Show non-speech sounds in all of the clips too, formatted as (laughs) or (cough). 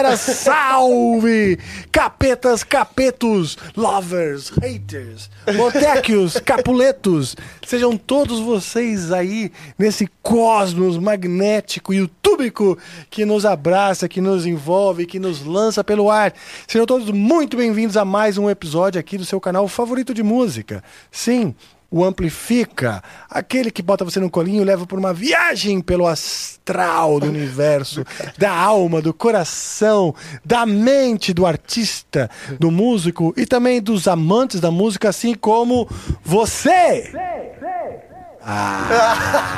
galera, salve! Capetas, capetos, lovers, haters, botequios, capuletos, sejam todos vocês aí nesse cosmos magnético e que nos abraça, que nos envolve, que nos lança pelo ar. Sejam todos muito bem-vindos a mais um episódio aqui do seu canal favorito de música. Sim, o Amplifica, aquele que bota você no colinho e leva por uma viagem pelo astral do universo, (laughs) da alma, do coração, da mente do artista, do músico e também dos amantes da música, assim como você. Ah,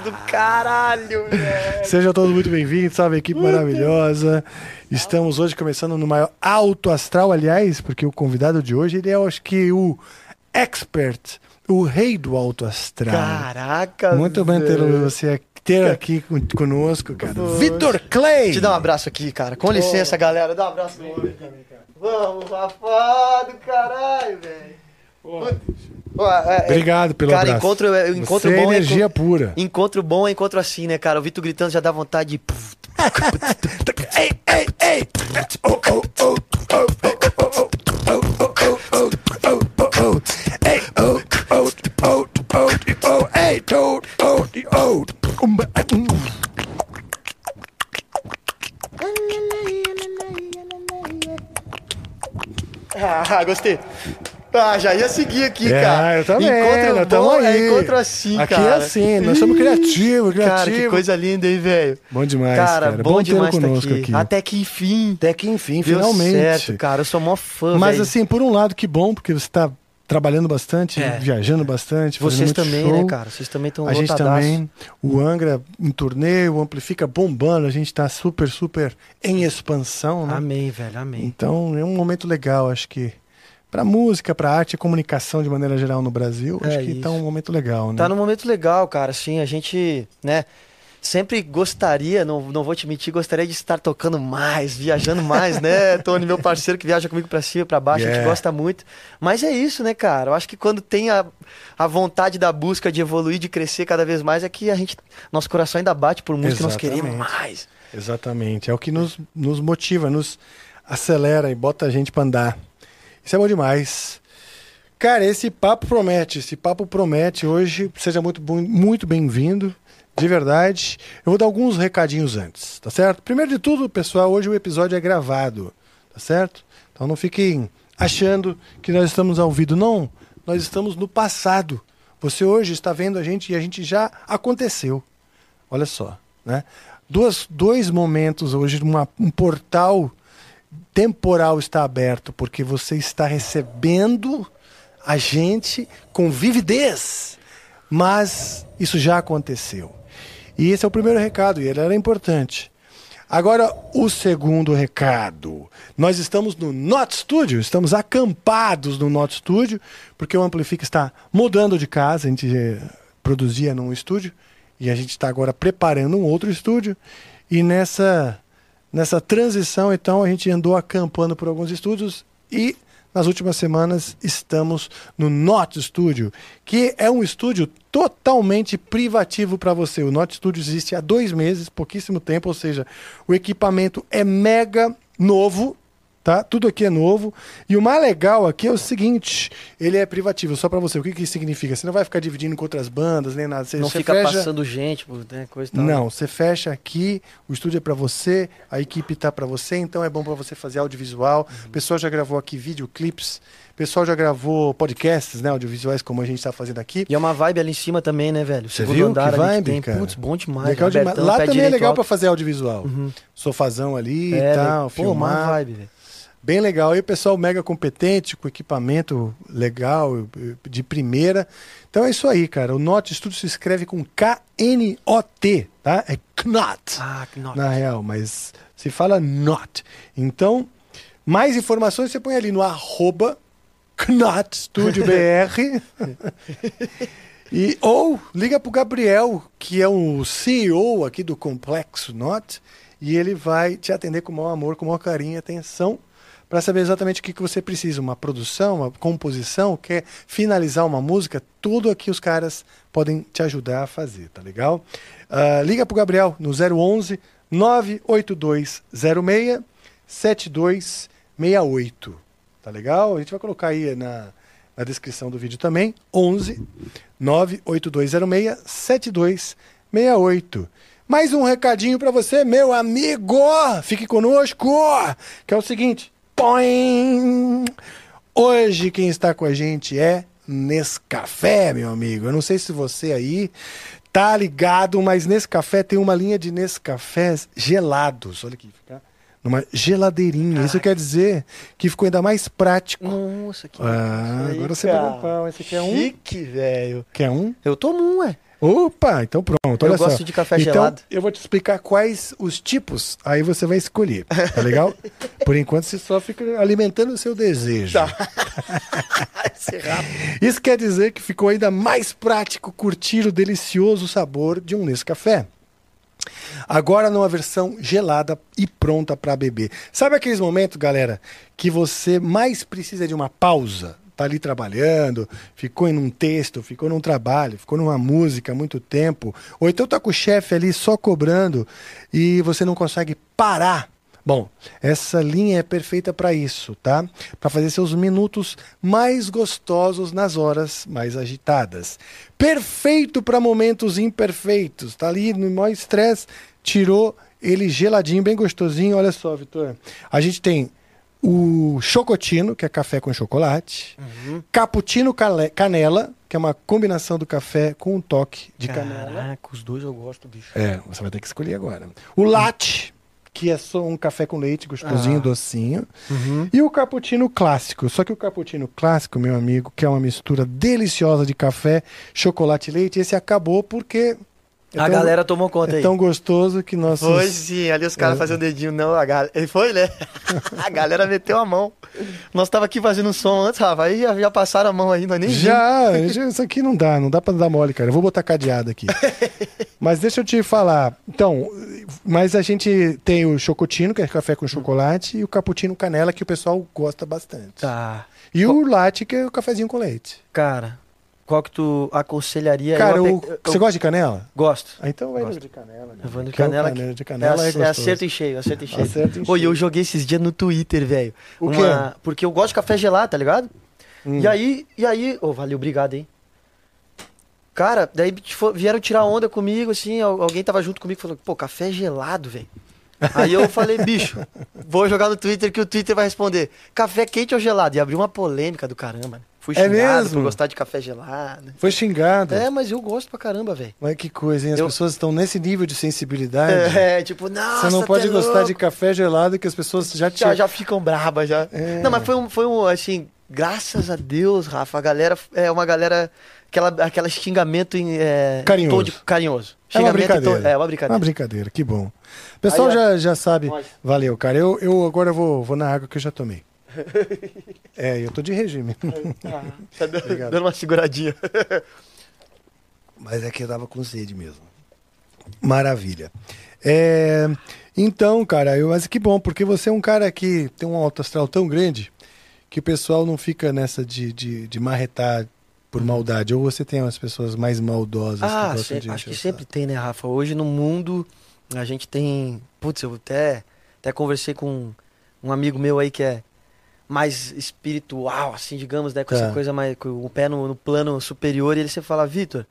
(laughs) do caralho, velho. Sejam todos muito bem-vindos, sabe? Equipe maravilhosa. Estamos hoje começando no maior alto astral, aliás, porque o convidado de hoje, ele é, eu acho que, o expert, o rei do alto astral. Caraca, Muito bem ter você ter aqui con- conosco, cara. Vitor Clay! Te dar um abraço aqui, cara. Com licença, galera. Dá um abraço no homem também, cara. Vamos, Rafa do caralho, velho. É, é, Obrigado pelo cara, abraço. encontro, é, encontro Você é bom é energia enco- pura. Encontro bom é encontro assim, né, cara? O Vitor gritando já dá vontade de. ei, ei, ei! Oh, oh, oh, oh, oh, oh, oh, oh, ei, oh. Umba, um. Ah, gostei. Ah, já ia seguir aqui, É, cara. eu também, Encontro nós bom é aí. encontro assim, Aqui cara. é assim, nós somos criativos, Cara, criativos. que coisa linda, hein, velho? Bom demais, cara. cara. Bom, Bom demais estar conosco aqui. aqui. Até que enfim. Até que enfim, Deu finalmente. certo, cara. Eu sou mó fã, Mas velho. assim, por um lado, que bom, porque você está trabalhando bastante, É. viajando bastante. fazendo Vocês muito também, show. né, cara? Vocês também estão A gente lotadaço. também, o Angra em turnê, o Amplifica bombando, a gente tá super, super em expansão, né? Amém, velho, amém. Então é um momento legal, acho que pra música, pra arte e comunicação de maneira geral no Brasil, É acho que tá isso. um momento legal, né? Tá num momento legal, cara. Assim, a gente, né? Sempre gostaria, não, não vou te mentir, gostaria de estar tocando mais, viajando mais, né? (laughs) Tony, meu parceiro que viaja comigo pra cima e pra baixo, a Yeah. gente gosta muito. Mas é isso, né, cara? Eu acho que quando tem a, a vontade da busca de evoluir, de crescer cada vez mais, é que a gente, nosso coração ainda bate por música e nós queremos Exatamente. mais. Exatamente, é o que nos, nos motiva, nos acelera e bota a gente pra andar. Isso é bom demais. Cara, esse papo promete, esse papo promete. Hoje, seja muito, muito bem-vindo, de verdade. Eu vou dar alguns recadinhos antes, tá certo? Primeiro de tudo, pessoal, hoje o episódio é gravado, tá certo? Então não fiquem achando que nós estamos ao vivo. Não, nós estamos no passado. Você hoje está vendo a gente e a gente já aconteceu. Olha só, né? Duas, dois momentos hoje, uma, um portal temporal está aberto, porque você está recebendo a gente com vividez. Mas isso já aconteceu. E esse é o primeiro recado, e ele era importante. Agora, o segundo recado. Nós estamos no Not Studio, estamos acampados no Not Studio, porque o Amplifica está mudando de casa, a gente eh, produzia num estúdio, e a gente está agora preparando um outro estúdio, e nessa, nessa transição, então, a gente andou acampando por alguns estúdios, e nas últimas semanas estamos no Not Studio, que é um estúdio totalmente privativo para você. O Not Studio existe há dois meses, pouquíssimo tempo, ou seja, o equipamento é mega novo, tá? Tudo aqui é novo. E o mais legal aqui é o seguinte, ele é privativo, só pra você. O que que isso significa? Você não vai ficar dividindo com outras bandas, nem nada. Você, Não você fica fecha... passando gente, né, coisa e tal. Não, você fecha aqui, o estúdio é pra você, a equipe tá pra você, então é bom pra você fazer audiovisual. Uhum. O pessoal já gravou aqui videoclips, o pessoal já gravou podcasts, né, audiovisuais como a gente tá fazendo aqui. E é uma vibe ali em cima também, né, velho? O Você viu andar que vibe, tem. cara? Putz, bom demais. Legal demais. Lá também é legal pra fazer audiovisual. Uhum. Sofazão ali É, e tal, né? Pô, uma filmar. vibe, velho. Bem legal. E o pessoal mega competente, com equipamento legal, de primeira. Então é isso aí, cara. O Not Studio se escreve com K-N-O-T, tá? É Knot, Ah, nossa. na real, mas se fala Not. Então, mais informações você põe ali no arroba Knot Studio BR. (laughs) E, ou liga pro Gabriel, que é o CEO aqui do Complexo Not, e ele vai te atender com o maior amor, com o maior carinho e atenção, para saber exatamente o que, que você precisa. Uma produção, uma composição, quer finalizar uma música, tudo aqui os caras podem te ajudar a fazer, tá legal? Ah, liga pro Gabriel no 011 98206 7268. Tá legal? A gente vai colocar aí na, na descrição do vídeo também. 11 98206 7268. Mais um recadinho para você, meu amigo. Fique conosco. Que é o seguinte. Poing! Hoje quem está com a gente é Nescafé, meu amigo. Eu não sei se você aí tá ligado, mas Nescafé tem uma linha de Nescafés gelados. Olha aqui, fica numa geladeirinha. Isso quer dizer que ficou ainda mais prático. Nossa, que Ah, agora você pegou um pau. Esse aqui é um? Chique, velho. Quer um? Eu tomo um, ué. Opa, então pronto. Eu olha gosto só. de café então, gelado. Eu vou te explicar quais os tipos, aí você vai escolher, tá legal? (laughs) Por enquanto você só fica alimentando o seu desejo. (laughs) Esse rápido. Isso quer dizer que ficou ainda mais prático curtir o delicioso sabor de um Nescafé. Agora numa versão gelada e pronta para beber. Sabe aqueles momentos, galera, que você mais precisa de uma pausa? Tá ali trabalhando, ficou em um texto, ficou num trabalho, ficou numa música há muito tempo, ou então tá com o chefe ali só cobrando e você não consegue parar Bom, essa linha é perfeita para isso, tá? Para fazer seus minutos mais gostosos nas horas mais agitadas. Perfeito para momentos imperfeitos. Tá ali no maior estresse, tirou ele geladinho, bem gostosinho. Olha só, Vitor. A gente tem o chocotino, que é café com chocolate. Cappuccino cale- canela, que é uma combinação do café com um toque de canela. Caraca, os dois eu gosto, bicho. É, você vai ter que escolher agora. O latte, que é só um café com leite gostosinho, Ah. docinho. Uhum. E o cappuccino clássico. Só que o cappuccino clássico, meu amigo, que é uma mistura deliciosa de café, chocolate e leite, esse acabou porque é A tão- galera tomou conta é aí. tão gostoso que nossos... Foi sim, ali os caras É. faziam o dedinho, não, a galera. Ele foi, né? (laughs) a galera meteu a mão. Nós tava aqui fazendo som antes, Rafa, aí já, já passaram a mão aí, nós nem vimos. Já, já, isso aqui não dá, não dá pra dar mole, cara. Eu vou botar cadeado aqui. (laughs) mas deixa eu te falar. Então, mas a gente tem o chocotino, que é café com chocolate, e o cappuccino canela, que o pessoal gosta bastante. Tá. E o latte, que é o cafezinho com leite. Cara, qual que tu aconselharia? Cara, eu, eu- você gosta de canela? Gosto. Ah, então vai no Gosto. de canela. né? Eu vou no Que é o canela. canela de É, canela é, é gostoso. acerto em cheio, acerto em cheio. Acerto em Oi, cheio. eu joguei esses dias no Twitter, velho. O Uma- quê? Porque eu gosto de café gelado, tá ligado? Hum. E aí, e aí, ô, valeu, obrigado, hein? Cara, daí vieram tirar onda comigo, assim, al- alguém tava junto comigo e falou, pô, café gelado, velho. Aí eu falei, bicho, vou jogar no Twitter que o Twitter vai responder, café quente ou gelado? E abriu uma polêmica do caramba. né? Fui É xingado mesmo? por gostar de café gelado. Foi xingado. É, mas eu gosto pra caramba, velho. Mas que coisa, hein? As Eu- pessoas estão nesse nível de sensibilidade. É, tipo, nossa, Você não pode é gostar louco. de café gelado que as pessoas já te... já, já ficam brabas já. É. Não, mas foi um, foi um, assim, graças a Deus, Rafa, a galera é uma galera, aquela, aquela xingamento em, é, Carinhoso. tom de- carinhoso. É uma Xingamento em tom- brincadeira. é uma brincadeira. Uma brincadeira, que bom. O pessoal Aí, já, já sabe. Nós. Valeu, cara. Eu, eu agora vou, vou na água que eu já tomei. É, eu tô de regime. Ah, (laughs) tá dando, dando uma seguradinha. (laughs) Mas é que eu tava com sede mesmo. Maravilha. É, então, cara, eu, mas que bom, porque você é um cara que tem um alto astral tão grande que o pessoal não fica nessa de, de, de marretar por maldade. Ou você tem umas pessoas mais maldosas que Ah, gostam sempre- de acho que sempre tem, né, Rafa? Hoje no mundo a gente tem. Putz, eu até, até conversei com um amigo meu aí que é, mais espiritual, assim, digamos, né? Com essa Tá. coisa mais. com o pé no, no plano superior. E ele sempre fala, Vitor,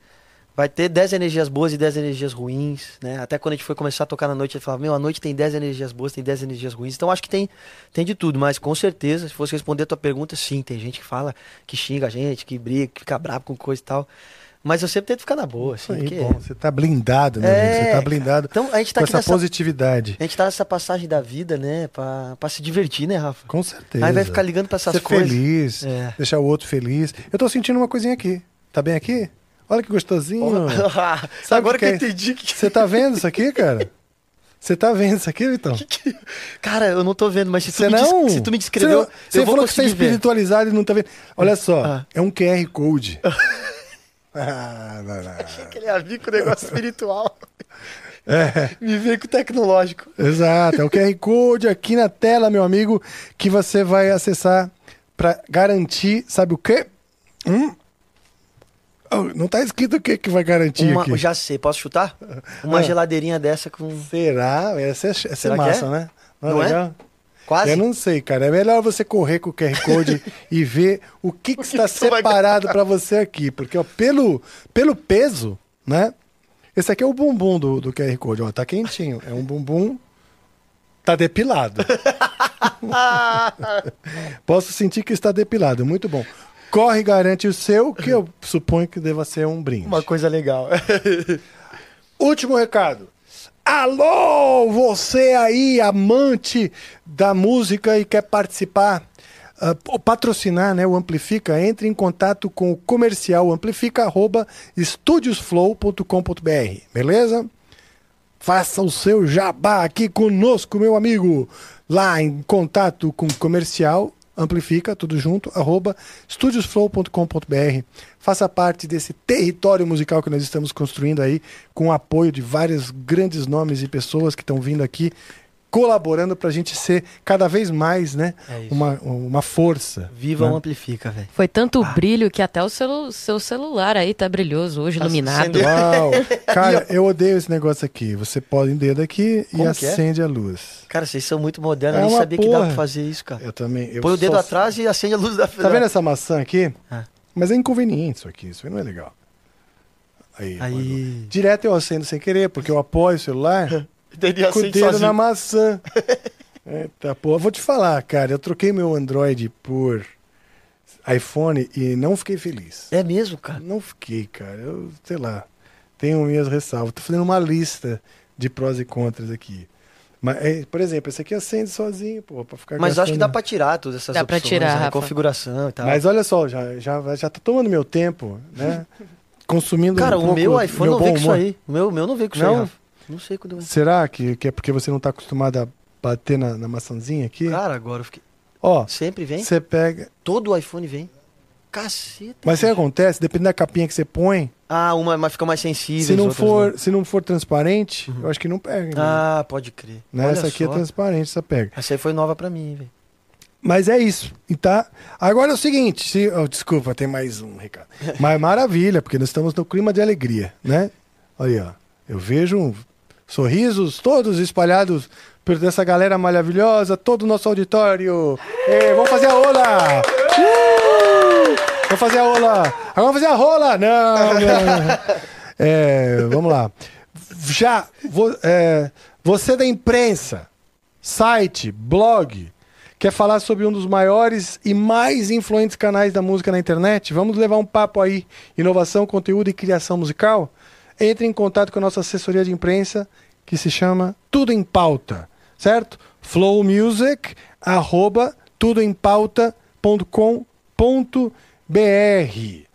vai ter 10 energias boas e 10 energias ruins, né? Até quando a gente foi começar a tocar na noite, ele falava, meu, a noite tem 10 energias boas, tem 10 energias ruins. Então acho que tem, tem de tudo, mas com certeza, se fosse responder a tua pergunta, sim, tem gente que fala, que xinga a gente, que briga, que fica bravo com coisa e tal. Mas eu sempre tento ficar na boa, assim. aí, porque- bom. Você tá blindado, meu É, amigo. Você tá blindado Então a gente tá com essa nessa. positividade. A gente tá nessa passagem da vida, né? Pra, pra se divertir, né, Rafa? Com certeza. Aí vai ficar ligando pra essas Ser coisas. feliz, É. deixar o outro feliz. Eu tô sentindo uma coisinha aqui. Tá bem aqui? Olha que gostosinho. (laughs) Sabe Agora que, que eu que é? entendi que. Você tá vendo isso aqui, cara? Você tá vendo isso aqui, Vitão? (laughs) Cara, eu não tô vendo, mas se tu, me, des- não. se tu me descreveu, Você, não- falou que você é conseguir ver. espiritualizado e não tá vendo. Olha só, Ah. é um QR Code. (laughs) ah, não, não. (laughs) Aquele amigo com o negócio espiritual. (laughs) É, Me veio com o tecnológico. exato. É o QR Code aqui na tela, meu amigo, que você vai acessar pra garantir, sabe o quê? Hum? Oh, não tá escrito o que que vai garantir Uma, aqui. já sei, posso chutar? Uma Ah. geladeirinha dessa com. Será? Essa é, essa é Será que massa, é? né? Não é? Quase? Eu não sei, cara. É melhor você correr com o QR Code (laughs) e ver o que, que está separado para você aqui. Porque ó, pelo, pelo peso, né? Esse aqui é o bumbum do, do QR Code. Ó, tá quentinho. É um bumbum. Tá depilado. (laughs) Posso sentir que está depilado. Muito bom. Corre e garante o seu, que eu suponho que deva ser um brinde. Uma coisa legal. Último recado. Alô, você aí, amante da música e quer participar, ou patrocinar né, o Amplifica, entre em contato com o comercial amplifica, arroba, estudiosflow.com.br, beleza? Faça o seu jabá aqui conosco, meu amigo. Lá em contato com comercial, amplifica, tudo junto, arroba studiosflow.com.br. Faça parte desse território musical que nós estamos construindo aí, com o apoio de vários grandes nomes e pessoas que estão vindo aqui, colaborando para a gente ser cada vez mais, né? É uma, uma força. Viva né? o Amplifica, velho. Foi tanto brilho que até o celu- seu celular aí tá brilhoso hoje, Tá iluminado. Uau! (laughs) Cara, eu odeio esse negócio aqui. Você põe o dedo aqui e Como que é? acende a luz. Cara, vocês são muito modernos. É eu nem sabia que dava porra. pra fazer isso, cara. Eu também. Eu Põe o dedo só- atrás e acende a luz da Tá vendo (laughs) essa maçã aqui? Ah. Mas é inconveniente isso aqui, isso aí não é legal. Aí, Aí. Direto eu acendo sem querer, porque eu apoio o celular (laughs) Ele com o dedo sozinho. na maçã. (laughs) Eita porra, vou te falar, cara, eu troquei meu Android por iPhone e não fiquei feliz. É mesmo, cara. Não fiquei, cara, eu, sei lá, tenho minhas ressalvas. Tô fazendo uma lista de prós e contras aqui. Mas, é, por exemplo, esse aqui acende sozinho, pô, pra ficar Mas eu acho que dá gastando- pra tirar todas essas Dá pra opções, tirar, né? Configuração e tal. Mas olha só, já, já, já tá tomando meu tempo, né? (laughs) Consumindo Cara, um o pouco meu iPhone meu não bom com isso aí. O meu, meu não vem com isso Não? aí, Rafa. Não sei quando... Será que, que é porque você não tá acostumado a bater na, na maçãzinha aqui? Cara, agora eu fiquei... Ó, Sempre vem? você pega... Todo iPhone vem. Caceta. Mas o que acontece? Dependendo da capinha que você põe, Ah, uma mas fica mais sensível. se não, for, se não for transparente, eu acho que não pega. né? Ah, pode crer. né? Essa aqui é só. transparente, essa pega. Essa aí foi nova pra mim, velho. Mas é isso, tá? Agora é o seguinte, se, oh, desculpa, tem mais um recado. (laughs) Mas maravilha, porque nós estamos no clima de alegria, né? Olha, aí, ó, eu vejo um- sorrisos todos espalhados por essa galera maravilhosa, todo o nosso auditório. Vamos fazer a ola! Uh! Vamos fazer a ola! Agora vamos fazer a rola! Não, não, não. (laughs) É, vamos lá. Já, vo- é, você da imprensa, site, blog, quer falar sobre um dos maiores e mais influentes canais da música na internet? Vamos levar um papo aí, inovação, conteúdo e criação musical? Entre em contato com a nossa assessoria de imprensa, que se chama Tudo em Pauta, certo? Flow Music, arroba tudoempauta.com.br.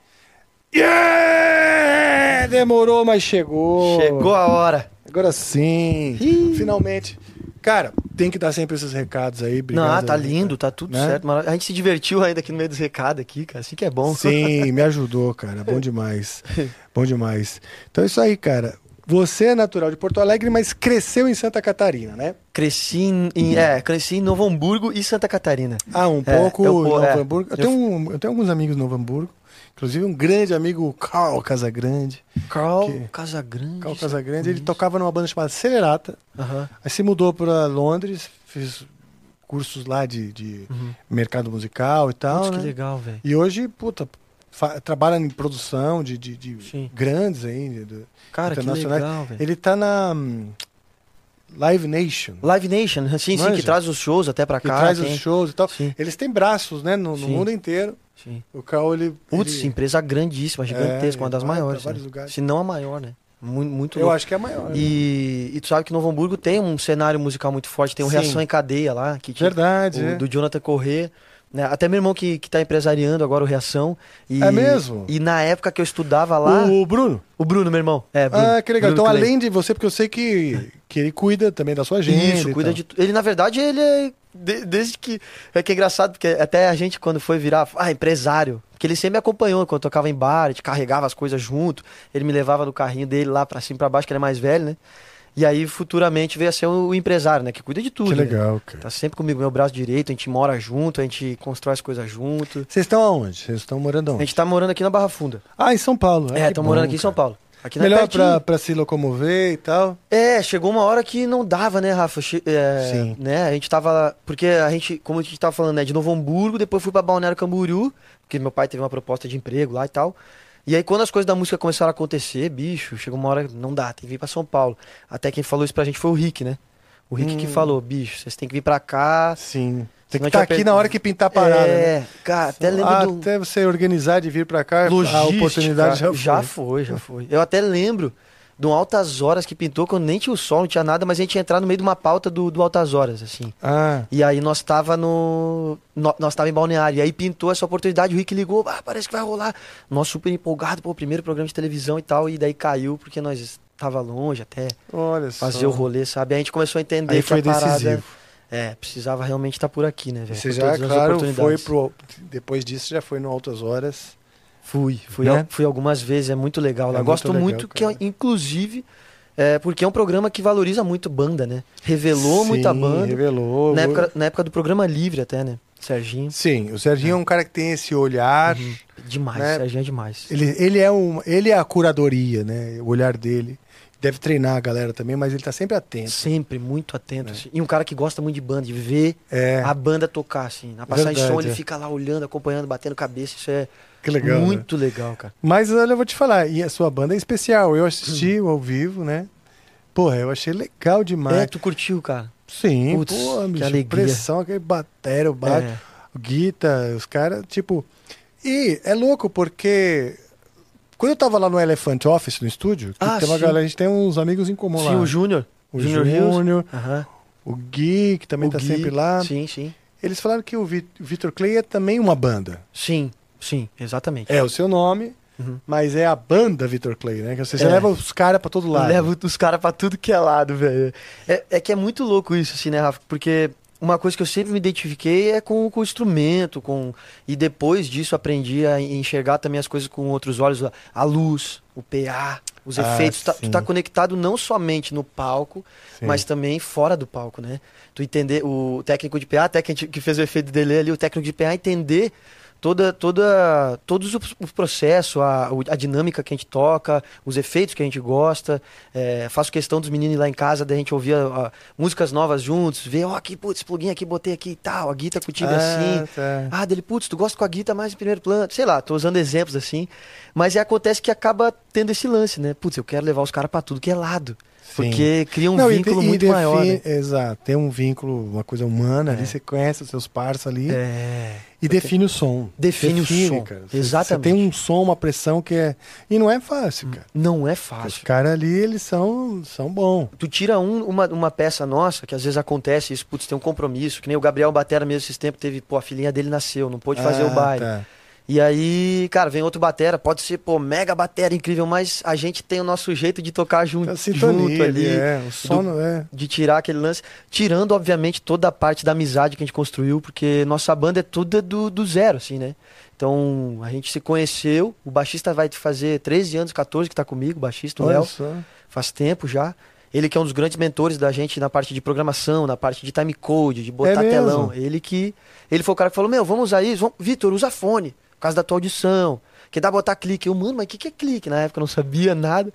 Yeah! Demorou, mas chegou. Chegou a hora. Agora sim. Ih. Finalmente. Cara, tem que dar sempre esses recados aí. Obrigado, não, tá aí, lindo, tá tudo Né? certo. A gente se divertiu ainda aqui no meio dos recados aqui, cara. Assim que é bom. Sim, (laughs) me ajudou, cara. Bom demais. (laughs) Bom demais. Então é isso aí, cara. Você é natural de Porto Alegre, mas cresceu em Santa Catarina, né? Cresci em, em- é, cresci em Novo Hamburgo e Santa Catarina. Ah, um É, pouco eu- em Novo é. Hamburgo. Eu Eu- tenho, eu tenho alguns amigos em Novo Hamburgo. Inclusive um grande amigo, Carl Casagrande. Carl Que- Casagrande. Carl Casagrande, ele tocava numa banda chamada Celerata. Aham. Aí se mudou para Londres, fez cursos lá de, de mercado musical e tal, Putz, que né? legal, velho. E hoje, puta, trabalha em produção de, de, de grandes de- Cara, que legal, velho. Ele tá na Live Nation, Live Nation, sim, sim, Manja. que traz os shows até pra que cá. traz tem. os shows e tal. Sim. Eles têm braços, né, no, no Sim. mundo inteiro. Sim. O Cal, ele... Putz, ele- empresa grandíssima, gigantesca, É, uma das maiores. né? Se não a maior, né? Muito, muito Eu louco. acho que é a maior. né? E, e tu sabe que Novo Hamburgo tem um cenário musical muito forte, tem o Sim. Reação em Cadeia lá, que tinha- Verdade, o- é. do Jonathan Corrêa. Né? Até meu irmão que, que tá empresariando agora o Reação. E, É mesmo? E na época que eu estudava lá. O, O Bruno? Bruno, meu irmão. É, Bruno. Ah, que legal. Bruno então, além de você, porque eu sei que, que ele cuida também da sua agenda. Isso, cuida tal. de tudo. Ele, na verdade, ele é. de- desde que. É que é engraçado, porque até a gente, quando foi virar. Ah, empresário. Porque ele sempre me acompanhou quando eu tocava em bar, a gente carregava as coisas junto. Ele me levava no carrinho dele lá pra cima e pra baixo, que ele é mais velho, né? E aí, futuramente, veio a ser o empresário, né? Que cuida de tudo. Que né? legal, cara. Tá sempre comigo, meu braço direito, a gente mora junto, a gente constrói as coisas junto. Vocês estão aonde? Vocês estão morando A aonde? gente tá morando aqui na Barra Funda. Ah, em São Paulo. É, que estamos bom, morando aqui em São cara. Paulo. Aqui na Melhor pra se locomover e tal. É, chegou uma hora que não dava, né, Rafa? É, Sim. Né, a gente tava. Porque a gente, como a gente tava falando, né, de Novo Hamburgo, depois fui pra Balneário Camboriú, porque meu pai teve uma proposta de emprego lá e tal. E aí, quando as coisas da música começaram a acontecer, bicho, chegou uma hora, não dá, tem que vir pra São Paulo. Até quem falou isso pra gente foi o Rick, né? O Rick Hum. que falou, bicho, vocês têm que vir pra cá. Sim. Tem que a estar vai aqui per- na hora que pintar a parada, é, né? cara, até lembro Ah, do. Até você organizar de vir pra cá, a Logística, oportunidade já foi. Já foi, já foi. Eu até lembro de um Altas Horas que pintou, quando nem tinha o sol, não tinha nada, mas a gente ia entrar no meio de uma pauta do, do Altas Horas, assim. Ah, E aí nós tava no. nó- Nós tava em balneário. E aí pintou essa oportunidade, o Rick ligou, ah, parece que vai rolar. Nós super empolgado, pô, primeiro programa de televisão e tal. E daí caiu, porque nós tava longe até olha só. fazer o rolê, sabe? Aí a gente começou a entender Aí que foi a parada. decisivo. É, precisava realmente estar por aqui, né, velho? Você já, claro, foi pro... Depois disso, já foi no Altas Horas. Fui, fui, Né? fui algumas vezes, é muito legal. É muito Gosto legal, muito, que, cara. inclusive, é, porque é um programa que valoriza muito banda, né? Revelou muita Sim, banda. revelou. Na época, na época do programa livre até, né? Serginho. Sim, o Serginho é um cara que tem esse olhar. Demais, Né? Serginho é demais. Ele, ele, é um, ele é a curadoria, né? O olhar dele. Deve treinar a galera também, mas ele tá sempre atento. Sempre muito atento. assim. E um cara que gosta muito de banda, de ver É, a banda tocar, assim. Na passagem de som, ele é. fica lá olhando, acompanhando, batendo cabeça. Isso é que legal. né? muito legal, cara. Mas olha, eu vou te falar, e a sua banda é especial. Eu assisti ao vivo, né? Porra, eu achei legal demais. É, tu curtiu, cara. Sim, Putz, pô, que bicho, alegria. pressão, aquele bateria, o baixo, É. o guitar, os caras, tipo... E é louco porque... Quando eu tava lá no Elephant Office, no estúdio, Ah, tem uma sim. galera, a gente tem uns amigos em comum Sim, lá. o Júnior. O Júnior. Júnior, o Gui, que também O tá Gui. sempre lá. Sim, sim. Eles falaram que o Vi- o Vitor Clay é também uma banda. Sim, sim, exatamente. É o seu nome, Uhum. mas é a banda Vitor Clay, né? Que você É. leva os caras pra todo lado. Leva os caras pra tudo que é lado, velho. É, é que é muito louco isso, assim, né, Rafa? Porque uma coisa que eu sempre me identifiquei é com, com o instrumento, com e depois disso aprendi a enxergar também as coisas com outros olhos, a, a luz, o PA, os Ah, efeitos. Tá, tu tá conectado não somente no palco, Sim. mas também fora do palco, né? Tu entender o técnico de PA, gente- que fez o efeito dele ali, o técnico de PA entender toda, toda, todos os, os processos, a, o- a dinâmica que a gente toca, os efeitos que a gente gosta. É, faço questão dos meninos lá em casa, da gente ouvir ó, músicas novas juntos, ver, ó, aqui, putz, plugin aqui, botei aqui e tal, a guitarra com o timbre assim. tá. Ah, dele, putz, tu gosta com a guitarra mais em primeiro plano. Sei lá, tô usando exemplos assim. Mas é, acontece que acaba tendo esse lance, né? Putz, eu quero levar os caras pra tudo que é lado. Sim. Porque cria um Não, e vínculo e muito define- maior. Né? Exato, tem um vínculo, uma coisa humana ali, É. você conhece os seus parceiros ali É. e define o som. Define o som, Cara. Exatamente. Você tem um som, uma pressão que é. E não é fácil, cara. Não é Os fácil. caras ali, eles são, são bons. Tu tira um- uma, uma peça nossa, que às vezes acontece isso, putz, tem um compromisso, que nem o Gabriel Batera mesmo esses tempos teve, pô, a filhinha dele nasceu, não pôde fazer Ah, o baile. tá. E aí, cara, vem outro batera, pode ser, pô, mega batera incrível, mas a gente tem o nosso jeito de tocar junto, A sintonia junto ali, é, o som não é. de tirar aquele lance, tirando, obviamente, toda a parte da amizade que a gente construiu, porque nossa banda é toda do, do zero, assim, né? Então, a gente se conheceu, o baixista vai fazer 13 anos, 14 que tá comigo, o baixista, o Léo faz tempo já. Ele que é um dos grandes mentores da gente na parte de programação, na parte de time code, de botar É telão. Ele que ele foi o cara que falou: "Meu, vamos usar isso, vamos... Vitor, usa fone, causa da tua audição. Que dá pra botar clique". Eu, mano, mas o que que é clique? Na época eu não sabia nada.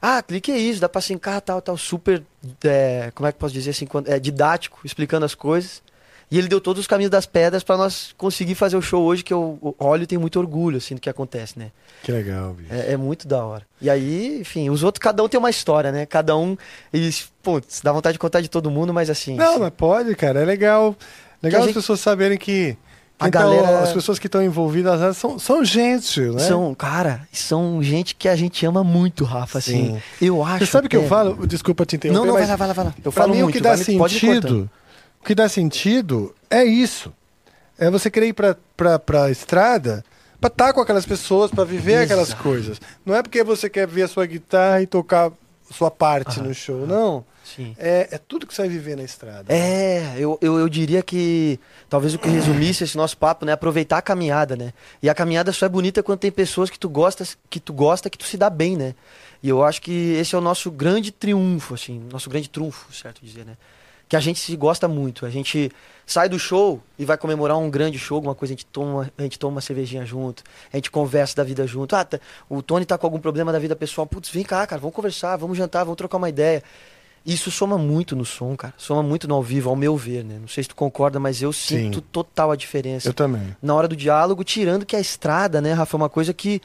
Ah, clique é isso, dá pra sincar tal, tal, super, é, como é que posso dizer assim, é, didático, explicando as coisas. E ele deu todos os caminhos das pedras pra nós conseguir fazer o show hoje, que eu olho e tenho muito orgulho, assim, do que acontece, né? Que legal, bicho. É, é muito da hora. E aí, enfim, os outros, cada um tem uma história, né? Cada um, eles, putz, dá vontade de contar de todo mundo, mas assim... Não, mas pode, cara. É legal. Legal as gente- pessoas saberem que. A tá- galera- as pessoas que estão envolvidas são, são gente, né? São, cara, são gente que a gente ama muito, Rafa, assim. Sim. Eu acho... Você sabe o que eu falo? Desculpa te interromper. Não, não, vai lá, vai lá, vai lá. Eu pra falo mim, muito, o que dá vai sentido. O que dá sentido é isso. É você querer ir pra, pra, pra estrada pra estar com aquelas pessoas, pra viver aquelas coisas. Não é porque você quer ver a sua guitarra e tocar sua parte no show. Não. É, é tudo que você vai viver na estrada. É, eu, eu, eu diria que talvez o que resumisse esse nosso papo, né, é aproveitar a caminhada, né? E a caminhada só é bonita quando tem pessoas que tu gosta, que tu gosta, que tu se dá bem, né? E eu acho que esse é o nosso grande triunfo, assim, nosso grande trunfo, certo dizer, né? Que a gente se gosta muito, a gente sai do show e vai comemorar um grande show, alguma coisa, a gente toma, a gente toma uma cervejinha junto, a gente conversa da vida junto. Ah, tá- o Tony tá com algum problema da vida pessoal, putz, vem cá, cara, vamos conversar, vamos jantar, vamos trocar uma ideia. Isso soma muito no som, cara. Soma muito no ao vivo, ao meu ver, né? Não sei se tu concorda, mas eu sinto Sim. total a diferença. Eu também. Na hora do diálogo, tirando que a estrada, né, Rafa, é uma coisa que,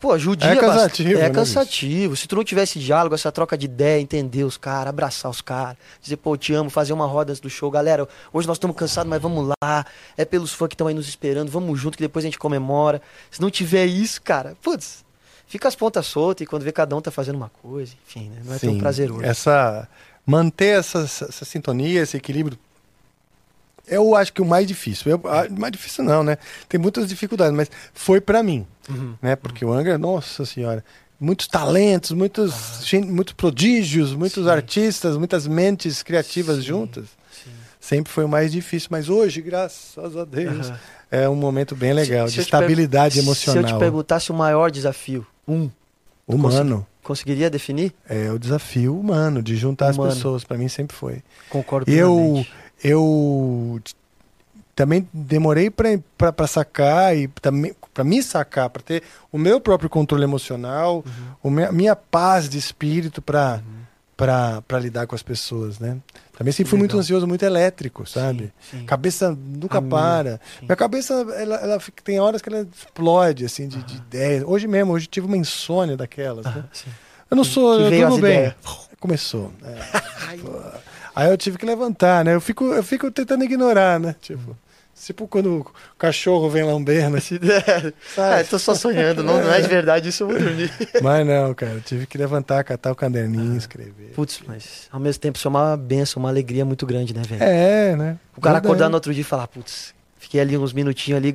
pô, judia É bastante. cansativo, É né, cansativo. Se tu não tivesse diálogo, essa troca de ideia, entender os caras, abraçar os caras, dizer, pô, eu te amo, fazer uma roda do show. Galera, hoje nós estamos cansados, mas vamos lá. É pelos fãs que estão aí nos esperando, vamos junto que depois a gente comemora. Se não tiver isso, cara, putz, fica as pontas soltas e quando vê cada um tá fazendo uma coisa, enfim, né? Não é tão Sim, prazeroso. Essa, manter essa, essa sintonia, esse equilíbrio, eu acho que o mais difícil. Eu, ah, mais difícil não, né? Tem muitas dificuldades, mas foi pra mim, Uhum. né? Porque o Angra, nossa senhora, muitos talentos, muitos, gen- muitos prodígios, muitos Sim. artistas, muitas mentes criativas Sim, juntas. sim. Sempre foi o mais difícil, mas hoje, graças a Deus, Aham. é um momento bem legal, Se- de estabilidade Se eu emocional. te perguntasse o maior desafio, um, Humano. conseguiria definir? É o desafio humano, de juntar Humano. as pessoas, pra mim sempre foi. Concordo eu, eu também demorei pra sacar e também para me sacar, pra ter o meu próprio controle emocional, Uhum. o me- a minha paz de espírito pra pra para lidar com as pessoas, né? Também sempre fui muito ansioso, muito elétrico, sabe? sim. Cabeça nunca A minha, para. sim. Minha cabeça, ela, ela fica- tem horas que ela explode, assim, de, de ideias. Hoje mesmo, hoje tive uma insônia daquelas, né? Ah, sim. Eu não sou, Que eu tudo bem. ideias. Começou. é. (laughs) Aí eu tive que levantar, né? Eu fico, eu fico tentando ignorar, né? Tipo, tipo quando o cachorro vem lambendo, assim, (laughs) Ah, eu tô só sonhando, não, não é de verdade, isso eu vou dormir. (laughs) Mas não, cara, eu tive que levantar, catar o caderninho, escrever. Putz, mas ao mesmo tempo isso é uma benção, uma alegria muito grande, né, velho? É, né? O cara acordar no outro dia e falar, putz, fiquei ali uns minutinhos ali,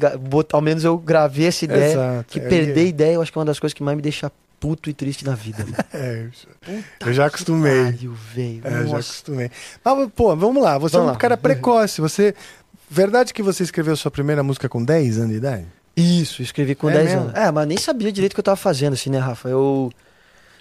ao menos eu gravei essa ideia. Exato, Que é, perder é. ideia eu acho que é uma das coisas que mais me deixa puto e triste na vida. (laughs) É, eu- eu já acostumei. Pariu, velho. É, já acostumei. Mas, pô, vamos lá. Você Vamos é um lá. cara precoce. Você. Verdade que você escreveu sua primeira música com 10 anos de idade? Isso, escrevi com É 10 mesmo? anos. É, mas nem sabia direito o que eu tava fazendo, assim, né, Rafa? Eu.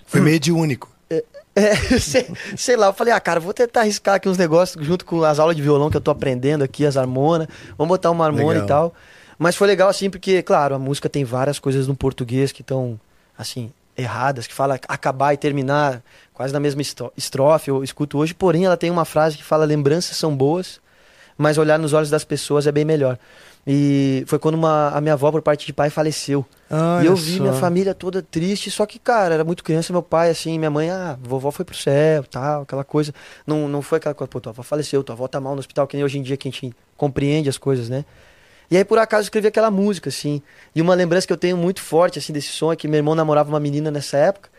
Foi meio de único. (laughs) É, sei, sei lá, eu falei, ah, cara, vou tentar arriscar aqui uns negócios junto com as aulas de violão que eu tô aprendendo aqui, as harmonas. Vamos botar uma harmona Legal. e tal. Mas foi legal, assim, porque, claro, a música tem várias coisas no português que estão, assim, erradas, que fala acabar e terminar quase na mesma estrofe, eu escuto hoje. Porém, ela tem uma frase que fala: lembranças são boas, mas olhar nos olhos das pessoas é bem melhor. E foi quando uma, a minha avó, por parte de pai, faleceu. Olha E eu vi só. minha família toda triste, só que, cara, era muito criança, meu pai, assim, minha mãe, ah, vovó foi pro céu, tal, aquela coisa. Não, não foi aquela coisa, pô, tua avó faleceu, tua avó tá mal no hospital, que nem hoje em dia que a gente compreende as coisas, né? E aí, por acaso, eu escrevi aquela música, assim. E uma lembrança que eu tenho muito forte, assim, desse som é que meu irmão namorava uma menina nessa época.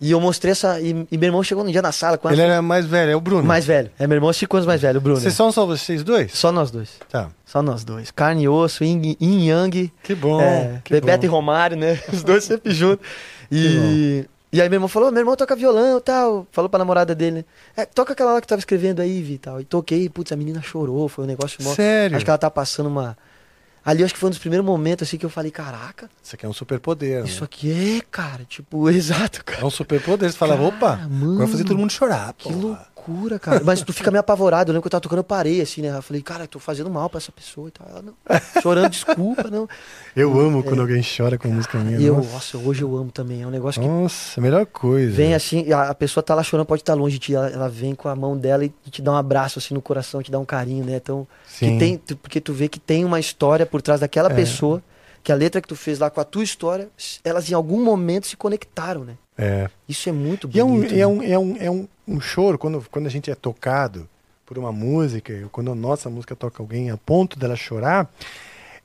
E eu mostrei essa. E, e meu irmão chegou um dia na sala com Ele era mais velho, é o Bruno. Mais velho. É meu irmão cinco anos mais velho, o Bruno. Vocês são só vocês dois? Só nós dois. Tá. Só nós dois. Carne e osso, yin yin e yang. Que bom. É, que Bebeto e bom. Romário, né? (laughs) Os dois sempre juntos. E, e aí meu irmão falou, meu irmão toca violão e tal. Falou pra namorada dele, né? É, toca aquela lá que tava escrevendo aí, Vi, e tal. E toquei, putz, a menina chorou, foi um negócio mó... Sério? Acho que ela tá passando uma... Ali eu acho que foi um dos primeiros momentos, assim, que eu falei, caraca, Isso aqui é um superpoder. isso né? aqui é, cara, tipo, (laughs) exato, cara. É um superpoder. Você falava, opa, mano, vai fazer todo mundo chorar. Que porra. Loucura, cara. Mas tu fica meio apavorado. Eu lembro que eu tava tocando, eu parei assim, né? Eu falei, cara, eu tô fazendo mal pra essa pessoa e tal. Ela, não. Chorando, desculpa, não. Eu amo quando alguém chora com música minha. Eu, nossa. nossa, hoje eu amo também. É um negócio que Nossa, melhor coisa. vem assim, a, a pessoa tá lá chorando, pode estar longe de ti. Ela, ela vem com a mão dela e te dá um abraço assim no coração, te dá um carinho, né? Então, que Sim. tem, tu- porque tu vê que tem uma história por trás daquela É. pessoa, que a letra que tu fez lá com a tua história, elas em algum momento se conectaram, né? É. Isso é muito E é um, bonito. e é né? um, é um, é um, um choro, quando, quando a gente é tocado por uma música, quando a nossa música toca alguém a ponto dela chorar,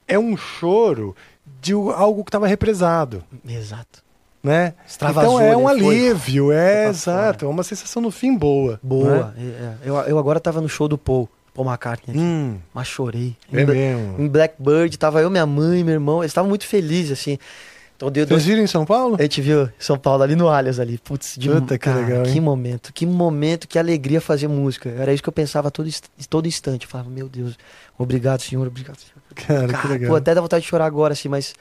é um choro de algo que estava represado, Exato. né? Então é um né? Foi- alívio, é pra exato, é uma sensação no fim boa. Boa. né? É, é. Eu, eu agora tava no show do Paul, Paul McCartney, aqui, Hum, mas chorei. é em, mesmo. em Blackbird, tava eu, minha mãe, meu irmão, eles estavam muito felizes, assim. Então deu Vocês viram em São Paulo? A gente viu em São Paulo, ali no Allianz, ali. Putz, de Puta, que legal, hein? Que momento, que momento, que alegria fazer música. Era isso que eu pensava todo, todo instante. Eu falava, meu Deus, obrigado, senhor, obrigado, senhor. Cara, que Cara, legal. pô, até dá vontade de chorar agora, assim, mas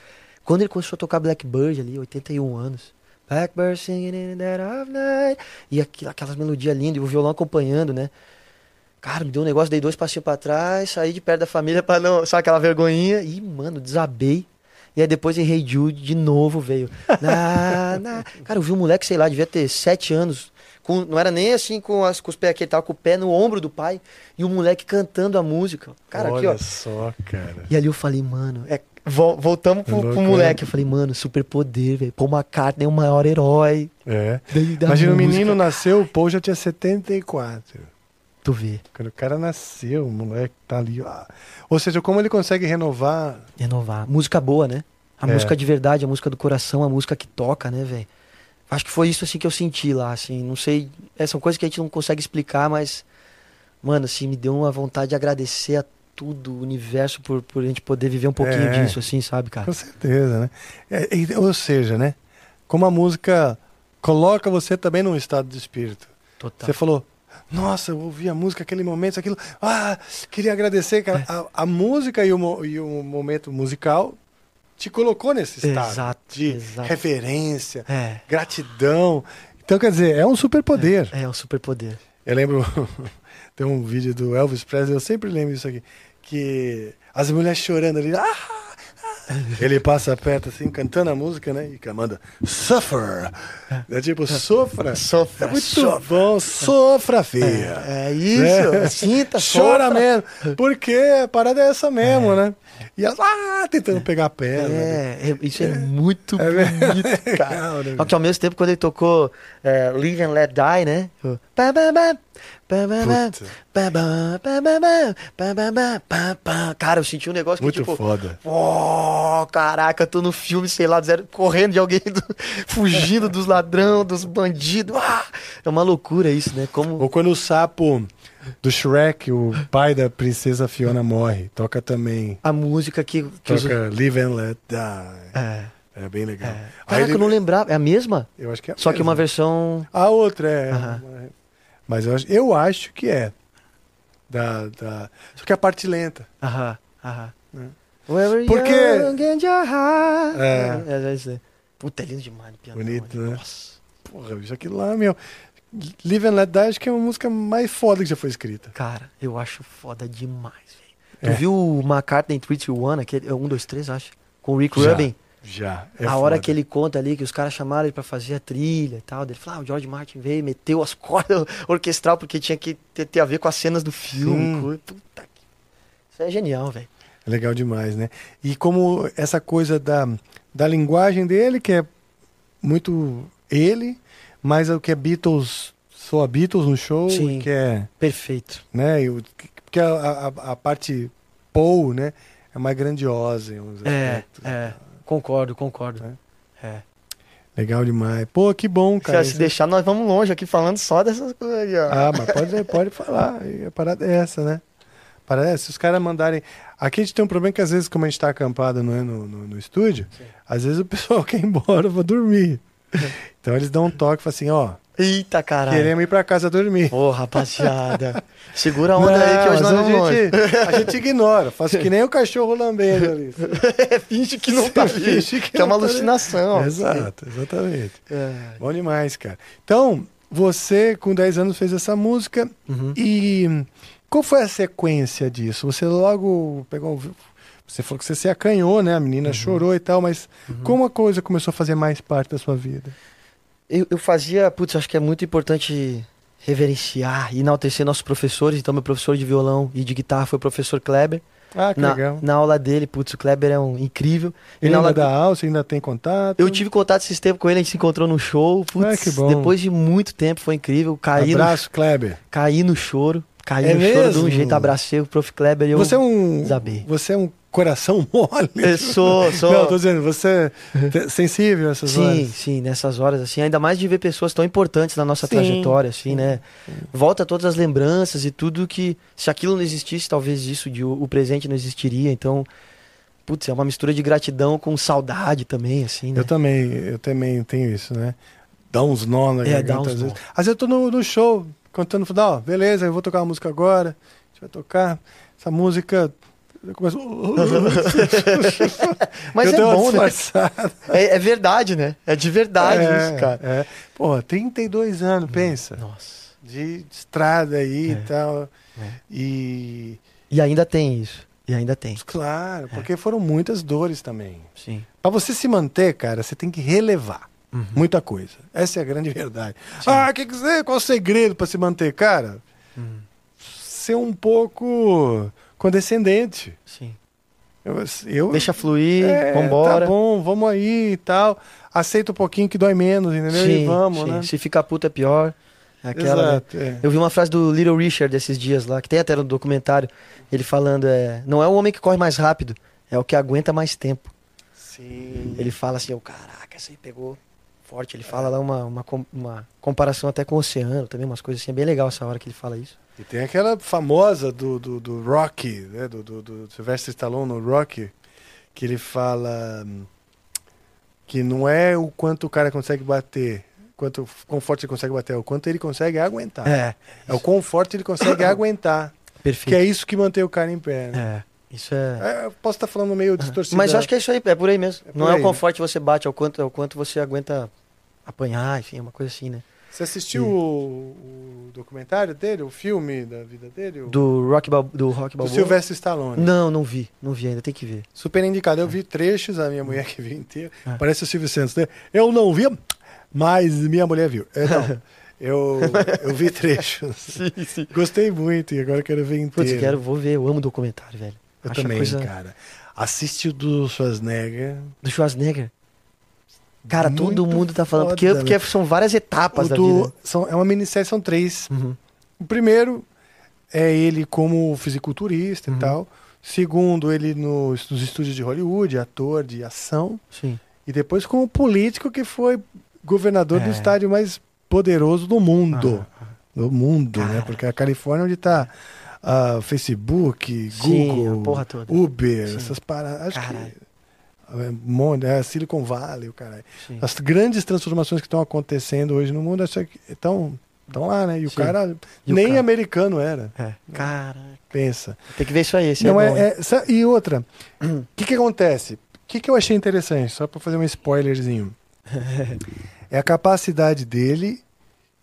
quando ele começou a tocar Blackbird ali, 81 anos. Blackbird singing in the dead of night. E aqu- aquelas melodias lindas, e o violão acompanhando, né? Cara, me deu um negócio, dei dois passinhos pra trás, saí de perto da família pra não. Sabe aquela vergonhinha? E, mano, desabei. E aí depois em Hey Jude de novo veio. Na, na. Cara, eu vi um moleque, sei lá, devia ter sete anos. Com, não era nem assim com, as, com os pés aqui, ele tava com o pé no ombro do pai. E o moleque cantando a música. Cara, Olha aqui, ó. só, cara. E ali eu falei, mano, é, vol- voltamos pro, pro Louco, moleque. Eu falei, mano, superpoder, velho. Paul McCartney é o maior herói. É. da- da Imagina, o menino nasceu, o Paul já tinha 74. Tu vê, Quando o cara nasceu, o moleque tá ali. ó. Ou seja, como ele consegue renovar. renovar. Música boa, né? A É. música de verdade, a música do coração, a música que toca, né, velho? Acho que foi isso, assim, que eu senti lá, assim. Não sei, é, são coisas que a gente não consegue explicar, mas... Mano, assim, me deu uma vontade de agradecer a tudo, o universo, por, por a gente poder viver um pouquinho É. disso, assim, sabe, cara? Com certeza, né? É, e- ou seja, né? Como a música coloca você também num estado de espírito. Total. Você falou, nossa, eu ouvi a música, aquele momento, aquilo. Ah, queria agradecer, cara. É. A, a música e o, e o momento musical te colocou nesse estado Exato, de exato. reverência, É, gratidão. Então, quer dizer, é um superpoder. é um superpoder. Eu lembro, (laughs) tem um vídeo do Elvis Presley, eu sempre lembro disso aqui, que as mulheres chorando ali, ah. (laughs) ele passa perto assim, cantando a música, né, e manda, suffer, é tipo, sofra, Sofra, é muito sofra. bom, sofra, filha. É isso, É. sinta, (laughs) Chora sofra. mesmo, porque a parada é essa mesmo, né? E elas, ah, tentando pegar a perna. né? É, é, isso é, muito É bonito, (laughs) legal, cara. né, Só que ao mesmo tempo, quando ele tocou é, Live and Let Die, né? o pá, pá, pá, Cara, eu senti um negócio que, Muito tipo, foda. Caraca, tô no filme, sei lá, zero, correndo de alguém, do, (laughs) fugindo dos ladrão, dos bandidos. Ah! É uma loucura isso, né? Como... Ou quando o sapo do Shrek, o pai da princesa Fiona morre. Toca também. A música que. que Toca os... Live and Let Die. É. É bem legal. É. Caraca, ele... eu não lembrava. É a mesma? Eu acho que é a Só mesma. que uma versão. A outra é. Uh -huh. Mas eu acho, eu acho que é. Da, da... Só que a parte lenta. Aham, aham. É. Wherever Porque-. É. É, é isso aí. Puta, é lindo demais no piano. Bonito, né? Nossa. Porra, bicho, aquilo lá, meu. Live and Let Die acho que é uma música mais foda que já foi escrita. Cara, eu acho foda demais, velho. É. Tu viu o McCartney 321, aquele, é um, dois, três, acho? Com o Rick Já, Rubin. Já. é a hora foda. que ele conta ali que os caras chamaram ele pra fazer a trilha e tal. Ele falou, ah, o George Martin veio, meteu as (laughs) cordas orquestral porque tinha que ter, ter a ver com as cenas do filme. Puta que... Isso é genial, velho. É legal demais, né? E como essa coisa da, da linguagem dele, que é muito ele, mas o que é Beatles, soa Beatles no show, Sim. que é, Perfeito. né? e o- Porque a, a, a parte Paul, né? É mais grandiosa em uns É, aspectos. é. Concordo, concordo. É. É. Legal demais. Pô, que bom, cara. Se deixar, nós vamos longe aqui falando só dessas coisas aí, ó. Ah, mas pode, pode falar. E A parada é essa, né? É essa. Se os caras mandarem. Aqui a gente tem um problema que às vezes, como a gente tá acampado não é, no, no, no estúdio, às vezes o pessoal (laughs) quer ir embora pra dormir. Então eles dão um toque e falam assim, ó, Eita, caralho. queremos ir pra casa dormir. Ô, rapaziada. Segura a onda aí que hoje nós a, gente, a gente (laughs) ignora, faz que nem o cachorro lambendo ali. Finge que não tá ali. Finge que Que é uma não tá ali. alucinação. Exato, exatamente. É. Bom demais, cara. Então, você, com 10 anos, fez essa música Uhum. e qual foi a sequência disso? Você logo pegou. Você falou que você se acanhou, né? A menina chorou e tal, mas como a coisa começou a fazer mais parte da sua vida? Eu, eu fazia, putz, acho que é muito importante reverenciar e enaltecer nossos professores. Então, meu professor de violão e de guitarra foi o professor Kleber. Ah, que Na, legal. na aula dele, putz, o Kleber é um incrível. E Ele na ainda aula dá aula, você ainda tem contato? Eu tive contato esses tempos com ele, a gente se encontrou no show. Putz, Ah, que bom. depois de muito tempo, foi incrível. Caí, no, Abraço, Kleber. caí no choro. Caí É no choro de mesmo? um jeito, abracei o prof. Kleber e eu. Você é um. desabei. Você é um coração (laughs) mole. Eu sou, sou. Não, tô dizendo, você é sensível a essas Sim, horas. sim, nessas horas, assim, ainda mais de ver pessoas tão importantes na nossa Sim, trajetória, assim, sim, né? Volta todas as lembranças e tudo que, se aquilo não existisse, talvez isso de o, presente não existiria, então, putz, é uma mistura de gratidão com saudade também, assim, né? Eu também, eu também tenho isso, né? Dá uns nó na É, dá garganta uns às nó. vezes. Às vezes eu tô no, no show, cantando, falo, ó, beleza, eu vou tocar uma música agora. A gente vai tocar essa música. Eu começo. (laughs) Mas eu é bom, né? É, é verdade, né? É de verdade É, isso, cara. É. Porra, 32 anos, pensa. Nossa. De estrada aí É. e tal. É. E. E ainda tem isso. E ainda tem. Claro, porque foram muitas dores também. Sim. Pra você se manter, cara, você tem que relevar Uhum. muita coisa. Essa é a grande (laughs) verdade. Ah, que que você, qual o segredo pra se manter, cara? Uhum. Ser um pouco condescendente. Sim. Eu, eu Deixa fluir, é, vambora. Tá bom, vamos aí e tal. Aceita um pouquinho que dói menos, entendeu? e vamos, sim. né? Se ficar puto é pior. É aquela, né? Exato. é. Eu vi uma frase do Little Richard esses dias lá, que tem até no documentário, ele falando, é, não é o homem que corre mais rápido, é o que aguenta mais tempo. Sim. Ele fala assim, oh, caraca, essa aí pegou forte. Ele fala lá uma, uma, uma comparação até com o oceano, também umas coisas assim, é bem legal essa hora que ele fala isso. E tem aquela famosa do, do, do Rocky, né? Do, do, do Sylvester Stallone no Rocky, que ele fala hum, que não é o quanto o cara consegue bater, quanto quão forte ele consegue bater, é o quanto ele consegue aguentar. É, É, o quão forte ele consegue (coughs) aguentar. perfeito. Que é isso que mantém o cara em pé. Né? É, isso é... É, posso estar falando meio distorcido. Mas eu acho que é isso aí, é por aí mesmo. É por não é aí, o né? quão forte você bate, é o quanto, é o quanto você aguenta apanhar, enfim, é uma coisa assim, né? Você assistiu o, o documentário dele, o filme da vida dele? O, Do Rock, Bal- do rock do Balboa? Sylvester Stallone. Não, não vi, não vi ainda, tem que ver. Super indicado. Eu vi trechos, a minha mulher que viu inteiro. Ah. Parece o Silvio Santos, né? Eu não vi, mas minha mulher viu. É, não, (laughs) eu, eu vi trechos. Sim, sim. Gostei muito e agora quero ver inteiro. Putz, quero, vou ver, eu amo documentário, velho. Eu Acho também, coisa- cara. Assiste o do Schwarzenegger. Do Schwarzenegger. Cara, Muito todo mundo tá falando, porque, foda, porque né? são várias etapas O da do- vida. são, é uma minissérie, são três. Uhum. O primeiro é ele como fisiculturista Uhum. e tal. Segundo, ele no- nos estúdios de Hollywood, ator de ação. Sim. E depois como político que foi governador do É. estádio mais poderoso do mundo. Ah, Do mundo, né? Cara. Porque a Califórnia é onde tá ah, Facebook, Sim, Google. Uber, Sim. essas paradas. Acho Caralho. que é, monte, é Silicon Valley, o caralho. sim. As grandes transformações que estão acontecendo hoje no mundo estão estão lá, né? E o Sim. cara E o nem cara? americano era. É. Caraca. Pensa. Tem que ver isso aí, esse Não é, é, bom, é- sa- e outra, o que, que acontece? O que, que eu achei interessante, só para fazer um spoilerzinho. (laughs) é a capacidade dele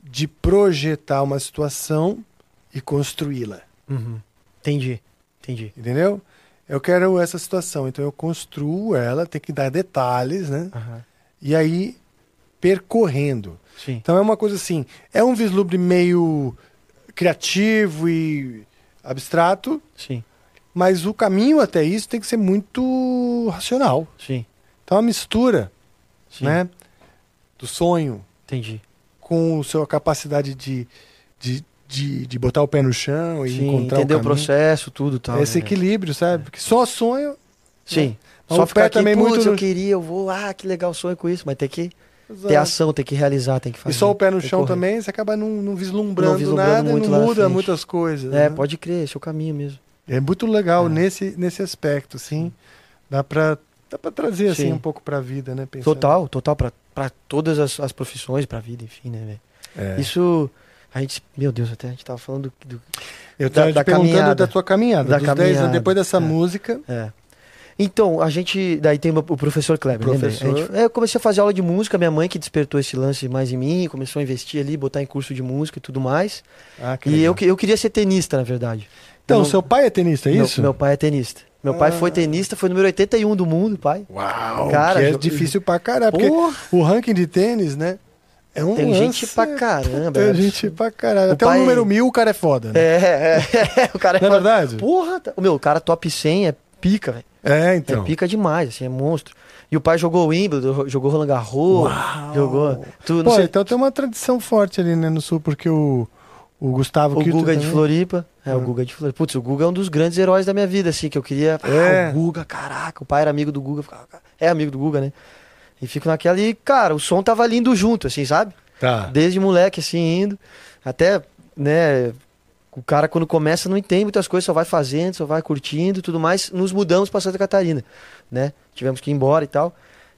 de projetar uma situação e construí-la. Uhum. Entendi, entendi. Entendeu? Eu quero essa situação, então eu construo ela, tem que dar detalhes, né? Aham. E aí percorrendo. Sim. Então é uma coisa assim, é um vislumbre meio criativo e abstrato, Sim, mas o caminho até isso tem que ser muito racional. sim, Então é uma mistura, sim. né, do sonho Entendi. com a sua capacidade de, de, de, de botar o pé no chão e Sim, encontrar entender o o, processo, tudo e tal. Esse né? equilíbrio, sabe? Porque só sonho Sim. Mas Só o ficar pé aqui, também muito eu queria, eu vou, ah, que legal, sonho com isso, mas tem que ter Exato. ação, tem que realizar, tem que E fazer. só o pé no chão correr. também, você acaba não, não vislumbrando, Não vislumbrando nada, muito não muda muitas coisas. É, né? pode crer, esse é o caminho mesmo. É muito legal É. nesse, nesse aspecto, assim. Dá pra, dá pra trazer, assim, Sim. um pouco pra vida, né? Pensando. Total, total, pra, pra todas as, as profissões, pra vida, enfim, né, velho? É. Isso, a gente, meu Deus, até a gente tava falando do... Eu da- tava te da perguntando caminhada. da tua caminhada, Da dos 10 caminhada. anos, depois dessa É. música. É. Então, a gente. Daí tem o professor Kleber. Professor. Gente- é, eu comecei a fazer aula de música, minha mãe que despertou esse lance mais em mim, começou a investir ali, botar em curso de música e tudo mais. Ah, que E eu, eu queria ser tenista, na verdade. Então, Eu não- seu pai é tenista, é meu, isso? Meu pai é tenista. Meu pai foi tenista, foi número 81 do mundo, pai. Uau, Cara, que é jo- difícil pra caralho. Porque o ranking de tênis, né? É um Tem lance- gente pra caramba. Tem é gente pra caralho. O Até pai- o número mil o cara é foda, né? É, é, é, (laughs) o cara Não é foda. verdade? Porra, tá- o meu, o cara top 100 é pica, velho. É, É então. pica demais, assim, é monstro. E o pai jogou Wimbledon, jogou Roland Garros, jogou tudo. Pô, sei, então tem uma tradição forte ali, né, no sul, porque o, o Gustavo o Guga de também- Floripa. É, o Ah. Guga de Floripa. Putz, o Guga é um dos grandes heróis da minha vida, assim, que eu queria. É. Ah, o Guga, caraca, o pai era amigo do Guga. É amigo do Guga, né? E fico naquela e, cara, o som tava lindo junto, assim, sabe? Tá. Desde moleque, assim, indo. Até, né, o cara quando começa não entende muitas coisas, só vai fazendo, só vai curtindo e tudo mais. Nos mudamos pra Santa Catarina, né? Tivemos que ir embora e tal.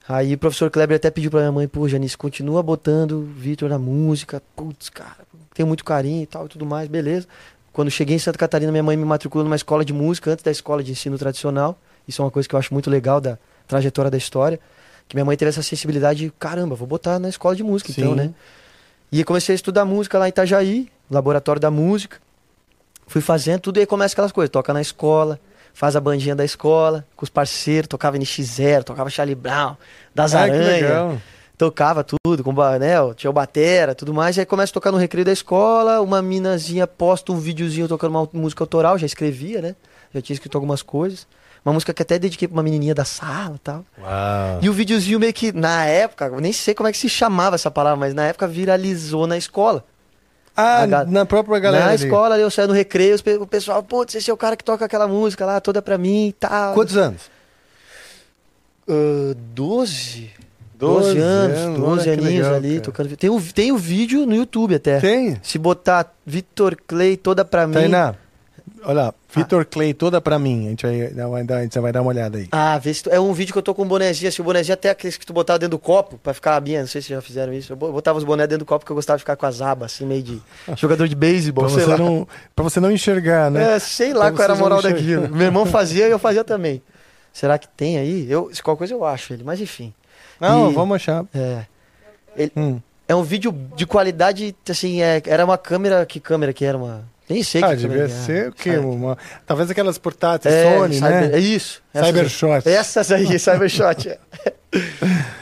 Aí o professor Kleber até pediu pra minha mãe, pô, Janice, continua botando o Vitor na música. Putz, cara, tenho muito carinho e tal e tudo mais, beleza. Quando cheguei em Santa Catarina, minha mãe me matriculou numa escola de música antes da escola de ensino tradicional. Isso é uma coisa que eu acho muito legal da trajetória da história. Que minha mãe teve essa sensibilidade de, caramba, vou botar na escola de música, então, Sim. né? E comecei a estudar música lá em Itajaí, laboratório da música. Fui fazendo tudo e aí começa aquelas coisas. Toca na escola, faz a bandinha da escola, com os parceiros, tocava NX0, tocava Charlie Brown, das Ah, que Aranhas, tocava tudo, com né, tinha o batera, tudo mais. E aí começa a tocar no recreio da escola, uma minazinha posta um videozinho tocando uma música autoral, já escrevia, né? Já tinha escrito algumas coisas. Uma música que até dediquei pra uma menininha da sala e tal. Uau. E o videozinho meio que, na época, eu nem sei como é que se chamava essa palavra, mas na época viralizou na escola. Ah, a ga- na própria galera na ali. escola, ali, eu saio no recreio, o pessoal, putz, esse é o cara que toca aquela música lá, toda pra mim e tal. Quantos anos? 12? 12 12 anos, anos, 12 olha que aninhos legal, ali, cara. tocando. Tem o, tem o vídeo no YouTube até. Tem? Se botar Vitor Clay toda pra mim. Tainá, olha, Vitor Clay toda pra mim. A gente vai, dar- vai dar, a gente vai dar uma olhada aí. Ah, vê se tu- é um vídeo que eu tô com um bonezinho, assim, o bonezinho até aqueles que tu botava dentro do copo, pra ficar a minha, não sei se já fizeram isso. Eu bo- botava os bonés dentro do copo porque eu gostava de ficar com as abas, assim, meio de (laughs) jogador de beisebol, Pra sei você, lá. não, pra você não enxergar, né? É, sei lá Pra qual era a moral daquilo. Meu irmão (laughs) fazia e eu fazia também. Será que tem aí? Eu, se qualquer coisa eu acho ele, mas enfim. Não, E- vamos achar. É. Hum. É um vídeo de qualidade, assim, é, era uma câmera, que câmera que era uma... Nem sei Ah, que devia era. ser o quê? Sabe? Uma, talvez aquelas portáteis É, Sony, cyber- né? É isso. Cybershot. Essas aí, (laughs) Cybershot. (laughs) é.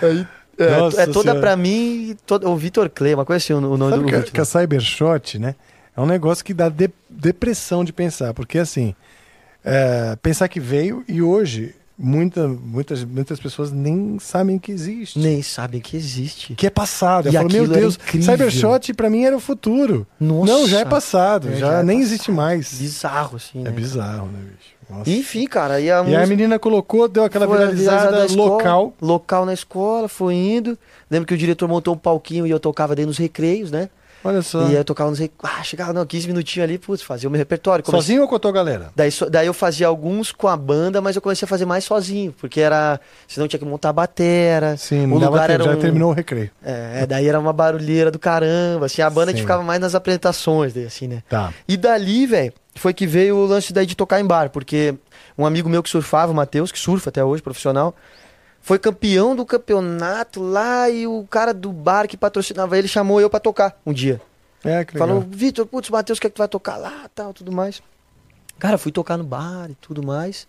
Aí, é, Nossa é toda pra mim, todo, o Vitor Clay, uma coisa assim, o, nome Sabe do que, a- vídeo. que a Cybershot, né? É um negócio que dá de- depressão de pensar, porque assim, é, pensar que veio e hoje muita, muitas, muitas pessoas nem sabem que existe. Nem sabem que existe. Que é passado. E Eu falo, meu Deus. Cybershot pra mim era o futuro. Nossa. Não, já é passado, É, já, já é nem passado. existe mais. Bizarro, assim, É né? bizarro, né, bicho? Nossa. Enfim, cara, e a E a música... menina colocou, deu aquela Foi viralizada escola, local. Local na escola, foi indo. Lembro que o diretor montou um palquinho e eu tocava dentro nos recreios, né? Olha só. E aí eu tocava nos recreios. Ah, chegava, não, 15 minutinhos ali, putz, fazia o meu repertório. Comecei- Sozinho ou com a tua galera? Daí, so- daí eu fazia alguns com a banda, mas eu comecei a fazer mais sozinho, porque era. Senão tinha que montar a batera. Sim, o não lugar tempo, era já um- terminou o recreio. É, é, daí era uma barulheira do caramba. Assim, a banda Sim. que ficava mais nas apresentações, daí, assim, né? Tá. E dali, velho, foi que veio o lance daí de tocar em bar, porque um amigo meu que surfava, o Matheus, que surfa até hoje, profissional, foi campeão do campeonato lá e o cara do bar que patrocinava ele chamou eu pra tocar um dia. É, que legal. Falou, Vitor, putz, Matheus, quer que tu vai tocar lá, tal, tudo mais. Cara, fui tocar no bar e tudo mais.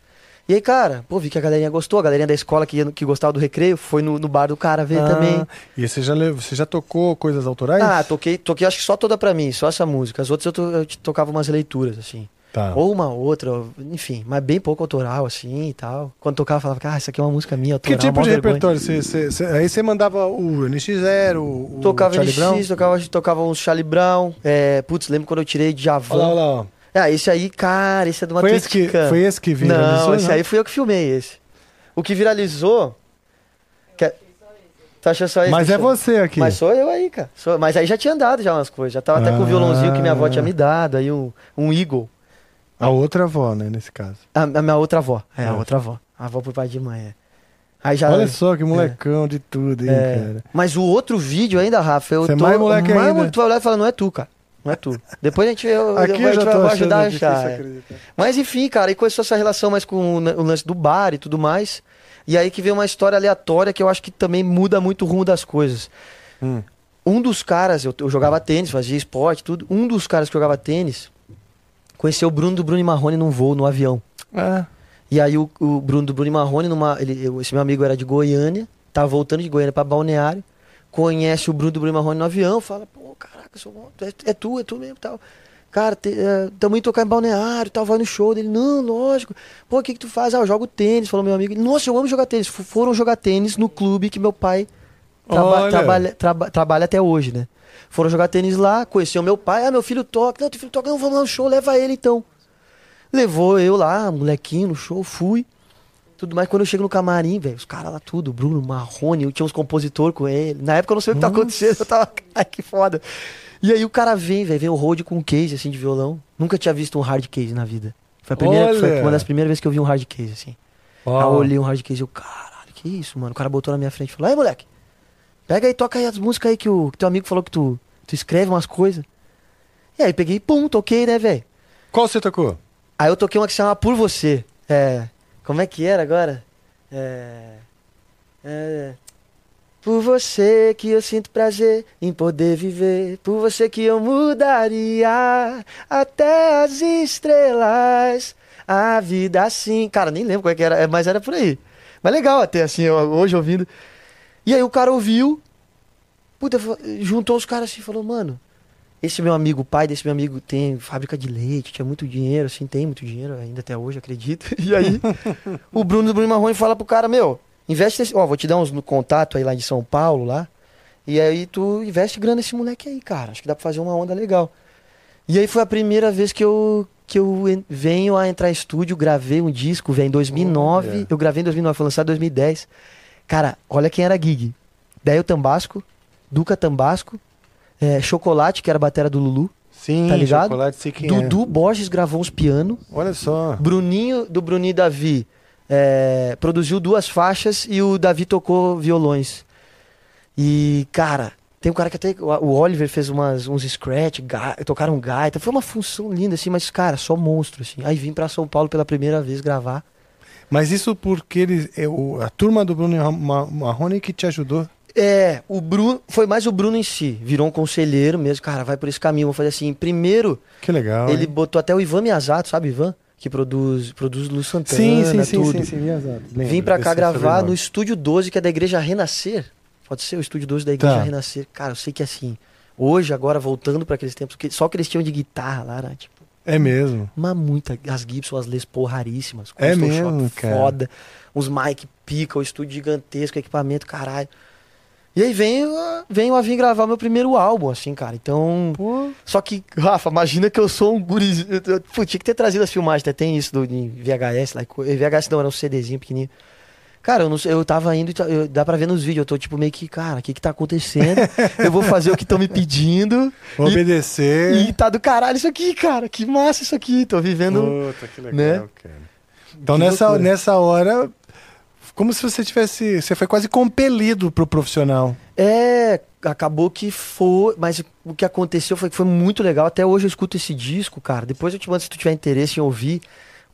E aí, cara, pô, vi que a galerinha gostou, a galerinha da escola que, que gostava do recreio, foi no, no bar do cara ver Ah, também. E você já, você já tocou coisas autorais? Ah, toquei, toquei acho que só toda pra mim, só essa música. As outras eu, to- eu tocava umas leituras, assim. Tá. Ou uma outra, enfim, mas bem pouco autoral, assim e tal. Quando tocava, falava, ah, isso aqui é uma música minha, Que autoral. tipo mó de vergonha. repertório? Você, você- você- aí você mandava o NX0, o Tocava Charlie NX, Brown? tocava, tocava uns Charlie Brown. É, putz, lembro quando eu tirei de Olha lá, Javan. olha lá. ó. Ah, esse aí, cara, esse é de uma Foi esse, que, foi esse que viralizou? Não, esse aí fui eu que filmei esse. O que viralizou. Que... é- Tu achou só esse? Mas é você aqui. Mas sou eu aí, cara. Sou- Mas aí já tinha dado já umas coisas. Já tava até com o Ah. violãozinho que minha avó tinha me dado. Aí um, um Eagle. A outra avó, né, nesse caso. A, a minha outra avó. É, a É. outra avó. A avó por pai de mãe, é. Aí já. Olha só que molecão de tudo, hein, é. cara. Mas o outro vídeo ainda, Rafa, eu Você é tô. mais moleque ainda. Tu vai olhar e falar, não é tu, cara. Não é tu. Depois a gente, eu, Aqui eu, a já vai ajudar a achar. é. Mas enfim, cara, e começou essa relação mais com o lance do bar e tudo mais. E aí que veio uma história aleatória que eu acho que também muda muito o rumo das coisas. Hum. Um dos caras, eu, eu jogava tênis, fazia esporte, tudo. Um dos caras que jogava tênis conheceu o Bruno do Bruno e Marrone num voo, no avião. Ah, E aí o, o Bruno do Bruno e Marrone, numa, ele, esse meu amigo era de Goiânia, tava voltando de Goiânia pra Balneário, conhece o Bruno do Bruno e Marrone no avião, fala, pô, caraca, sou, é, é tu, é tu mesmo tal. Cara, te, é, tamo indo tocar em Balneário, tal, vai no show dele. Não, lógico. Pô, o que que tu faz? Ah, eu jogo tênis, falou meu amigo. Nossa, eu amo jogar tênis. F- Foram jogar tênis no clube que meu pai traba- trabalha, traba- trabalha até hoje, né? Foram jogar tênis lá, conheceu meu pai. Ah, meu filho toca. Não, teu filho toca. Não, vamos lá no show, leva ele então. Levou eu lá, molequinho, no show, fui. Tudo mais. Quando eu chego no camarim, velho, os caras lá tudo, Bruno, Marrone, eu tinha uns compositores com ele. Na época eu não sei o que tá acontecendo, eu tava, (laughs) ai, que foda. E aí o cara vem, velho, vem o Rode com um case, assim, de violão. Nunca tinha visto um hard case na vida. Foi, a primeira, foi uma das primeiras vezes que eu vi um hard case, assim. Aí eu olhei um hard case e eu, caralho, que isso, mano? O cara botou na minha frente e falou, aí, moleque, pega aí, toca aí as músicas aí que o que teu amigo falou que tu, tu escreve umas coisas. E aí peguei, pum, toquei, né, velho? Qual você tocou? Aí eu toquei uma que se chama Por Você. É. Como é que era agora? É. É. Por você que eu sinto prazer em poder viver. Por você que eu mudaria até as estrelas. A vida assim. Cara, nem lembro qual é que era, é, mas era por aí. Mas legal até, assim, eu- hoje ouvindo. E aí o cara ouviu. Puta, juntou os caras assim e falou, mano. Esse meu amigo, o pai desse meu amigo, tem fábrica de leite, tinha muito dinheiro, assim, tem muito dinheiro, ainda até hoje, acredito. (laughs) E aí, o Bruno do Bruno Marrone fala pro cara, meu, investe nesse. Ó, vou te dar uns no contato aí lá de São Paulo, lá. E aí tu investe grana nesse moleque aí, cara. Acho que dá pra fazer uma onda legal. E aí foi a primeira vez que eu, que eu en- venho a entrar em estúdio, gravei um disco, velho, em 2009. Olha. Eu gravei em 2009, foi lançado em 2010. Cara, olha quem era Gig. Daio Tambasco, Duca Tambasco, é, Chocolate, que era a batera do Lulu. Sim, Tá ligado? Chocolate, sei quem é. Dudu Borges gravou uns piano. Olha só. Bruninho, do Bruninho e Davi, é, produziu duas faixas e o Davi tocou violões. E, cara, tem um cara que até. O Oliver fez umas, uns scratch, ga, tocaram gaita. Foi uma função linda, assim, mas, cara, só monstro, assim. Aí vim pra São Paulo pela primeira vez gravar. Mas isso porque eles, é, a turma do Bruno Ma- Marrone que te ajudou. É, o Bruno. Foi mais o Bruno em si. Virou um conselheiro mesmo. Cara, vai por esse caminho. Vou fazer assim. Primeiro, Que legal. ele hein? botou até o Ivan Miyazato, sabe, Ivan? Que produz, produz Lu Santana, Sim, sim, sim, tudo. sim, sim, exato. Lembro Vim pra cá gravar no Estúdio 12, que é da Igreja Renascer. Pode ser o Estúdio 12 da Igreja Tá. Renascer. Cara, eu sei que assim, hoje, agora, voltando pra aqueles tempos, que só que eles tinham de guitarra lá, né? É mesmo. uma muita. As Gibson, as Les Paul raríssimas. É Crystal mesmo, cara. Foda. Uns mic pica, o estúdio gigantesco, equipamento, caralho. E aí vem, venho a vir gravar meu primeiro álbum, assim, cara. Então. Pô. Só que, Rafa, imagina que eu sou um gurizinho. eu- tinha que ter trazido as filmagens, até tem isso do, em VHS, lá, VHS não, era um CDzinho pequenininho. Cara, eu, não eu tava indo, eu- dá pra ver nos vídeos, eu tô tipo meio que, cara, o que que tá acontecendo? eu vou fazer o que estão me pedindo. (laughs) Vou E- obedecer. E tá do caralho isso aqui, cara, que massa isso aqui, tô vivendo. Puta, que legal, né? cara. Então Que nessa, loucura. nessa hora, como se você tivesse. Você foi quase compelido pro profissional. É, acabou que foi, mas o que aconteceu foi que foi muito legal. Até hoje eu escuto esse disco, cara. Depois eu te mando se tu tiver interesse em ouvir.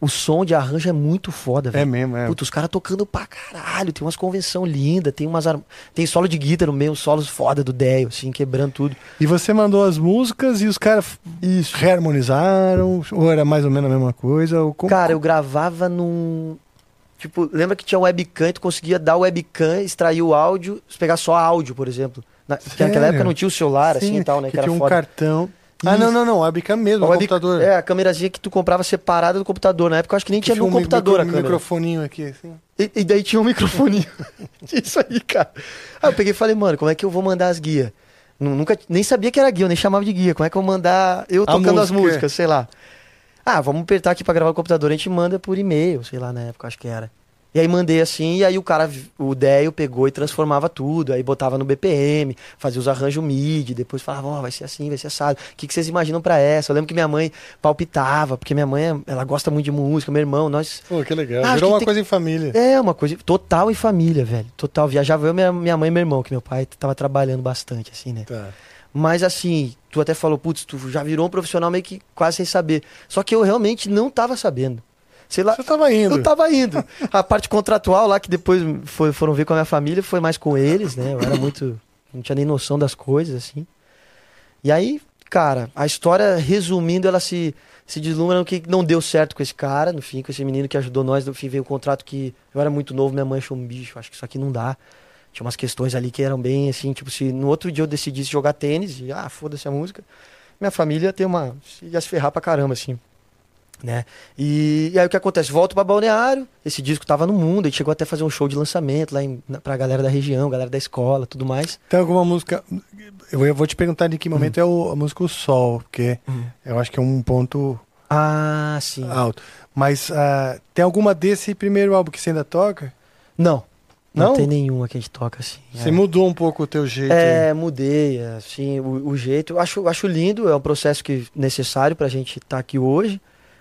O som de arranjo é muito foda, É velho. mesmo, é. Puta, os caras tocando pra caralho. Tem umas convenção linda, tem umas ar- tem solo de guitarra no meio, solos foda do Deio, assim, quebrando tudo. E você mandou as músicas e os caras Isso. reharmonizaram? Ou era mais ou menos a mesma coisa? Ou como- Cara, eu gravava num tipo, lembra que tinha webcam, e tu conseguia dar o webcam, extrair o áudio, pegar só áudio, por exemplo. Na, porque naquela época não tinha o celular assim Sim, e tal, né, que que era tinha um foda. cartão. Ah, não, não, não. Webcam mesmo, A web- computador. É, a câmerazinha que tu comprava separada do computador. Na época eu acho que nem Que tinha no um computador micro- a câmera. microfoninho aqui, assim. E, e daí tinha um microfoninho. (laughs) (laughs) Isso aí, cara. Aí eu peguei e falei, mano, como é que eu vou mandar as guias? Nu- Nunca, nem sabia que era guia, eu nem chamava de guia. Como é que eu vou mandar eu A tocando as música. músicas, sei lá. Ah, vamos apertar aqui pra gravar o computador, a gente manda por e-mail, sei lá, na época, acho que era. E aí mandei assim, e aí o cara, o Deio pegou e transformava tudo, aí botava no BPM, fazia os arranjos MIDI, depois falava, ó, vai ser assim, vai ser assado. O que, que vocês imaginam pra essa? Eu lembro que minha mãe palpitava, porque minha mãe, ela gosta muito de música, meu irmão, nós Pô, que legal. Ah, Virou que uma tem- coisa em família. é, uma coisa total em família, velho. Total. Viajava eu, minha, minha mãe e meu irmão, que meu pai tava trabalhando bastante, assim, né? Tá. Mas assim, tu até falou, putz, tu já virou um profissional meio que quase sem saber. Só que eu realmente não tava sabendo. Sei lá. Você tava indo. Eu tava indo. A parte contratual lá, que depois foi- foram ver com a minha família, foi mais com eles, né? Eu era muito. Não tinha nem noção das coisas, assim. E aí, cara, a história, resumindo, ela se, se deslumbra no que não deu certo com esse cara, no fim, com esse menino que ajudou nós. No fim, veio um contrato que eu era muito novo, minha mãe achou um bicho, acho que isso aqui não dá. Tinha umas questões ali que eram bem assim, tipo, se no outro dia eu decidisse jogar tênis, e ah, foda-se a música, minha família ia ter uma. ia se ferrar pra caramba, assim. Né? E, e aí o que acontece? Volto pra Balneário, esse disco tava no mundo, a gente chegou até a fazer um show de lançamento lá em, na, pra galera da região, galera da escola, tudo mais. Tem alguma música. Eu vou te perguntar de que momento é o- a música O Sol, porque eu acho que é um ponto Ah, sim. alto. Mas ah, tem alguma desse primeiro álbum que você ainda toca? Não, não. Não? tem nenhuma que a gente toca assim. Você é. mudou um pouco o teu jeito. É, mudei, assim, o, o jeito. Acho, acho lindo, é um processo que necessário pra gente estar aqui hoje.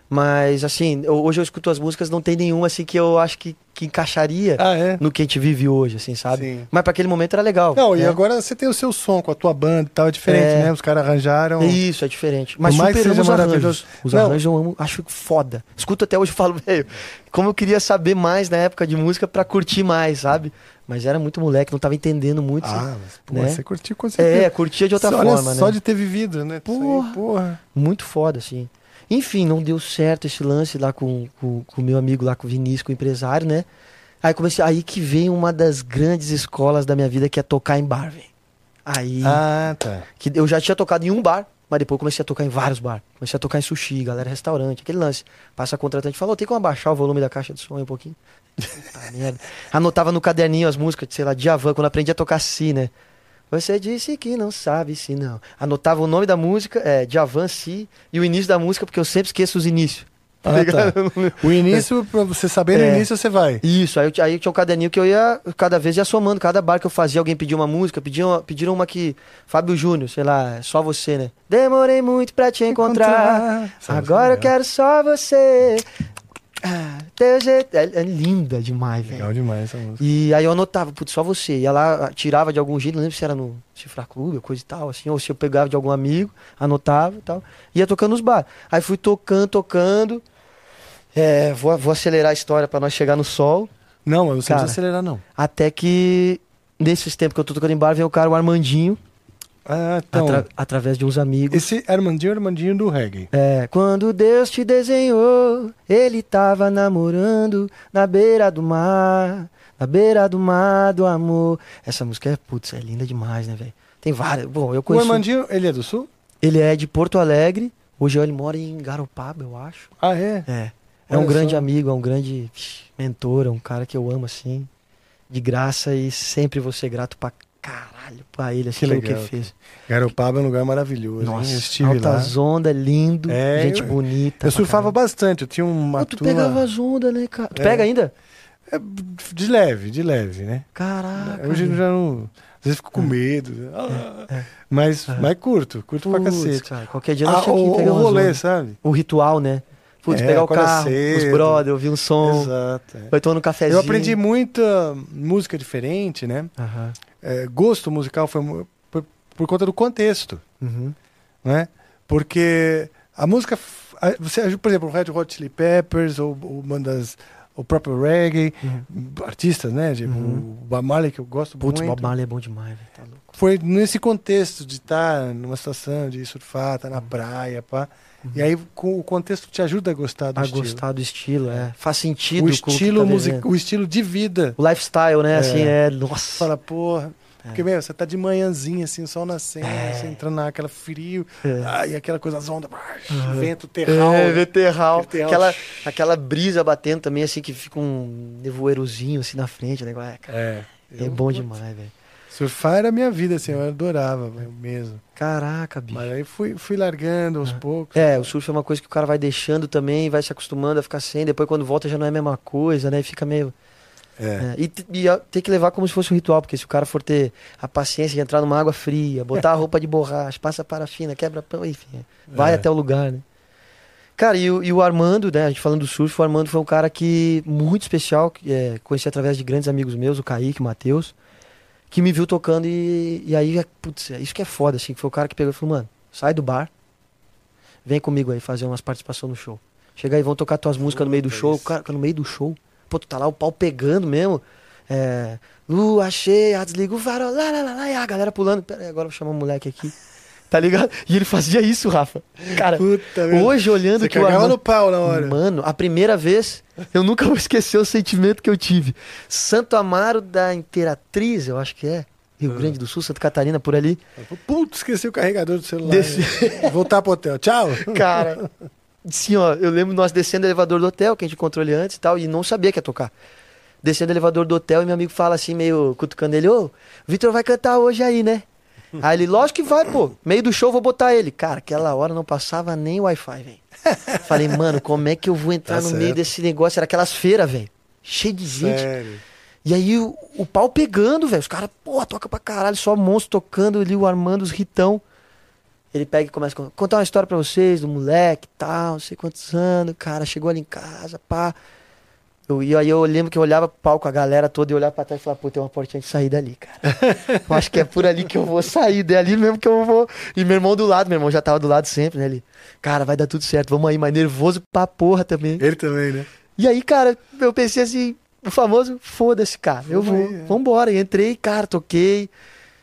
Mas, assim, hoje eu escuto as músicas, não tem nenhuma, assim, que eu acho que, que encaixaria Ah, é? no que a gente vive hoje, assim, sabe? Sim. Mas pra aquele momento era legal. Não, e né? agora você tem o seu som com a tua banda e tal, é diferente, É. né? Os caras arranjaram. Isso, é diferente. Mas mais super seja os arranjos. Os Não. arranjos eu amo, acho foda. Escuto até hoje e falo, velho, como eu queria saber mais na época de música pra curtir mais, sabe? Mas era muito moleque, não tava entendendo muito. Ah, mas, pô, né? você curtiu com certeza. é, curtia de outra só, forma, Só né? de ter vivido, né? Isso aí, Porra. porra. Muito foda, assim. Enfim, não deu certo esse lance lá com o meu amigo lá, com o Vinícius, com o empresário, né? Aí comecei, aí que vem uma das grandes escolas da minha vida, que é tocar em bar, velho. Aí, Ah, tá. que eu já tinha tocado em um bar, mas depois comecei a tocar em vários bar. Comecei a tocar em sushi, galera, restaurante, aquele lance. Passa a contratante, falou, tem como abaixar o volume da caixa de som um pouquinho? (laughs) Puta merda. Anotava no caderninho as músicas, sei lá, Djavan, quando eu aprendi a tocar si, né? Você disse que não sabe se não. Anotava o nome da música, é, Djavan, si, e o início da música, porque eu sempre esqueço os inícios. Tá Ah, ligado? O início, pra você saber no É. início, você vai. Isso, aí eu, aí eu tinha um caderninho que eu ia, cada vez ia somando, cada bar que eu fazia, alguém pedia uma música, pediam, pediram uma que, Fábio Júnior, sei lá, é só você, né? Demorei muito pra te encontrar, música agora é eu quero só você. Ah, teu jeito, é, é linda demais, velho. Legal demais essa música. E aí eu anotava, putz, só você. Ia lá, tirava de algum jeito, não lembro se era no Cifra Clube ou coisa e tal, assim, ou se eu pegava de algum amigo, anotava e tal. Ia tocando nos bar. Aí fui tocando, tocando. É, vou, vou acelerar a história pra nós chegar no sol. Não, mas você não precisa acelerar, não. Até que, nesses tempos que eu tô tocando em bar, vem o cara, o Armandinho, Ah, então. atra- através de uns amigos. Esse Armandinho é o Armandinho do reggae. É, quando Deus te desenhou, ele tava namorando na beira do mar, na beira do mar do amor. Essa música é, putz, é linda demais, né, velho? Tem várias. Bom, eu O conheço. Armandinho, ele é do sul? Ele é de Porto Alegre. Hoje ele mora em Garopaba, eu acho. Ah, é? É. É um grande só. amigo, é um grande mentor, é um cara que eu amo assim, de graça e sempre vou ser grato pra caralho pra ele, assim, Que legal, que fez. Garopaba é um lugar maravilhoso. hein? Nossa, eu estive lá. altas ondas, lindo, É, gente eu- bonita. Eu pra surfava caralho. bastante, eu tinha uma Pô, tu turma... pegava as ondas, né, cara? Tu É. pega ainda? É, de leve, de leve, né? Caraca. Hoje eu já não... Às vezes fico com medo. Ah, Mas, mas curto, curto pra Putz, cacete. cara, qualquer dia nós Ah, o, pegar o rolê, sabe? O ritual, né? Putz, É, pegar o acorda carro, os brother, ouvir um som, Exato. é. vai tomando um cafezinho. Eu aprendi muita música diferente, né? Aham. É, gosto musical foi por, por conta do contexto, Uhum. né? Porque a música, a- você, por exemplo, o Red Hot Chili Peppers ou, ou o próprio reggae, artistas, né? Tipo, Uhum. o Bob Marley que eu gosto Putz, muito. Bob Marley é bom demais. Tá louco. Foi nesse contexto de estar numa situação de surfar, estar na praia, pá. E aí com, o contexto te ajuda a gostar do A estilo. gostar do estilo, é. Faz sentido o com estilo que tá o estilo de vida. O lifestyle, né? É. Assim, é. Nossa. Fala, porra. Porque, meu, você tá de manhãzinha, assim, o sol nascendo, É. você entrando naquela frio, É. aí aquela coisa, as ondas, vento terral. É, veterral. Aquele terral. Aquela, aquela brisa batendo também, assim, que fica um nevoeirozinho assim na frente, né? É, cara, É. é bom demais, velho. Surfar era a minha vida, assim, eu adorava mesmo. Caraca, bicho. Mas aí fui, fui largando aos poucos. É, o surf é uma coisa que o cara vai deixando também, vai se acostumando a ficar sem, depois quando volta já não é a mesma coisa, né? E fica meio. É. É, E, e tem que levar como se fosse um ritual, porque se o cara for ter a paciência de entrar numa água fria, botar a (laughs) roupa de borracha, passa parafina, quebra pão, enfim, é, vai É. até o lugar, né? Cara, e, o- e o Armando, né? A gente falando do surf, o Armando foi um cara que muito especial, que é, conheci através de grandes amigos meus, o Kaique, o Matheus, que me viu tocando e, e aí, putz, é isso que é foda, assim, que foi o cara que pegou e falou, mano, sai do bar, vem comigo aí fazer umas participações no show. Chega aí, vão tocar tuas músicas no meio do Puta, show, cara, no meio do show, pô, tu tá lá o pau pegando mesmo, é, lua cheia, desliga o farol, lá, lá, lá, lá, e a galera pulando, pera aí, agora eu vou chamar o moleque aqui, tá ligado? E ele fazia isso, Rafa, cara, Puta hoje olhando Você que o Armando- no pau na hora. Mano, a primeira vez, eu nunca vou esquecer o sentimento que eu tive. Santo Amaro da Imperatriz, eu acho que é. Rio Grande do Sul, Santa Catarina, por ali. Putz, esqueci o carregador do celular. Desci. Voltar pro hotel. Tchau. (laughs) Cara, sim, ó, eu lembro nós descendo o elevador do hotel, que a gente encontrou ele antes e tal, e não sabia que ia tocar. Descendo o elevador do hotel e meu amigo fala assim, meio cutucando ele, ô, Vitor vai cantar hoje aí, né? (laughs) Aí ele, lógico que vai, pô. Meio do show vou botar ele. Cara, aquela hora não passava nem Wi-Fi, velho. (laughs) Falei, mano, como é que eu vou entrar Tá no meio certo. desse negócio? Era aquelas feiras, velho. Cheio de gente. Sério. E aí o, o pau pegando, velho. Os caras, porra, toca pra caralho, só monstro tocando ali, o Armando, os ritão. Ele pega e começa a con- contar uma história pra vocês, do moleque e tal, não sei quantos anos, cara, chegou ali em casa, pá. Eu, e aí eu lembro que eu olhava pro palco, a galera toda, e olhava pra trás e falava, pô, tem uma portinha de saída ali, cara. eu acho que é por ali que eu vou sair, é ali mesmo que eu vou. E meu irmão do lado, meu irmão já tava do lado sempre, né? Ele, cara, vai dar tudo certo, vamos aí, mas nervoso pra porra também. Ele também, né? E aí, cara, eu pensei assim, o famoso, foda-se, cara, eu vou, aí, é. vambora. E entrei, cara, toquei.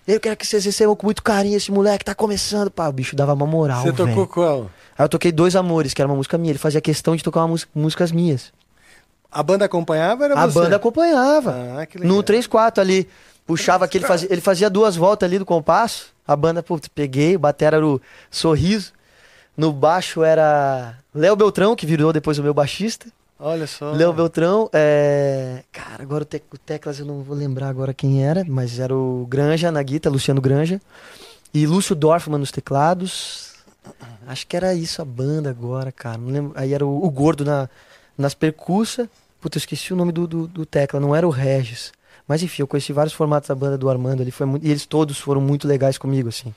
Eu quero que vocês recebam com muito carinho esse moleque, tá começando. Pá, o bicho dava uma moral, Você tocou velho. qual? Aí eu toquei Dois Amores, que era uma música minha. Ele fazia questão de tocar uma música, músicas minhas. A banda acompanhava era A você? banda acompanhava. Ah, que legal. no 3-4 ali. Puxava aquele, fazia, ele fazia duas voltas ali do compasso. A banda, putz, peguei, o batera era o Sorriso. No baixo era Léo Beltrão, que virou depois o meu baixista. Olha só. Léo Beltrão, é... Cara, agora o, Tec- o Teclas eu não vou lembrar agora quem era, mas era o Granja na guitarra, Luciano Granja. E Lúcio Dorfman nos teclados. Acho que era isso a banda agora, cara. Não lembro. Aí era o, o Gordo na, nas percussa. Puta, eu esqueci o nome do, do, do tecla, não era o Regis. Mas enfim, eu conheci vários formatos da banda do Armando ali, foi muito... e eles todos foram muito legais comigo, assim.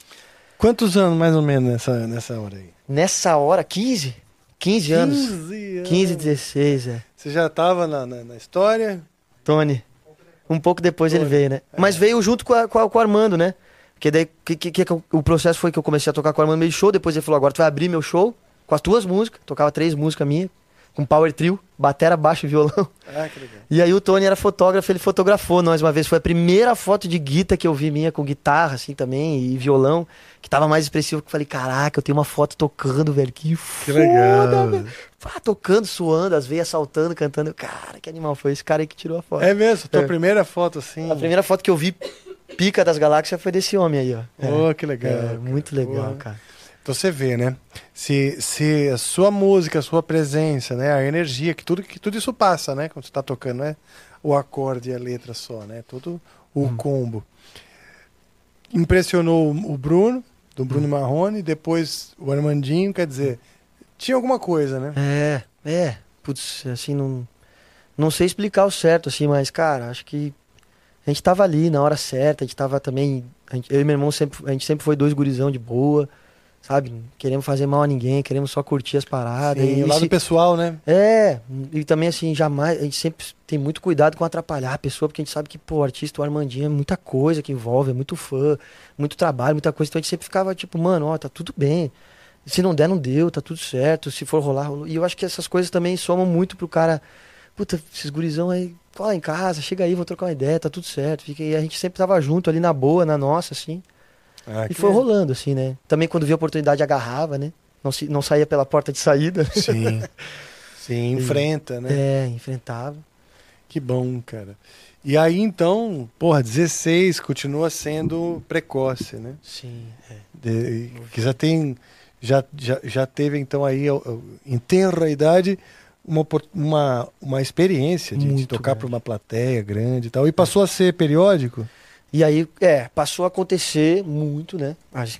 Quantos anos mais ou menos nessa, nessa hora aí? Nessa hora, 15? 15 anos. 15 anos. 15, 16, é. Você já tava na, na, na história? Tony. Um pouco depois ele Tony, veio, né? Mas veio junto com, a- com, a- com o Armando, né? Porque daí que, que, que eu- o processo foi que eu comecei a tocar com o Armando meio show, depois ele falou, agora tu vai abrir meu show com as tuas músicas. Tocava três músicas minhas, com power trio, batera, baixo e violão. Ah, que legal. E aí o Tony era fotógrafo, ele fotografou nós uma vez. Foi a primeira foto de guita que eu vi minha com guitarra, assim, também, e violão, que tava mais expressivo. Que eu falei, caraca, eu tenho uma foto tocando, velho. Que, Que foda, legal. velho. Pá, tocando, suando, as veias saltando, cantando. Cara, que animal. Foi esse cara aí que tirou a foto. É mesmo? Tua É. primeira foto assim? A primeira foto que eu vi pica das galáxias foi desse homem aí, ó. Oh, que legal. É, muito legal, Porra. cara. Então você vê, né? Se, se a sua música, a sua presença, né? A energia, que tudo, que tudo isso passa, né? Quando você tá tocando, não é o acorde e a letra só, né? Tudo o Hum. combo. Impressionou o Bruno, do Bruno Hum. Marrone, depois o Armandinho, quer dizer, tinha alguma coisa, né? É, é. Putz, assim, não. Não sei explicar o certo, assim, mas, cara, acho que a gente tava ali na hora certa, a gente tava também. gente- eu e meu irmão sempre. A gente sempre foi dois gurizão de boa, sabe? Queremos fazer mal a ninguém, queremos só curtir as paradas. Sim, e o lado se- pessoal, né? É, e também assim, jamais, a gente sempre tem muito cuidado com atrapalhar a pessoa, porque a gente sabe que, pô, o artista, o Armandinho, é muita coisa que envolve, é muito fã, muito trabalho, muita coisa, então a gente sempre ficava tipo, mano, ó, tá tudo bem, se não der, não deu, tá tudo certo, se for rolar, rolou. E eu acho que essas coisas também somam muito pro cara, puta, esses gurizão aí, cola em casa, chega aí, vou trocar uma ideia, tá tudo certo, fica e a gente sempre tava junto ali na boa, na nossa, assim, Ah, e foi legal. rolando, assim, né. Também quando via oportunidade agarrava, né, não, se, não saía pela porta de saída, Sim. (laughs) Sim, enfrenta, né? é, enfrentava. Que bom, cara. E aí, então, porra, 16 continua sendo precoce, né? Sim, é. De- que já tem. Já, já, já teve, então, aí, em tenra idade, uma, uma, uma experiência de, de tocar para uma plateia grande e tal. E passou a ser periódico? E aí, é, passou a acontecer muito, né?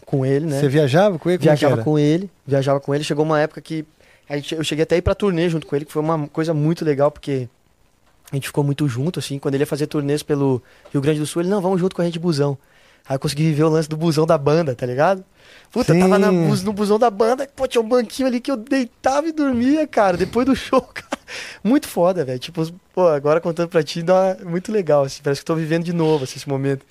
Com ele, né? Você viajava com ele? É viajava com ele, viajava com ele. Chegou uma época que a gente, eu cheguei até a ir pra turnê junto com ele, que foi uma coisa muito legal, porque a gente ficou muito junto, assim. Quando ele ia fazer turnês pelo Rio Grande do Sul, ele, não, vamos junto com a gente busão. Aí eu consegui viver o lance do busão da banda, tá ligado? Puta, Sim. tava na no busão da banda, pô, tinha um banquinho ali que eu deitava e dormia, cara, depois do (laughs) show, cara. Muito foda, velho. Tipo, pô, agora contando pra ti, dá muito legal, assim. Parece que tô vivendo de novo, assim, esse momento.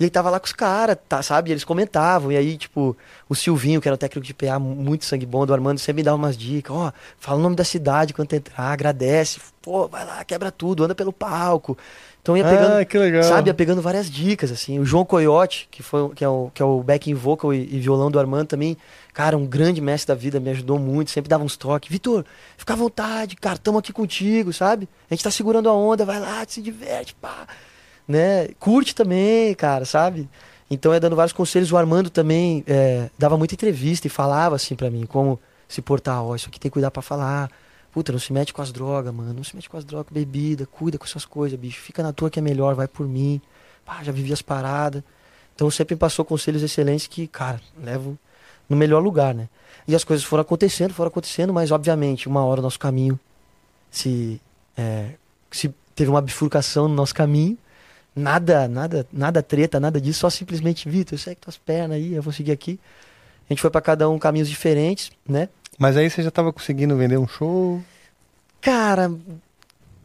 E aí tava lá com os caras, tá, sabe? Eles comentavam. E aí, tipo, o Silvinho, que era o técnico de PA, muito sangue bom do Armando, sempre me dava umas dicas. Ó, fala o nome da cidade quando entrar, agradece. Pô, vai lá, quebra tudo, anda pelo palco. Então ia pegando, Ah, sabe? Ia pegando várias dicas, assim. O João Coyote, que, foi, que, é, o, que é o backing vocal e, e violão do Armando também, cara, um grande mestre da vida, me ajudou muito, sempre dava uns toques. Vitor, fica à vontade, cara, tamo aqui contigo, sabe? A gente tá segurando a onda, vai lá, se diverte, pá. Né? Curte também, cara, sabe? Então é dando vários conselhos. O Armando também é, dava muita entrevista e falava assim pra mim, como se portar, ó, isso aqui tem que cuidar pra falar. Puta, não se mete com as drogas, mano. Não se mete com as drogas, bebida, cuida com essas coisas, bicho. Fica na tua que é melhor, vai por mim. Pá, já vivi as paradas. Então sempre passou conselhos excelentes que, cara, levo no melhor lugar, né? E as coisas foram acontecendo, foram acontecendo, mas obviamente, uma hora o nosso caminho se, é, se teve uma bifurcação no nosso caminho. Nada, nada, nada treta, nada disso, só simplesmente, Vitor, segue tuas pernas aí, eu vou seguir aqui. A gente foi pra cada um caminhos diferentes, né? Mas aí você já tava conseguindo vender um show? Cara,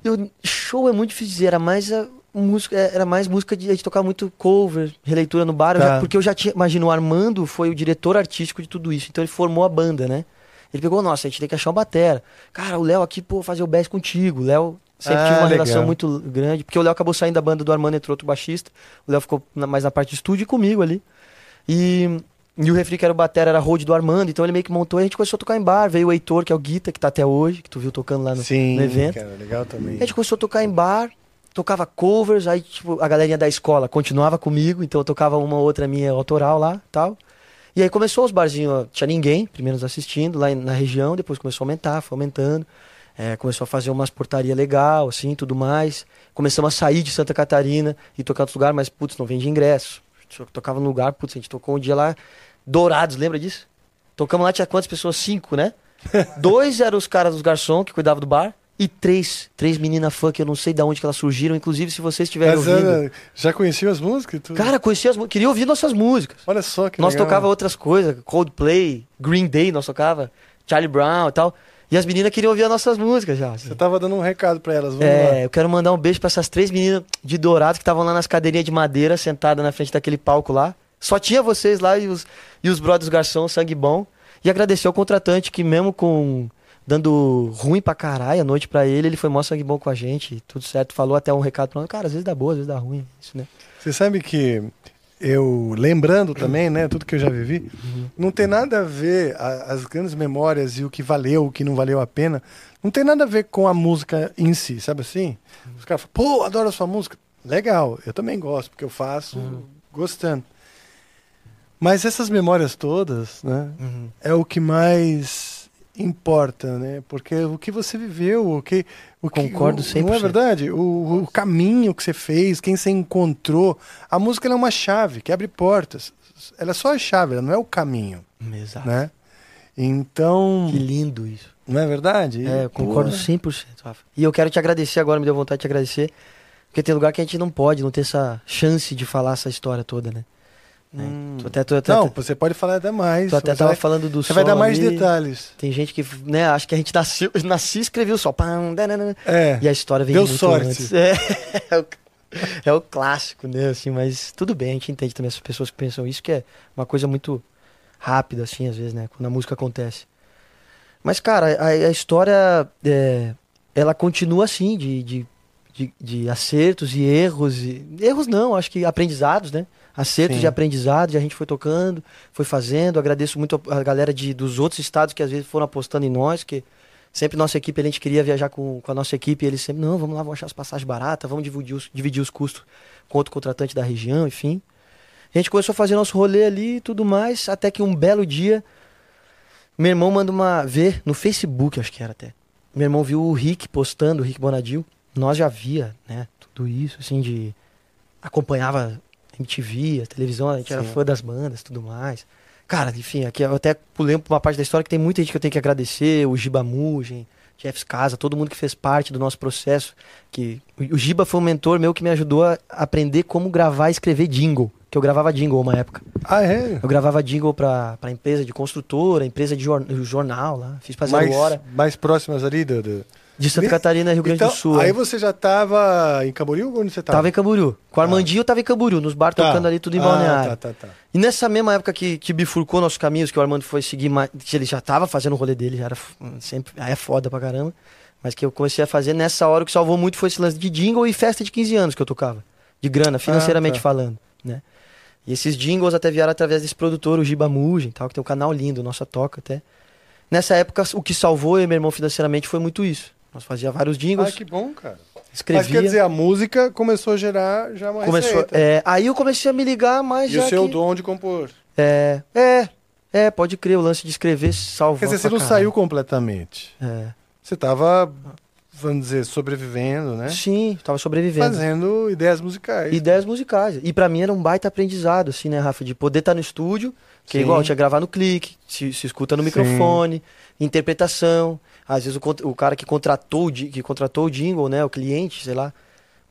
eu, show é muito difícil dizer, era mais a música, é, era mais música de a gente tocar muito cover, releitura no bar, eu já- Tá. porque eu já tinha, imagina, o Armando foi o diretor artístico de tudo isso, então ele formou a banda, né? Ele pegou, nossa, a gente tem que achar uma batera. Cara, o Léo aqui, pô, fazer o bass contigo. O Léo sempre Ah, tive uma legal. relação muito grande, porque o Léo acabou saindo da banda do Armando, entrou outro baixista. O Léo ficou na- mais na parte de estúdio e comigo ali. E, e o refri, que era o batera, era road do Armando, então ele meio que montou e a gente começou a tocar em bar. Veio o Heitor, que é o Guita, que tá até hoje, que tu viu tocando lá no, Sim, no evento. cara, legal também. A gente começou a tocar em bar, tocava covers, aí tipo, a galerinha da escola continuava comigo, então eu tocava uma ou outra minha autoral lá tal. E aí começou os barzinhos, tinha ninguém, primeiro nos assistindo lá na região, depois começou a aumentar, foi aumentando. É, começou a fazer umas portaria legal, assim, tudo mais. Começamos a sair de Santa Catarina e tocar em outros lugares, mas, putz, não vende ingresso. Tocava no lugar, putz, a gente tocou um dia lá, Dourados, lembra disso? Tocamos lá, tinha quantas pessoas? Cinco, né? (laughs) Dois eram os caras dos garçom que cuidavam do bar. E três, três meninas fã que eu não sei de onde que elas surgiram. Inclusive, se vocês estiverem Mas ouvindo. era- já conhecia as músicas tudo? Cara, conhecia as músicas. Queria ouvir nossas músicas. Olha só que nós legal. tocava outras coisas. Coldplay, Green Day, nós tocava. Charlie Brown e tal. E as meninas queriam ouvir as nossas músicas já. assim. Você tava dando um recado pra elas, vamos É, lá. eu quero mandar um beijo pra essas três meninas de Dourados que estavam lá nas cadeirinhas de madeira, sentadas na frente daquele palco lá. Só tinha vocês lá e os, e os brothers garçom, sangue bom. E agradecer ao contratante que mesmo com dando ruim pra caralho a noite pra ele, ele foi mó sangue bom com a gente, tudo certo. Falou até um recado pra nós, cara, às vezes dá boa, às vezes dá ruim, isso, né? Você sabe que eu, lembrando também, né, tudo que eu já vivi, Uhum. não tem nada a ver, a- as grandes memórias e o que valeu, o que não valeu a pena, não tem nada a ver com a música em si, sabe assim? Os caras falam, pô, adoro a sua música. Legal, eu também gosto, porque eu faço Uhum. gostando. Mas essas memórias todas, né, é o que mais importa, né? Porque o que você viveu, o que o que Concordo o- Não é 100%. verdade? O, o caminho que você fez, quem você encontrou, a música é uma chave que abre portas. Ela é só a chave, ela não é o caminho, Exato. né? Então, Que lindo isso. não é verdade? É, eu concordo 100%, Rafa. E eu quero te agradecer agora, me deu vontade de te agradecer, porque tem lugar que a gente não pode, não ter essa chance de falar essa história toda, né? Né? Hum. Até, Não, você pode falar até mais. tu até você tava vai, falando do você vai som dar mais ali. detalhes. Tem gente que, né, acha que a gente nasceu, (laughs) nasci e escreveu só. É. E a história vem Deu muito sorte. antes. (laughs) É, é, o, é o clássico, né, assim, mas tudo bem, a gente entende também essas pessoas que pensam isso, que é uma coisa muito rápida, assim, às vezes, né, quando a música acontece. Mas, cara, a, a história, é, ela continua assim, de, de, de, de acertos e erros. E, erros não, acho que aprendizados, né? Acertos Sim. e aprendizados, e a gente foi tocando, foi fazendo. Agradeço muito a a galera de, dos outros estados que às vezes foram apostando em nós, que sempre nossa equipe, a gente queria viajar com, com a nossa equipe, e eles sempre, não, vamos lá, vamos achar as passagens baratas, vamos dividir os, dividir os custos com outro contratante da região, enfim. A gente começou a fazer nosso rolê ali e tudo mais, até que um belo dia, meu irmão manda uma ver no Facebook, acho que era até. Meu irmão viu o Rick postando, o Rick Bonadil. Nós já via, né, tudo isso, assim, de. acompanhava MTV, a televisão, a gente era Sim. fã das bandas tudo mais. Cara, enfim, aqui eu até pulei uma parte da história que tem muita gente que eu tenho que agradecer, o Giba Mugen, Jeffs Casa, todo mundo que fez parte do nosso processo. Que o Giba foi um mentor meu que me ajudou a aprender como gravar e escrever jingle. Que eu gravava jingle uma época. Ah, é? Eu gravava jingle pra, pra empresa de construtora, empresa de jor- jornal lá. Fiz pra Zero Mais, Hora. mais próximas ali do, do, De Santa Catarina, Rio Grande Então, do Sul. Aí é. você já tava em Camboriú ou onde você tava? Tava em Camboriú. Com o Armandinho eu tava em Camboriú, nos bar Tá. tocando ali tudo em Ah, balneário. Tá, tá, tá. E nessa mesma época que, que bifurcou nossos caminhos, que o Armando foi seguir mais. Que ele já tava fazendo o rolê dele, já era sempre. Aí é foda pra caramba. Mas que eu comecei a fazer nessa hora, o que salvou muito foi esse lance de jingle e festa de 15 anos que eu tocava. De grana, financeiramente tá. falando, né? E esses jingles até vieram através desse produtor, o Giba Mugen, tal, que tem um canal lindo, nossa toca até. Nessa época, o que salvou eu e meu irmão financeiramente foi muito isso. Nós fazia vários jingles, Ah, que bom, cara. escrevia. Mas quer dizer, a música começou a gerar já uma começou, receita. é, aí eu comecei a me ligar mais E o seu que- dom de compor. É, é, é, pode crer, o lance de escrever salvou. Quer dizer, você não saiu completamente. É. Você tava, vamos dizer, sobrevivendo, né? Sim, tava sobrevivendo. Fazendo ideias musicais. Ideias musicais. E pra mim era um baita aprendizado, assim, né, Rafa? De poder estar no estúdio, que é Sim. igual, tinha gravar no clique, se, se escuta no Sim. microfone, interpretação. Às vezes o, o cara que contratou, que contratou o jingle, né, o cliente, sei lá,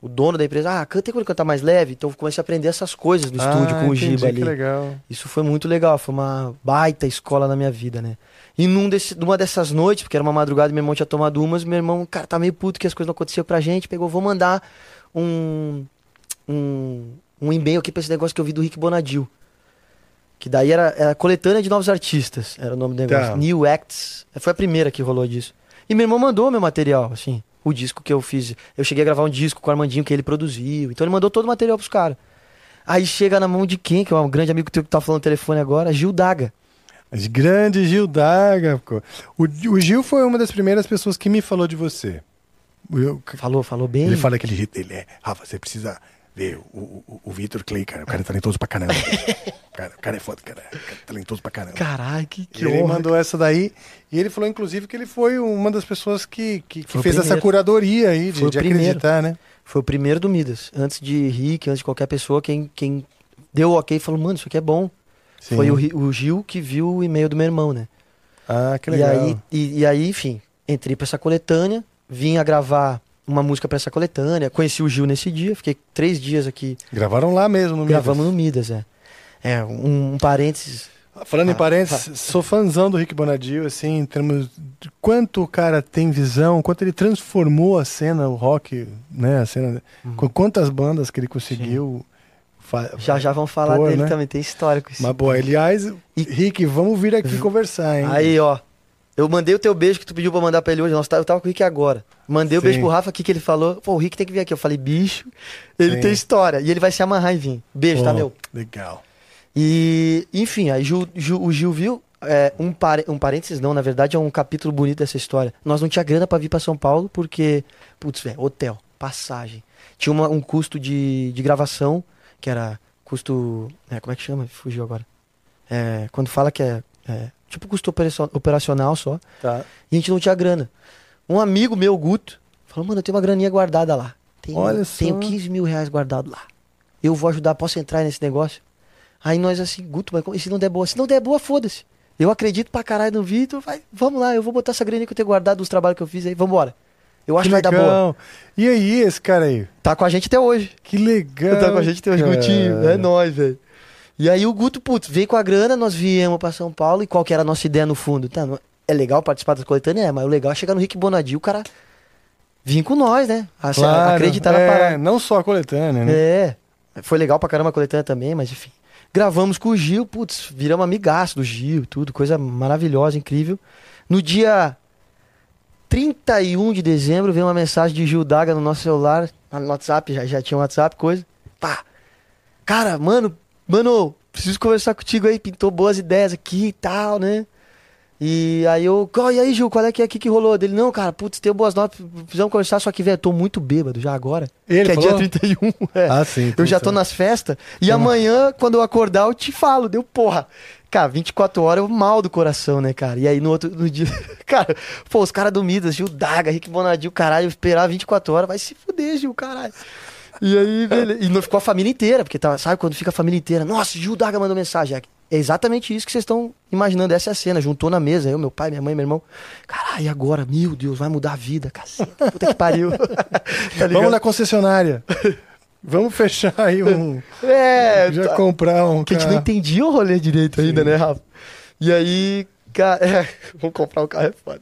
o dono da empresa, ah, canta como cantar mais leve. Então eu comecei a aprender essas coisas no Ah, estúdio com o entendi, Giba ali. Legal. Isso foi muito legal, foi uma baita escola na minha vida, né? E num desse, numa dessas noites, porque era uma madrugada e meu irmão tinha tomado umas, meu irmão, cara, tá meio puto que as coisas não aconteciam pra gente, pegou, vou mandar um, um, um e-mail aqui pra esse negócio que eu vi do Rick Bonadil. Que daí era, era coletânea de novos artistas, era o nome do negócio. Tá. New Acts. Foi a primeira que rolou disso. E meu irmão mandou meu material, assim, o disco que eu fiz. Eu cheguei a gravar um disco com o Armandinho que ele produziu. Então ele mandou todo o material pros caras. Aí chega na mão de quem? Que é um grande amigo teu que tá falando no telefone agora, Gil Daga. Grande Gil Daga. pô. O, o Gil foi uma das primeiras pessoas que me falou de você. Eu- Falou, falou bem. ele fala jeito dele, é, Rafa, você precisa ver o, o, o Vitor Clay, cara. O cara é talentoso pra caramba. (laughs) cara, o cara é foda, cara. O cara é talentoso pra caramba. Caralho, que, que E ele honra. mandou essa daí. E ele falou, inclusive, que ele foi uma das pessoas que, que, que fez essa curadoria aí, de, Foi de acreditar, né? Foi o primeiro do Midas. Antes de Rick, antes de qualquer pessoa, quem, quem deu o ok falou, mano, isso aqui é bom. Sim. Foi o, o Gil que viu o e-mail do meu irmão, né? Ah, que E legal. aí, e, e aí, enfim, entrei pra essa coletânea, vim a gravar uma música pra essa coletânea, conheci o Gil nesse dia, fiquei três dias aqui, Gravaram lá mesmo no gravamos Midas. no Midas, é. É, um, um parênteses. Falando em Ah, parênteses, sou fãzão do Rick Bonadil, assim, em termos de quanto o cara tem visão, quanto ele transformou a cena, o rock, né, a cena, Uhum. com quantas bandas que ele conseguiu Já já vão falar pôr, dele né? também, tem histórico isso. Mas, boa, aliás, E- Rick, vamos vir aqui conversar, hein? Aí, ó. Eu mandei o teu beijo que tu pediu pra mandar pra ele hoje. Nossa, eu tava com o Rick agora. Mandei o Sim. beijo pro Rafa aqui que ele falou. Pô, o Rick tem que vir aqui. Eu falei, bicho, ele Sim. tem história. E ele vai se amarrar em vir. Beijo, tá, Pô, meu? Legal. E, enfim, aí Gil- Gil- o Gil viu. é, um, par, um parênteses, não, na verdade é um capítulo bonito dessa história. Nós não tinha grana pra vir pra São Paulo porque, putz, velho, hotel, passagem. Tinha uma- um custo de, de gravação, que era custo. é, como é que chama? Fugiu agora. É, quando fala que é, é tipo custo operacio- operacional só. Tá. E a gente não tinha grana. Um amigo meu, Guto, falou, mano, eu tenho uma graninha guardada lá. Tenho, Olha só. tenho 15 mil reais guardado lá. Eu vou ajudar, posso entrar nesse negócio? Aí nós assim, Guto, mas como- e se não der boa? Se não der boa, foda-se. Eu acredito pra caralho no Vitor, vai, vamos lá, eu vou botar essa graninha que eu tenho guardado dos trabalhos que eu fiz aí, vambora. Eu acho que vai dar boa. E aí, esse cara aí? Tá com a gente até hoje. Que legal. tá com a gente até hoje, cara. Gutinho. É nóis, velho. E aí o Guto, putz, veio com a grana, nós viemos pra São Paulo e qual que era a nossa ideia no fundo? Tá, é legal participar das coletâneas, é, mas o legal é chegar no Rick Bonadil, o cara vir com nós, né? A- Claro, acreditar é, na parada. Não só a coletânea, né? É. Foi legal pra caramba a coletânea também, mas enfim. Gravamos com o Gil, putz, viramos amigaço do Gil, tudo, coisa maravilhosa, incrível. No dia 31 de dezembro veio uma mensagem de Gil Daga no nosso celular, no WhatsApp, já, já tinha um WhatsApp, coisa. Pá. Cara, mano, mano, preciso conversar contigo aí, pintou boas ideias aqui e tal, né? E aí eu, "Qual- e aí, Gil, qual é que é aqui que rolou? Dele, não, cara, putz, tem boas notas, precisamos conversar, só que, velho, tô muito bêbado já agora. Ele que é falou? dia 31. é. Ah, sim. Eu já tô nas festas e Tá. amanhã, quando eu acordar, eu te falo. Deu porra. Cara, 24 horas eu mal do coração, né, cara? E aí no outro no dia. (laughs) Cara, pô, os caras do Midas, Gil Daga, Rick Bonadil, caralho, esperar 24 horas, vai se fuder, Gil, caralho. E aí, beleza. E não ficou a família inteira, porque tava, sabe quando fica a família inteira? Nossa, Gil Daga mandou mensagem. É exatamente isso que vocês estão imaginando. Essa é a cena. Juntou na mesa, eu, meu pai, minha mãe, meu irmão. Caralho, e agora? Meu Deus, vai mudar a vida, caceta. Puta que pariu. (laughs) Tá? Vamos na concessionária. Vamos fechar aí um. É, já tá- comprar um. Que a gente não entendia o rolê direito ainda, né, Rafa? E aí, cara, (laughs) é, vamos comprar um carro é foda.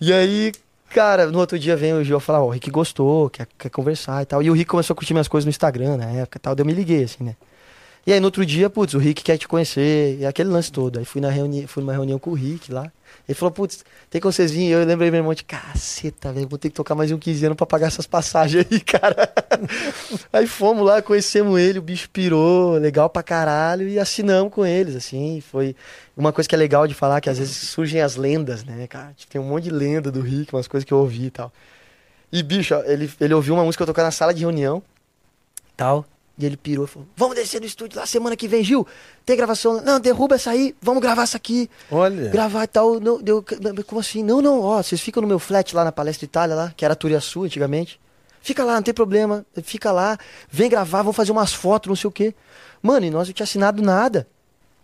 E aí, cara, no outro dia vem o Gil falar, ó, o Rick gostou, quer, quer conversar e tal. E o Rick começou a curtir minhas coisas no Instagram na época e tal. Daí eu me liguei, assim, né? E aí no outro dia, putz, o Rick quer te conhecer, e aquele lance todo. Aí fui, na reuni fui numa reunião com o Rick lá. Ele falou, putz, tem como vocês virem? Eu lembrei meu irmão de caceta, velho, vou ter que tocar mais um 15 anos pra pagar essas passagens aí, (laughs) cara. aí fomos lá, conhecemos ele, o bicho pirou, legal pra caralho, e assinamos com eles, assim. Foi uma coisa que é legal de falar, que às vezes surgem as lendas, né, cara? Tem um monte de lenda do Rick, umas coisas que eu ouvi e tal. E, bicho, ele, ele ouviu uma música eu tocar na sala de reunião, tal. E ele pirou e falou: Vamos descer no estúdio lá semana que vem, Gil. Tem gravação? Não, derruba essa aí, vamos gravar essa aqui. Olha. Gravar e tal. Não, deu, como assim? Não, não, ó, vocês ficam no meu flat lá na Palestra Itália, lá, que era Turiaçu antigamente. Fica lá, não tem problema. Fica lá, vem gravar, vamos fazer umas fotos, não sei o quê. Mano, e nós não tinha assinado nada.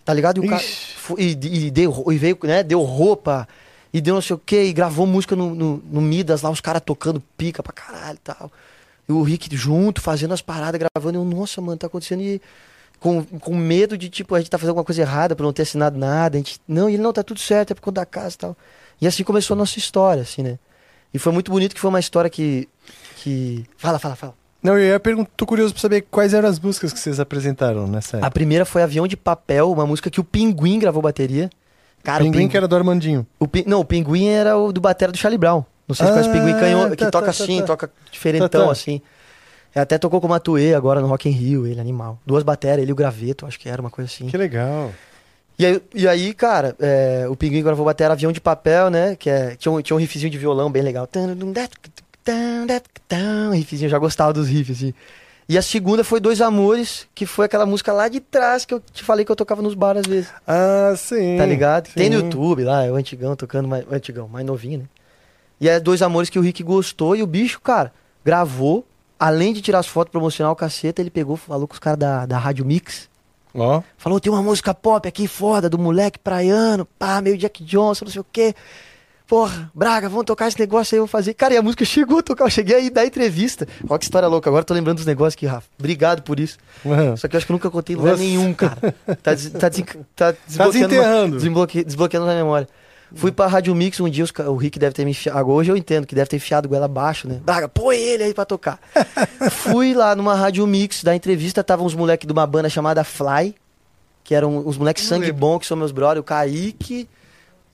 Tá ligado? E, o cara, e, e, deu, e veio, né? Deu roupa, e deu não sei o quê, e gravou música no, no, no Midas lá, os caras tocando pica pra caralho e tal. E o Rick junto, fazendo as paradas, gravando. Eu, nossa, mano, tá acontecendo. E com, com medo de, tipo, a gente tá fazendo alguma coisa errada por não ter assinado nada. A gente, não, e ele não, tá tudo certo, é por conta da casa e tal. E assim começou a nossa história, assim, né? E foi muito bonito que foi uma história que. que... Fala, fala, fala. Não, eu ia perguntar, tô curioso pra saber quais eram as músicas que vocês apresentaram nessa época. A primeira foi Avião de Papel, uma música que o Pinguim gravou bateria. Cara, Pinguim, o Pinguim que era do Armandinho. O Pin... Não, o Pinguim era o do batera do Charlie Brown. Não sei se ah, conhece Pinguim canhão, tá, que tá, toca tá, assim, tá. toca diferentão tá, tá. assim. Até tocou com o Matuê agora no Rock in Rio, ele animal. Duas baterias, ele e o Graveto, acho que era uma coisa assim. Que legal. E aí, e aí cara, é, o Pinguim gravou bateria Avião de Papel, né? Que é, tinha, um, tinha um riffzinho de violão bem legal. Riffzinho, eu já gostava dos riffs, assim. E a segunda foi Dois Amores, que foi aquela música lá de trás que eu te falei que eu tocava nos bares às vezes. Ah, sim. Tá ligado? Sim. Tem no YouTube lá, é o antigão tocando, mais, o antigão, mais novinho, né? E é Dois Amores que o Rick gostou e o bicho, cara, gravou além de tirar as fotos promocional, o caceta, ele pegou, falou com os caras da, da Rádio Mix. Ó. Oh. Falou, tem uma música pop aqui foda, do moleque praiano, pá, meio Jack Johnson, não sei o quê. Porra, Braga, vamos tocar esse negócio aí, vou fazer. Cara, e a música chegou a tocar, eu cheguei aí da entrevista. Olha que história louca, agora tô lembrando dos negócios aqui, Rafa. Obrigado por isso. Uhum. Só que eu acho que eu nunca contei lugar nenhum, cara. (laughs) Tá, des, tá, des, tá desbloqueando, tá uma, desbloque, desbloqueando na memória. Fui pra Rádio Mix um dia, os, o Rick deve ter me enfiado. Hoje eu entendo que deve ter enfiado goela abaixo, né? Braga, põe ele aí pra tocar. (laughs) Fui lá numa Rádio Mix, da entrevista, estavam uns moleques de uma banda chamada Fly, que eram os moleques sangue bom, que são meus brothers, o Kaique,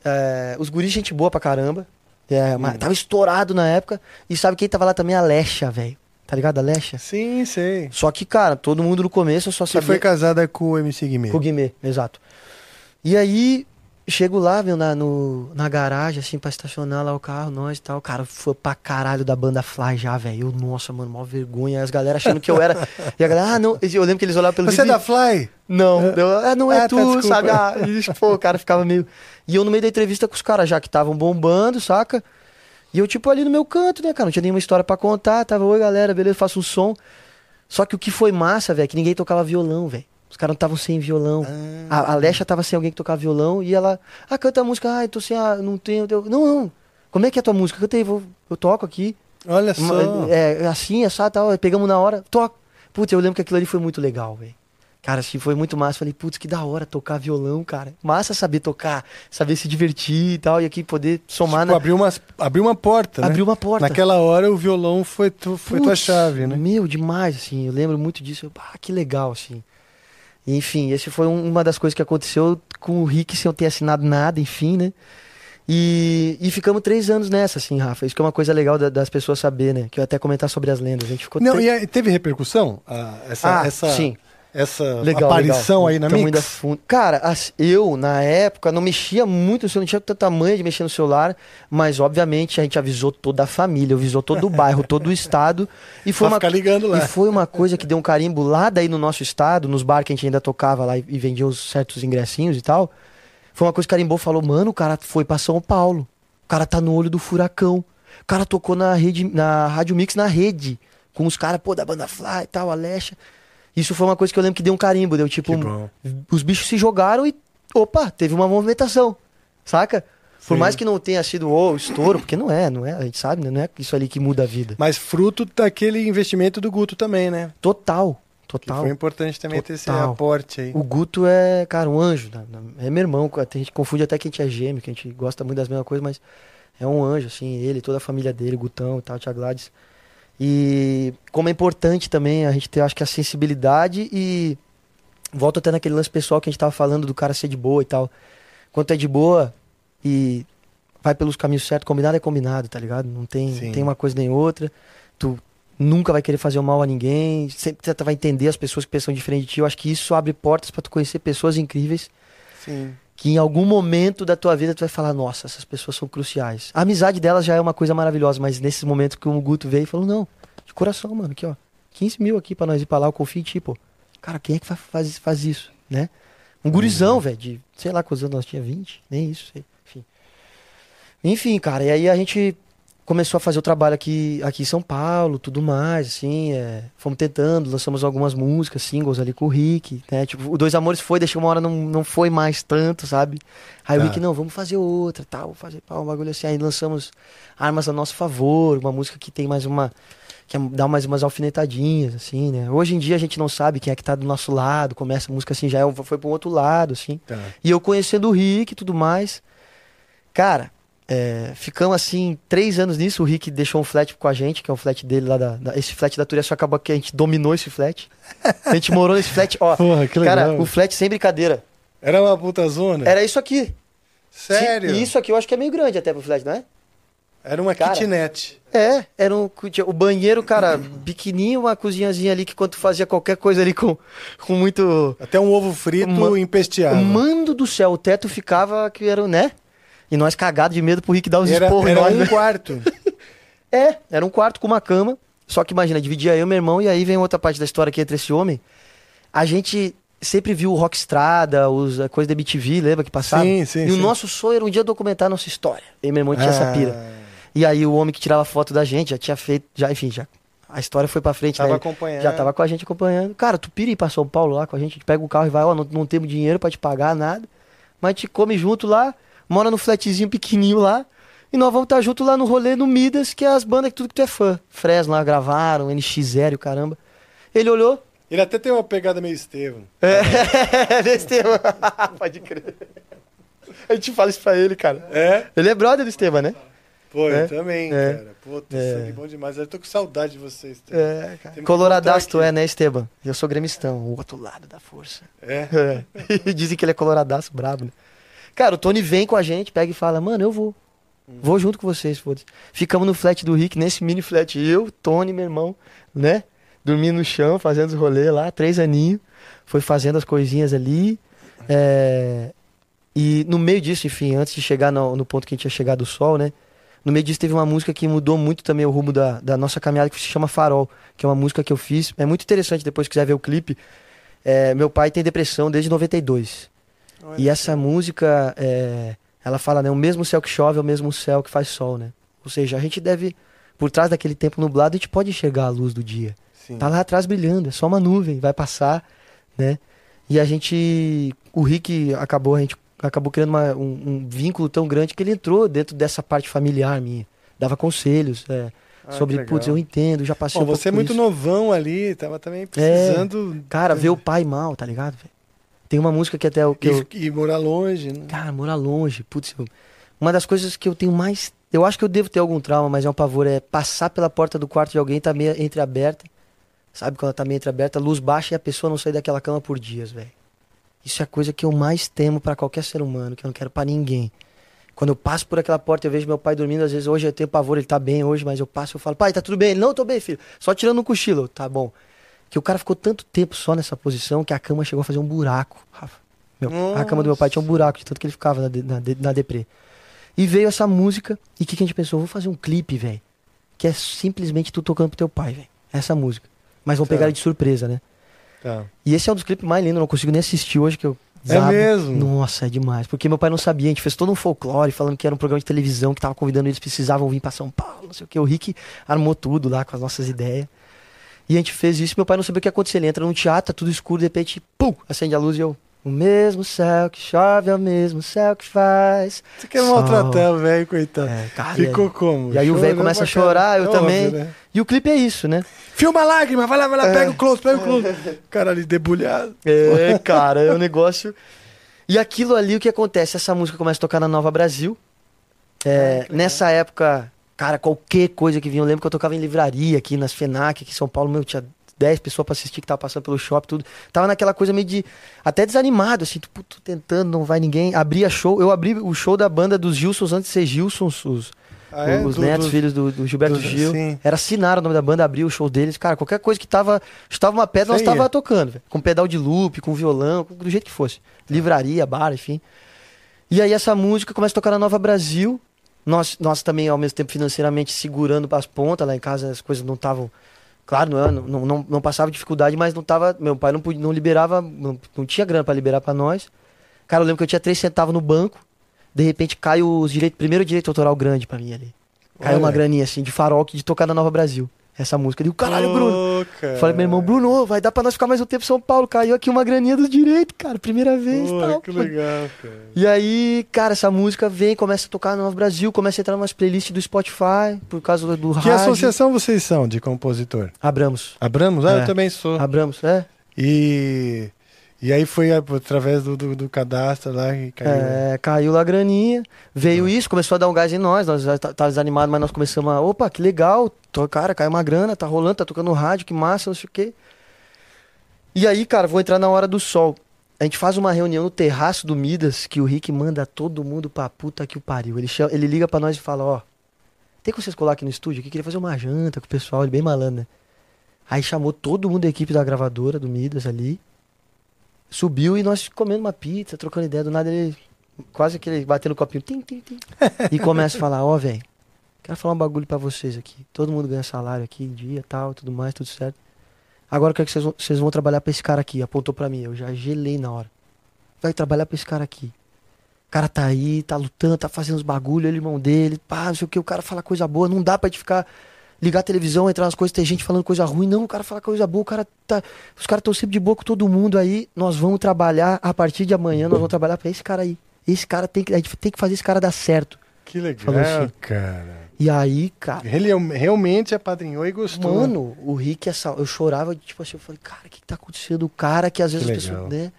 é, os guris, gente boa pra caramba. É, mas tava estourado na época. E sabe quem tava lá também? A Lesha, velho. Tá ligado? A Lesha? Sim, sei. Só que, cara, todo mundo no começo só sabia... Você foi casada com o MC Guimê. Com o Guimê, exato. E aí, Chego lá, meu, na, no, na garagem, assim, pra estacionar lá o carro, nós e tal. Cara, foi pra caralho da banda Fly já, velho. Nossa, mano, mó vergonha. As galera achando que eu era. (laughs) E a galera, ah, não. Eu lembro que eles olhavam pelo. Você é da Fly? Não. É. Eu, ah, não é ah, tá, tu, tá, sabe? Ah, e, pô, o cara ficava meio. E eu no meio da entrevista com os caras já que estavam bombando, saca? E eu, tipo, ali no meu canto, né, cara? Não tinha nenhuma história para contar. Tava, oi, galera, beleza, faço um som. Só que o que foi massa, velho, é que ninguém tocava violão, velho. Os caras não estavam sem violão. Ah. A, a Lesha tava sem alguém que tocava violão e ela, ah, canta a música, ah, eu tô sem, ah, não tenho. Eu, não, não. Como é que é a tua música? Cantei, vou, eu toco aqui. Olha só. É, é assim, é só tal, pegamos na hora, toco. Putz, eu lembro que aquilo ali foi muito legal, velho. Cara, assim, foi muito massa. Falei, putz, que da hora tocar violão, cara. Massa saber tocar, saber se divertir e tal. E aqui poder somar tipo, na. Abriu uma, abriu uma porta, né? Abriu uma porta. Naquela hora o violão foi, tu, foi putz, tua chave, né? Meu, demais, assim. Eu lembro muito disso. Ah, que legal, assim. Enfim, esse foi um, uma das coisas que aconteceu com o Rick sem eu ter assinado nada, enfim, né? E, e ficamos três anos nessa, assim, Rafa. Isso que é uma coisa legal da, das pessoas saber, né? Que eu até comentar sobre as lendas. A gente ficou. Não, e teve repercussão? Ah, essa, ah, essa... sim essa legal, aparição legal. aí na Tamo Mix? Fundo. Cara, eu, na época, não mexia muito, eu não tinha tanta manha de mexer no celular, mas obviamente a gente avisou toda a família, avisou todo o bairro, (laughs) todo o estado. E foi, uma, e foi uma coisa que deu um carimbo lá daí no nosso estado, nos bar que a gente ainda tocava lá e, e vendia os certos ingressinhos e tal. Foi uma coisa que carimbou falou, mano, o cara foi para São Paulo. O cara tá no olho do furacão. O cara tocou na rede, na Rádio Mix na rede. Com os caras, pô, da banda Fly e tal, Alexa. Isso foi uma coisa que eu lembro que deu um carimbo, deu tipo. Os bichos se jogaram e. Opa, teve uma movimentação. Saca? Por Sim. mais que não tenha sido o oh, estouro, porque não é, não é, a gente sabe, né? Não é isso ali que muda a vida. Mas fruto daquele investimento do Guto também, né? Total. Total. Que foi importante também Total. ter esse aporte aí. O Guto é, cara, um anjo. Né? É meu irmão. A gente confunde até que a gente é gêmeo, que a gente gosta muito das mesmas coisas, mas É um anjo, assim, ele, toda a família dele, Gutão e tal, Tia Gladys. E como é importante também a gente ter, acho que, a sensibilidade e. Volto até naquele lance pessoal que a gente tava falando do cara ser de boa e tal. Quando tu é de boa e vai pelos caminhos certos, combinado é combinado, tá ligado? Não tem, Sim. tem uma coisa nem outra. Tu nunca vai querer fazer o mal a ninguém, sempre tu vai entender as pessoas que pensam diferente de ti. Eu acho que isso abre portas pra tu conhecer pessoas incríveis Sim. Que em algum momento da tua vida tu vai falar, nossa, essas pessoas são cruciais. A amizade delas já é uma coisa maravilhosa, mas nesse momento que o Guto veio e falou, não, de coração, mano, aqui ó, 15 mil aqui pra nós ir pra lá, eu confio em ti, pô. Cara, quem é que fa- faz, faz isso, né? Um gurizão, velho, de, sei lá quantos anos nós tinha, 20, nem isso, sei, enfim. Enfim, cara, e aí a gente começou a fazer o trabalho aqui, aqui em São Paulo, tudo mais, assim, é, fomos tentando, lançamos algumas músicas, singles ali com o Rick, né, tipo, o Dois Amores foi, deixou uma hora, não, não foi mais tanto, sabe? Aí o Tá. Rick, não, vamos fazer outra, tal, vou fazer pá, um bagulho assim, aí lançamos Armas a Nosso Favor, uma música que tem mais uma, que é- dá mais umas alfinetadinhas, assim, né, hoje em dia a gente não sabe quem é que tá do nosso lado, começa a música assim, já é, foi pro outro lado, assim, Tá. e eu conhecendo o Rick e tudo mais. Cara, é, ficamos assim, três anos nisso. O Rick deixou um flat com a gente, que é um flat dele lá da. da- esse flat da Turia só acabou que a gente dominou esse flat. A gente morou nesse flat, ó. (laughs) Porra, que legal. Cara, o flat sem brincadeira. Era uma puta zona? Era isso aqui. Sério? Sim, E isso aqui eu acho que é meio grande até pro flat, não é? Era uma Cara. kitnet. É, era um. O banheiro, cara, pequenininho, uma cozinhazinha ali que quando tu fazia qualquer coisa ali com, com muito. Até um ovo frito Ma- empesteado. Mando do céu, o teto ficava que era, né? E nós cagados de medo pro Rick dar os Era, esporros era nós, um né? quarto. (laughs) É, era um quarto com uma cama. Só que imagina, dividia eu e meu irmão, e aí vem outra parte da história aqui entre esse homem. A gente sempre viu o Rock Estrada, os, a coisa da MTV, lembra que passava? Sim, sim, E o sim. nosso sonho era um dia documentar a nossa história. E meu irmão tinha essa Ah, pira. E aí o homem que tirava foto da gente já tinha feito, já, enfim, já. A história foi pra frente, Tava né? acompanhando. Já tava com a gente acompanhando. Cara, tu pira ir pra São Paulo lá com a gente, a gente pega o carro e vai, ó, não, não temos dinheiro pra te pagar nada. Mas a gente come junto lá, mora no flatzinho pequenininho lá. E nós vamos estar junto lá no rolê no Midas, que é as bandas que tudo que tu é fã. Fresno lá gravaram, NX0 e o caramba. Ele olhou. Ele até tem uma pegada meio Estevam. É, (laughs) desse tema. (laughs) Pode crer. A gente fala isso pra ele, cara. É? Ele é brother do Esteban, né? Pô, É? eu também, É. cara. Puta, É. sangue bom demais. Eu tô com saudade de vocês. Estevam. É, cara. Coloradaço tu é, né, Esteban? Eu sou gremistão, o outro lado da força. É. (laughs) É. Dizem que ele é coloradaço brabo, né? Cara, o Tony vem com a gente, pega e fala, mano, eu vou. Vou junto com vocês, foda-se. Ficamos no flat do Rick, nesse mini flat. Eu, Tony, meu irmão, né? Dormindo no chão, fazendo os rolês lá, três aninhos. Foi fazendo as coisinhas ali. É, E no meio disso, enfim, antes de chegar no, no ponto que a gente ia chegar do sol, né? No meio disso teve uma música que mudou muito também o rumo da, da nossa caminhada, que se chama Farol, que é uma música que eu fiz. É muito interessante, depois que quiser ver o clipe. É, meu pai tem depressão desde 92. E essa música, é, ela fala, né? O mesmo céu que chove é o mesmo céu que faz sol, né? Ou seja, a gente deve, por trás daquele tempo nublado, a gente pode enxergar a luz do dia. Sim. Tá lá atrás brilhando, é só uma nuvem, vai passar, né? E a gente, o Rick acabou, a gente acabou criando uma- um, um vínculo tão grande que ele entrou dentro dessa parte familiar minha. Dava conselhos é, Ah, sobre, putz, eu entendo, já passei Bom, um você é muito novão ali, tava também precisando. Cara, ver o pai mal, tá ligado? Tem uma música que até o que eu, E, e morar longe, né? Cara, morar longe, putz, uma das coisas que eu tenho mais. Eu acho que eu devo ter algum trauma, mas é um pavor, é passar pela porta do quarto de alguém tá meio entreaberta. Sabe quando ela tá meio entreaberta, luz baixa e a pessoa não sair daquela cama por dias, velho. Isso é a coisa que eu mais temo pra qualquer ser humano, que eu não quero pra ninguém. Quando eu passo por aquela porta, eu vejo meu pai dormindo, às vezes hoje eu tenho pavor, ele tá bem hoje, mas eu passo e eu falo, pai, tá tudo bem? Ele, não, tô bem, filho. Só tirando um cochilo. Tá bom. Que o cara ficou tanto tempo só nessa posição que a cama chegou a fazer um buraco. Meu, a cama do meu pai tinha um buraco, de tanto que ele ficava na, de- na, de- na deprê. E veio essa música, e o que, que a gente pensou? Vou fazer um clipe, velho. Que é simplesmente tu tocando pro teu pai, velho. Essa música. Mas vão Tá. pegar ele de surpresa, né? Tá. E esse é um dos clipes mais lindos, eu não consigo nem assistir hoje, que eu. É mesmo? Nossa, é demais. Porque meu pai não sabia, a gente fez todo um folclore falando que era um programa de televisão que tava convidando eles, precisavam vir pra São Paulo, não sei o que. O Rick armou tudo lá com as nossas ideias. E a gente fez isso, meu pai não sabia o que ia acontecer. Ele entra num teatro, tá tudo escuro, de repente, pum, acende a luz e eu. O mesmo céu que chove é o mesmo céu que faz. Você quer sol." maltratar o velho, coitado. É, cara, Ficou como? E aí o velho começa a chorar, eu É também. óbvio, né? E o clipe é isso, né? Filma a lágrima, vai lá, vai lá, É. pega o close, pega o close. Caralho, debulhado. É, cara, é um negócio. E aquilo ali, o que acontece? Essa música começa a tocar na Nova Brasil. É, nessa época, cara, qualquer coisa que vinha, eu lembro que eu tocava em livraria aqui nas FENAC, aqui em São Paulo, meu, tinha 10 pessoas pra assistir que tava passando pelo shopping, tudo. Tava naquela coisa meio de. Até desanimado, assim, tipo, tô tentando, não vai ninguém. Abria show, eu abri o show da banda dos Gilsons antes de ser Gilsons, os, Ah, é? os Do- netos, do- filhos do, do Gilberto Gil. sim. Era Sinara o nome da banda, abria o show deles. Cara, qualquer coisa que tava. Estava uma pedra, nós Isso aí. tava tocando, velho. Com pedal de loop, com violão, do jeito que fosse. Livraria, bar, enfim. E aí essa música começa a tocar na Nova Brasil. Nós, nós também, ao mesmo tempo, financeiramente segurando as pontas. Lá em casa as coisas não estavam. Claro, não, não, não, não, não passava dificuldade, mas não tava. Meu pai não, podia, não liberava. Não, não tinha grana pra liberar pra nós. Cara, eu lembro que eu tinha três centavos no banco. De repente cai os direitos. Primeiro direito autoral grande pra mim ali. Caiu Olha. uma graninha assim, de farol de tocar na Nova Brasil. Essa música. Eu digo, caralho, Bruno. Ô, cara. Falei, meu irmão, Bruno, vai dar pra nós ficar mais um tempo em São Paulo. Caiu aqui uma graninha dos direitos, cara. Primeira vez Pô, tal. que legal, cara. E aí, cara, essa música vem, começa a tocar no Novo Brasil, começa a entrar nas playlists do Spotify, por causa do, do Que rádio. associação vocês são de compositor? Abramos. Abramos? Ah, É. eu também sou. Abramos, é. E, e aí foi através do, do, do cadastro lá que caiu. É, caiu lá a graninha, veio isso, começou a dar um gás em nós, nós já tá- tava desanimado, mas nós começamos a, opa, que legal, tô, cara, caiu uma grana, tá rolando, tá tocando rádio, que massa, não sei o quê. E aí, cara, vou entrar na hora do sol. A gente faz uma reunião no terraço do Midas, que o Rick manda todo mundo pra puta que o pariu. Ele, chama- ele liga pra nós e fala, ó, tem como vocês colar aqui no estúdio? Que queria fazer uma janta com o pessoal, ele bem malandro, né? Aí chamou todo mundo da equipe da gravadora do Midas ali. Subiu e nós comendo uma pizza, trocando ideia. Do nada ele, quase que ele batendo o copinho, tim, tim, tim, (laughs) e começa a falar: Ó, velho, quero falar um bagulho pra vocês aqui. Todo mundo ganha salário aqui, dia tal, tudo mais, tudo certo. Agora eu quero que vocês vão, vocês vão trabalhar pra esse cara aqui. Apontou pra mim, eu já gelei na hora. Vai trabalhar pra esse cara aqui. O cara tá aí, tá lutando, tá fazendo os bagulho, ele, irmão dele, pá, não sei o que. O cara fala coisa boa, não dá pra gente ficar. Ligar a televisão, entrar nas coisas, ter gente falando coisa ruim. Não, o cara fala coisa boa, o cara tá. Os caras estão sempre de boa com todo mundo aí. Nós vamos trabalhar, a partir de amanhã, nós vamos trabalhar pra esse cara aí. Esse cara tem que. A gente tem que fazer esse cara dar certo. Que legal, assim. cara. E aí, cara. Ele realmente apadrinhou e gostou. Mano, o Rick, essa, eu chorava, tipo assim, eu falei, cara, o que, que tá acontecendo? O cara que às vezes Que as legal. pessoas, né?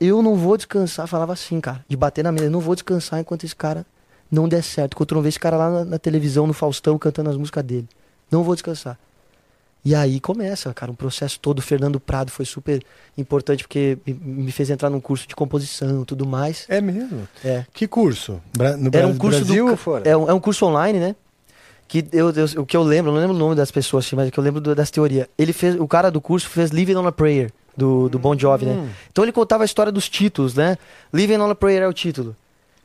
eu não vou descansar, falava assim, cara, de bater na mesa, eu não vou descansar enquanto esse cara não der certo. Enquanto eu não ver esse cara lá na, na televisão, no Faustão, cantando as músicas dele. Não vou descansar. E aí começa, cara, um processo todo. O Fernando Prado foi super importante porque me- fez entrar num curso de composição e tudo mais. É mesmo? É. Que curso? Bra- No Era um curso Brasil do, ou fora? É um, é um curso online, né? Que eu, eu- o que eu lembro, não lembro o nome das pessoas, assim, mas o que eu lembro do- das teorias. Ele fez, o cara do curso fez Living on a Prayer, do, do Bon Jovi, Hum. né? Então ele contava a história dos títulos, né? Living on a Prayer é o título.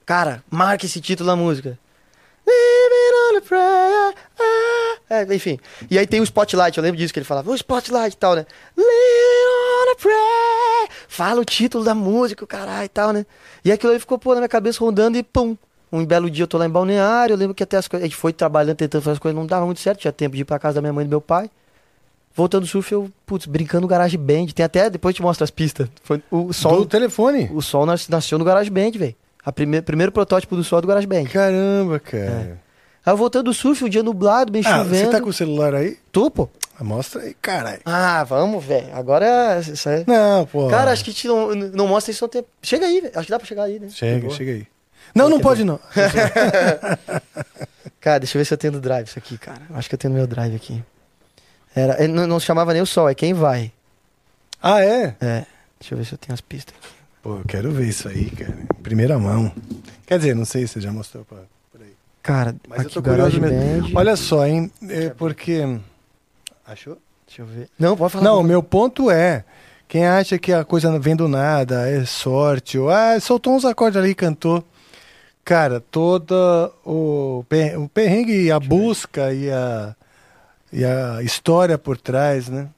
Cara, marca esse título na música. Ah. É, enfim. E aí tem o Spotlight, eu lembro disso que ele falava. O Spotlight e tal, né? Fala o título da música, o caralho e tal, né? E aquilo aí ficou, pô, na minha cabeça rondando e pum. Um belo dia eu tô lá em Balneário, eu lembro que até as coisas. A gente foi trabalhando, tentando fazer as coisas, não dava muito certo. Tinha tempo de ir pra casa da minha mãe e do meu pai. Voltando do surf, eu, putz, brincando no Garage Band. Tem até, depois eu te mostro as pistas. Foi o sol. Do telefone? O sol nas- nasceu no Garage Band, velho. A primeir, primeiro protótipo do sol é do Garage Band. Caramba, cara. Aí eu voltando do surf, um dia nublado, bem Ah, chovendo. você tá com o celular aí? Tu, pô? Mostra aí, caralho. Ah, vamos, velho. Agora isso aí. Não, pô. Cara, acho que gente não, não mostra isso há um tempo. Chega aí, velho. Acho que dá pra chegar aí, né? Chega, chega aí. Não, não pode não. (laughs) Cara, deixa eu ver se eu tenho no drive isso aqui, cara. Acho que eu tenho no meu drive aqui. Era, não, não chamava nem o sol, é quem vai. Ah, é? É. Deixa eu ver se eu tenho as pistas aqui. Pô, eu quero ver isso aí, cara. Primeira mão. Quer dizer, não sei se você já mostrou pra, por aí. Cara, Mas aqui eu tô curioso mesmo. Olha só, hein? É porque. Achou? Deixa eu ver. Não, pode falar. Não, o meu ponto é. Quem acha que a coisa vem do nada, é sorte, ou ah, soltou uns acordes ali e cantou. Cara, toda o, per- o perrengue e a busca e a, e a história por trás, né?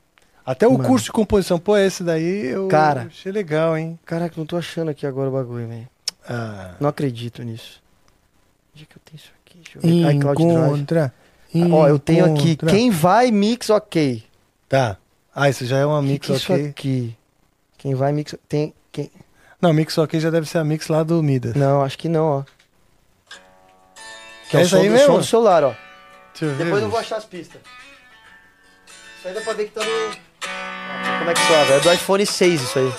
Até o Mano. curso de composição, pô, esse daí eu Cara. achei legal, hein? Caraca, não tô achando aqui agora o bagulho, velho. Ah, Não acredito nisso. Onde é que eu tenho isso aqui? Deixa eu ver. Drive. encontra. Ó, eu tenho aqui. encontra. Quem vai mix ok. Tá. Ah, isso já é uma Que mix que é isso ok. aqui? Quem vai mix. Tem. Quem... Não, mix ok já deve ser a mix lá do Midas. Não, acho que não, ó. Que É o isso som aí do- mesmo? som do celular, ó. Deixa eu ver. Depois eu vou achar as pistas. Isso aí dá pra ver que tá no. Como é que soava? É do iPhone 6 isso aí.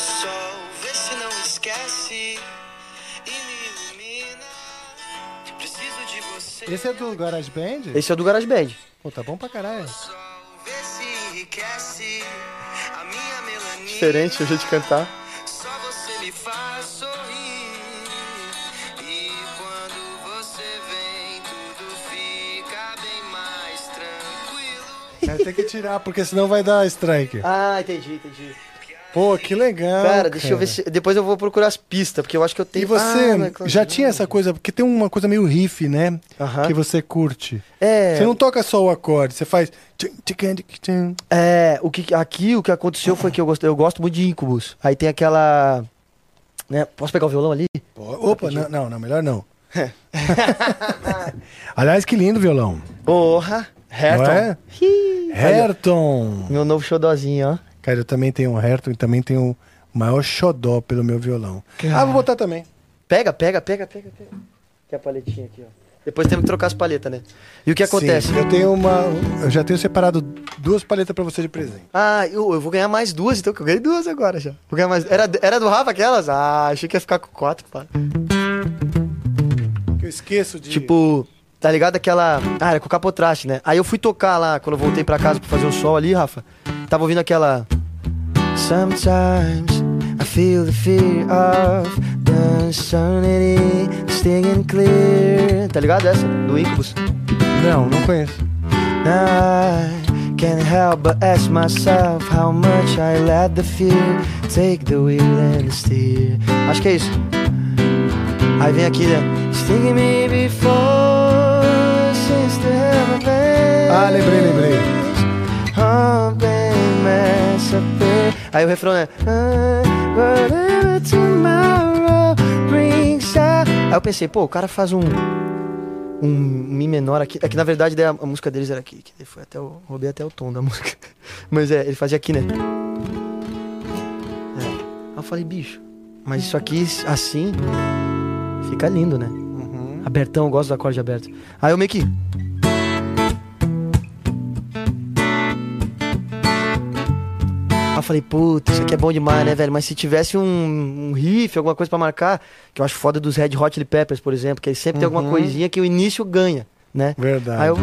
Esse é do Garage Band? Esse é o do GarageBand. Pô, tá bom pra caralho. Diferente o jeito de cantar. Só você me faz É, tem que tirar, porque senão vai dar strike. Ah, entendi, entendi. Pô, que legal. Cara, deixa eu ver cara. se. Depois eu vou procurar as pistas, porque eu acho que eu tenho. E você Ah, é claro. já tinha essa coisa, porque tem uma coisa meio riff, né? Aham. Que você curte. É. Você não toca só o acorde, você faz. É, o que, aqui o que aconteceu foi que eu gosto, eu gosto muito de Incubus. Aí tem aquela. Né, posso pegar o violão ali? Opa, não, não, não, melhor não. (laughs) Aliás, que lindo violão. Porra! Herton. é? Herton. Meu novo xodózinho, ó. Cara, eu também tenho um Herton e também tenho o maior xodó pelo meu violão. Ah, vou botar também. Pega, pega, pega, pega, pega. Tem a paletinha aqui, ó. Depois temos que trocar as paletas, né? E o que acontece? Sim, eu tenho uma. Eu já tenho separado duas paletas pra você de presente. Ah, eu, eu vou ganhar mais duas, então, que eu ganhei duas agora já. Vou ganhar mais. Era, era do Rafa aquelas? Ah, achei que ia ficar com quatro, pá. Que eu esqueço de. Tipo, tá ligado aquela. Ah, era com capotraste, né? Aí eu fui tocar lá, quando eu voltei pra casa pra fazer o sol ali, Rafa. Tava ouvindo aquela. Sometimes I feel the fear of the insanity staying clear. Tá ligado essa? Do Incubus. Não, não conheço. I can't help but ask myself how much I let the fear take the wheel and steer. Acho que é isso. Aí vem aqui, né? Stinging me before Ah, lembrei, lembrei. Aí o refrão é "Ah, Whatever tomorrow brings out." Aí eu pensei, pô, o cara faz um um Mi menor aqui. É que na verdade daí a, a música deles era aqui. Que foi até o, roubei até o tom da (laughs) música. Mas é, ele fazia aqui, né? É. Aí eu falei, bicho, mas isso aqui assim fica lindo, né? Abertão, eu gosto do acorde aberto. Aí eu meio que. Eu falei, puta, isso aqui é bom demais, né, velho? Mas se tivesse um, um riff, alguma coisa pra marcar, que eu acho foda dos Red Hot Chili Peppers, por exemplo, que aí sempre tem alguma coisinha que o início ganha, né? Verdade. Aí eu.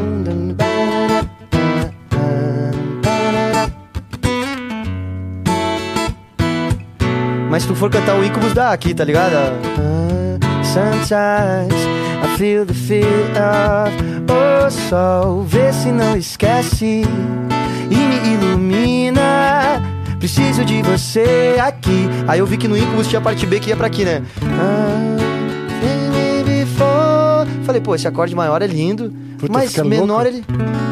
Mas se tu for cantar o Incubus dá aqui, tá ligado? Sometimes I feel the fear of o sol. Vê se não esquece e me ilumina. Preciso de você aqui. Aí eu vi que no Incubus tinha a parte B que ia pra aqui, né? Falei, pô, esse acorde maior é lindo. Puta, mas menor louco. ele.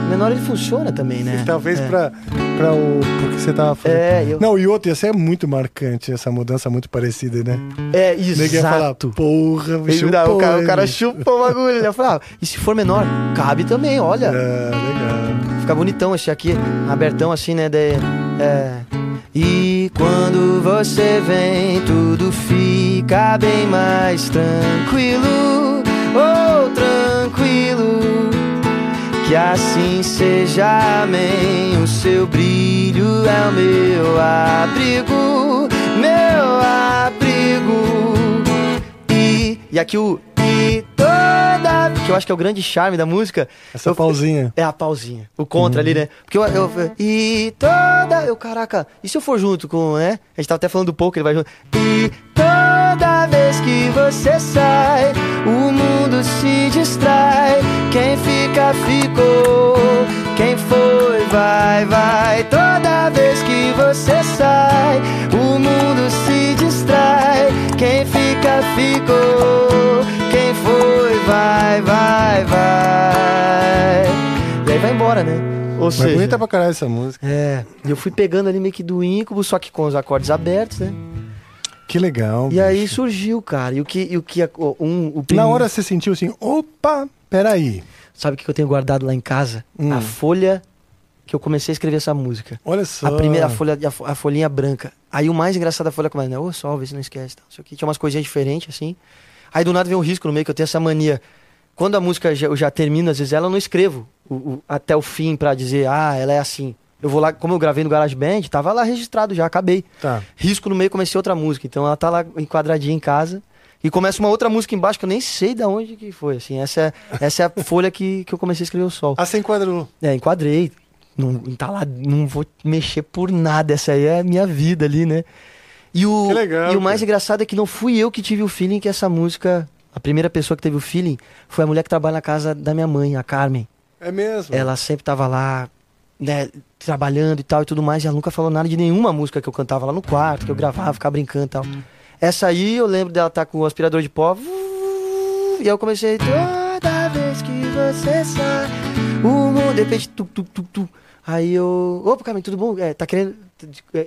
Menor ele funciona também, né? E talvez É. pra, pra o. Porque você tava falando. É, eu- Não, e outro, ia ser muito marcante, essa mudança muito parecida, né? É, Ninguém ia falar, porra, dá- o, cara, o cara chupa o bagulho. Ele fala, ah, e se for menor? Cabe também, olha. É, legal. Fica bonitão esse aqui, abertão assim, né? De, é. E quando você vem, tudo fica bem mais tranquilo. Oh, tranquilo. Que assim seja, amém. O seu brilho é o meu abrigo, meu abrigo. E, e aqui o e que eu acho que é o grande charme da música. Essa eu- pausinha. É a pausinha, o contra ali, né? Porque eu, eu e toda, eu caraca, e se eu for junto com, né? A gente tava até falando do pouco, ele vai junto. E toda vez que você sai, o mundo se distrai. Quem fica ficou, quem foi vai vai. Toda vez que você sai, o mundo se distrai. Quem fica ficou, quem foi vai vai vai. E aí vai embora, né? Ou Mas seja, bonita pra caralho essa música. é, e eu fui pegando ali meio que do íncubo, só que com os acordes abertos, né? Que legal. E aí surgiu, cara. E o que, e o que um, o prim- Na hora você sentiu assim, opa, peraí. Sabe o que eu tenho guardado lá em casa? Hum. A folha que eu comecei a escrever essa música. Olha só. A primeira folha, a, fo- a folhinha branca. Aí o mais engraçado da folha começa, né? Ô, sol, vê se não esquece. Não sei o. Tinha umas coisinhas diferentes, assim. Aí do nada vem um risco no meio, que eu tenho essa mania. Quando a música já, eu já termino, às vezes ela eu não escrevo o- o- até o fim pra dizer, ah, ela é assim. Eu vou lá, como eu gravei no GarageBand, tava lá registrado já, acabei. Tá. Risco no meio, comecei outra música. Então ela tá lá enquadradinha em casa. E começa uma outra música embaixo que eu nem sei de onde que foi, assim. Essa é, essa é a (laughs) folha que, que eu comecei a escrever o sol. Ah, você enquadrou. É, enquadrei. Não, tá lá, não vou mexer por nada. Essa aí é a minha vida ali, né? E o, Que legal, e o mais cara. engraçado é que não fui eu que tive o feeling que essa música. A primeira pessoa que teve o feeling foi a mulher que trabalha na casa da minha mãe, a Carmen. É mesmo. Ela sempre tava lá, né, trabalhando e tal e tudo mais, e ela nunca falou nada de nenhuma música que eu cantava lá no quarto, que eu gravava, ficava brincando e tal. Essa aí eu lembro dela estar com o aspirador de pó. E eu comecei. Toda vez que você sai, o mundo. De repente, tu, tu, tu, tu. Aí eu. Opa, Carmen, tudo bom? É, tá querendo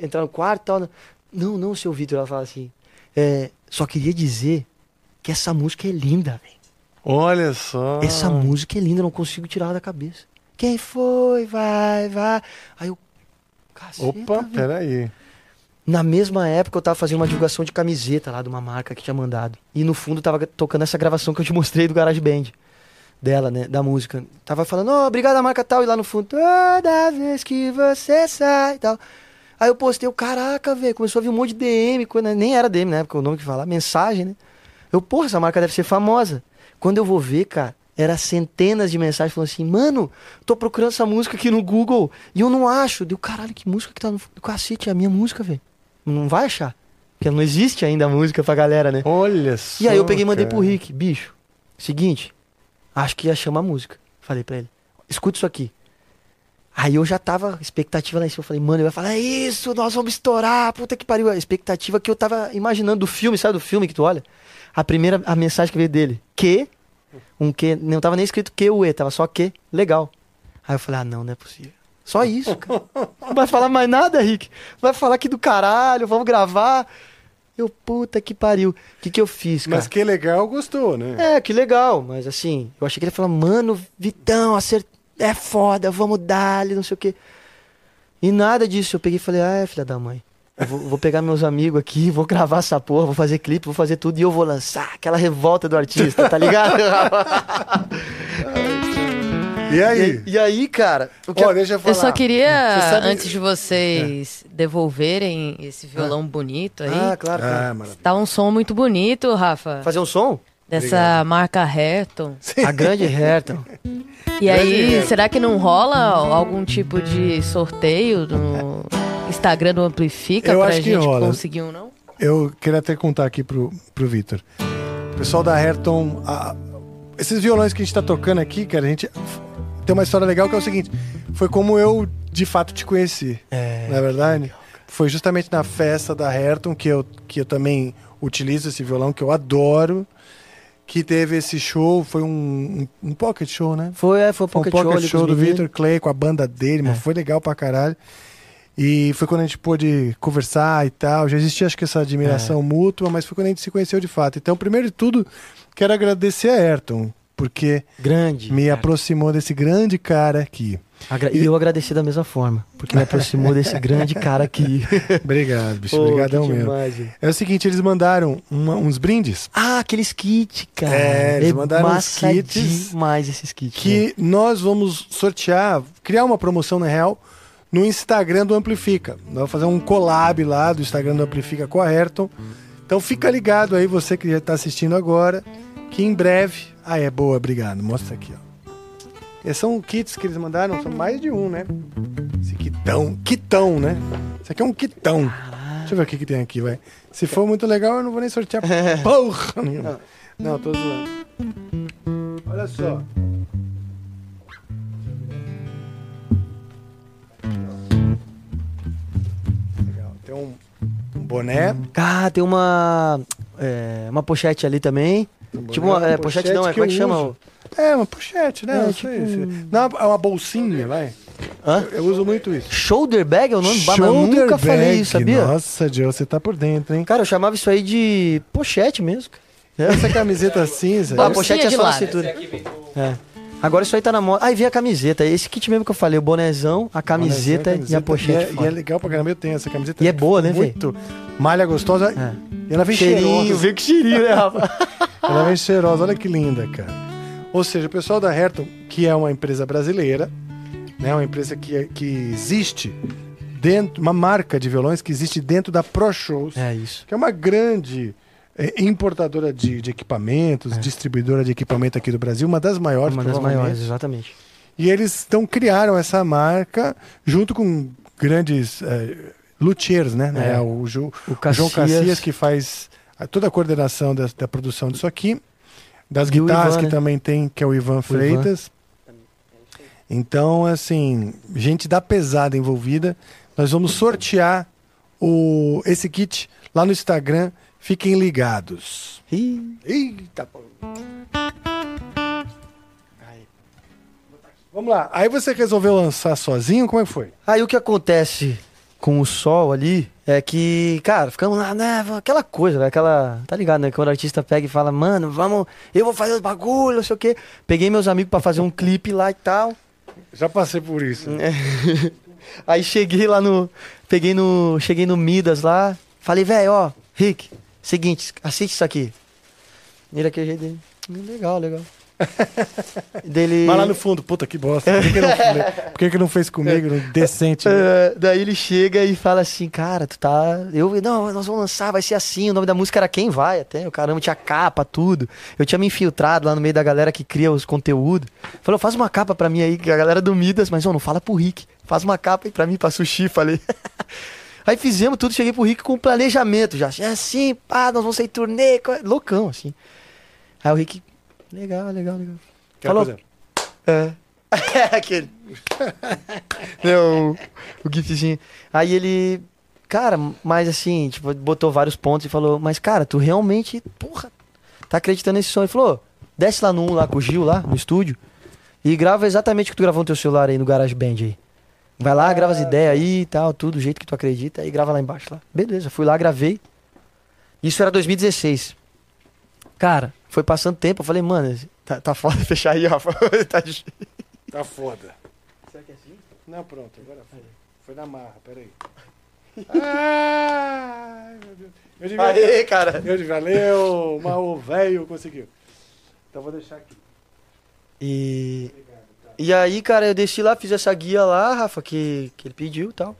entrar no quarto e tal? Não, não, seu Vitor. Ela fala assim. É, só queria dizer que essa música é linda, velho. Olha só. Essa música é linda, eu não consigo tirar ela da cabeça. Quem foi? Vai, vai. Aí eu. Caceta, Opa, velho. peraí. Na mesma época eu tava fazendo uma divulgação de camiseta lá de uma marca que tinha mandado. E no fundo tava tocando essa gravação que eu te mostrei do Garage Band. Dela, né? Da música. Tava falando, ó, obrigado a marca tal. E lá no fundo, toda vez que você sai e tal. Aí eu postei, eu, caraca, velho, começou a vir um monte de DM, quando nem era DM na época, o nome que fala, mensagem, né? Eu, porra, essa marca deve ser famosa. Quando eu vou ver, cara, era centenas de mensagens falando assim, mano, tô procurando essa música aqui no Google e eu não acho. Deu, caralho, que música que tá no cacete, é a minha música, velho. Não vai achar. Porque não existe ainda a música pra galera, né? Olha só. E aí eu peguei e mandei cara. pro Rick, bicho, seguinte, acho que ia chamar a música. Falei pra ele, escuta isso aqui. Aí eu já tava, expectativa lá em cima, eu falei, mano, ele vai falar, é isso, nós vamos estourar, puta que pariu. A expectativa que eu tava imaginando do filme, sabe do filme que tu olha? A primeira, a mensagem que veio dele, que, um que, não tava nem escrito que o E, tava só que, legal. Aí eu falei, ah não, não é possível. Só isso, cara. Não vai falar mais nada, Rick. Vai falar aqui do caralho, vamos gravar. Eu, puta que pariu. O que que eu fiz, cara? Mas que legal, gostou, né? É, que legal, mas assim, eu achei que ele ia falar, mano, Vitão, acert... é foda, vamos dar não sei o quê. E nada disso, eu peguei e falei, ah, é, filha da mãe. Eu vou, vou pegar meus amigos aqui, vou gravar essa porra, vou fazer clipe, vou fazer tudo e eu vou lançar aquela revolta do artista, tá ligado? (laughs) E aí? e, e aí, cara, o que Ó, deixa eu falar. Eu só queria, Você sabe- antes de vocês devolverem esse violão bonito aí, Ah, claro, Ah, tá um som muito bonito, Rafa. Fazer um som? Dessa marca Herton. A grande Herton. (laughs) E aí, Herton. será que não rola algum tipo de sorteio no Instagram do Amplifica Eu pra acho que gente rola. conseguir um, não? Eu queria até contar aqui pro, pro Vitor. O pessoal da Ayrton, a- esses violões que a gente tá tocando aqui, cara, a gente tem uma história legal que é o seguinte: foi como eu de fato te conheci. É. Na verdade, foi justamente na festa da Ayrton que eu, que eu também utilizo esse violão que eu adoro. Que teve esse show, foi um, um, um pocket show, né? Foi, é, foi um Foi um pocket, pocket show, show do. Victor Clay com a banda dele, mas É. foi legal pra caralho. E foi quando a gente pôde conversar e tal. Já existia, acho que, essa É. admiração mútua, mas foi quando a gente se conheceu de fato. Então, primeiro de tudo, quero agradecer a Ayrton, porque Grande. me cara. aproximou desse grande cara aqui. Agra- E eu agradeci da mesma forma, porque me aproximou desse (laughs) grande cara aqui. Obrigado, bicho. Obrigadão mesmo. É o seguinte, eles mandaram uma- uns brindes Ah, aqueles kits, cara. É, eles mandaram uns kits demais esses kits. né? que nós vamos sortear, criar uma promoção, na real, no Instagram do Amplifica. Nós vamos fazer um collab lá do Instagram do Amplifica com a Ayrton. Então fica ligado aí, você que já está assistindo agora, que em breve... Ah, é boa, obrigado. Mostra aqui, ó. Esses são kits que eles mandaram, são mais de um, né? Esse kitão, kitão, né? Isso aqui é um kitão. Deixa eu ver o que, que tem aqui, vai. Se for muito legal, eu não vou nem sortear (laughs) porra nenhuma. Não, tô zoando. Olha só. Legal. Tem um, um boné. Ah, tem uma. é, uma pochete ali também. Tipo uma. é, pochete, não, é, como é que eu chama? É, uma pochete, né? É, Não tipo sei se- Não, é uma bolsinha, vai. Hã? Eu uso muito isso. Shoulder bag é o nome? Bah, mas eu Shoulder nunca falei bag. isso, sabia? Nossa, Joe, você tá por dentro, hein? Cara, eu chamava isso aí de pochete mesmo. Essa camiseta cinza. Ah, a pochete é de só na cintura. É. Agora isso aí tá na moda. Ah, e vem a camiseta. Esse kit mesmo que eu falei, o bonezão, a camiseta, e a pochete. E é, e é legal pra caramba, eu tenho essa camiseta. E é boa, né, Muito. Malha gostosa. É. E ela vem Cheirinho, cheirosa. vem com cheirinho, né, rapaz? (laughs) Ela vem cheirosa. Olha que linda, cara. Ou seja, o pessoal da Herton, que é uma empresa brasileira, né, uma empresa que, que existe dentro, uma marca de violões que existe dentro da Pro Shows, É isso. que é uma grande é, importadora de, de equipamentos, distribuidora de equipamento aqui do Brasil, uma das maiores, É. Uma das maiores, exatamente. E eles então criaram essa marca junto com grandes é, luthiers, né? É. O, Ju- O o João Cassias. Cassias que faz toda a coordenação da, da produção disso aqui. Das E o guitarras Ivan, que né? também tem, que é o Ivan Freitas. Então, assim, gente da pesada envolvida. Nós vamos sortear o, esse kit lá no Instagram. Fiquem ligados. Ih, Eita. Vamos lá. Aí você resolveu lançar sozinho? Como é que foi? Aí o que acontece com o sol ali é que, cara, ficamos lá, né? Aquela coisa, né? Aquela. Tá ligado, né? Quando o artista pega e fala, mano, vamos, eu vou fazer os bagulho, não sei o quê. Peguei meus amigos pra fazer um clipe lá e tal. Já passei por isso. (laughs) Aí cheguei lá no. Peguei no. Cheguei no Midas lá. Falei, velho, ó, Rick, seguinte, assiste isso aqui. Ele aquele jeito dele. "Hum, Legal, legal. (laughs) dele. Mas lá no fundo, puta que bosta. Por que, que, não, (laughs) por que, que não fez comigo? Decente. né? É, daí ele chega e fala assim, cara, tu tá. Eu, não, nós vamos lançar, vai ser assim. O nome da música era Quem Vai até. O caramba tinha capa, tudo. Eu tinha me infiltrado lá no meio da galera que cria os conteúdos. Falou, faz uma capa pra mim aí, que a galera do Midas, mas ó, não fala pro Rick. Faz uma capa aí pra mim, pra sushi, falei. (laughs) aí fizemos tudo, cheguei pro Rick com um planejamento já. É assim, pá, nós vamos sair turnê. Loucão, assim. Aí o Rick, legal, legal, legal. Aquela Falou. coisa, É. É (laughs) aquele. (laughs) Não, o gifzinho. Aí ele, cara, mas assim, tipo, botou vários pontos e falou, mas cara, tu realmente, porra, tá acreditando nesse som? Ele falou, desce lá no 1 lá com o Gil, lá no estúdio, e grava exatamente o que tu gravou no teu celular aí no GarageBand aí. Vai lá, grava as ideias aí e tal, tudo, do jeito que tu acredita, e grava lá embaixo lá. Beleza, fui lá, gravei. Isso era 2016. Cara, foi passando tempo, eu falei, mano, tá, tá foda (laughs) fechar aí, Rafa. (laughs) tá. Tá foda. Será que é assim? Não, pronto, agora foi. Foi na marra, peraí. Ai, meu Deus. Eu devia, Aê, cara. eu devia, valeu, mas o velho conseguiu. Então vou deixar aqui. E, e aí, cara, eu desci lá, fiz essa guia lá, Rafa, que, que ele pediu e tal.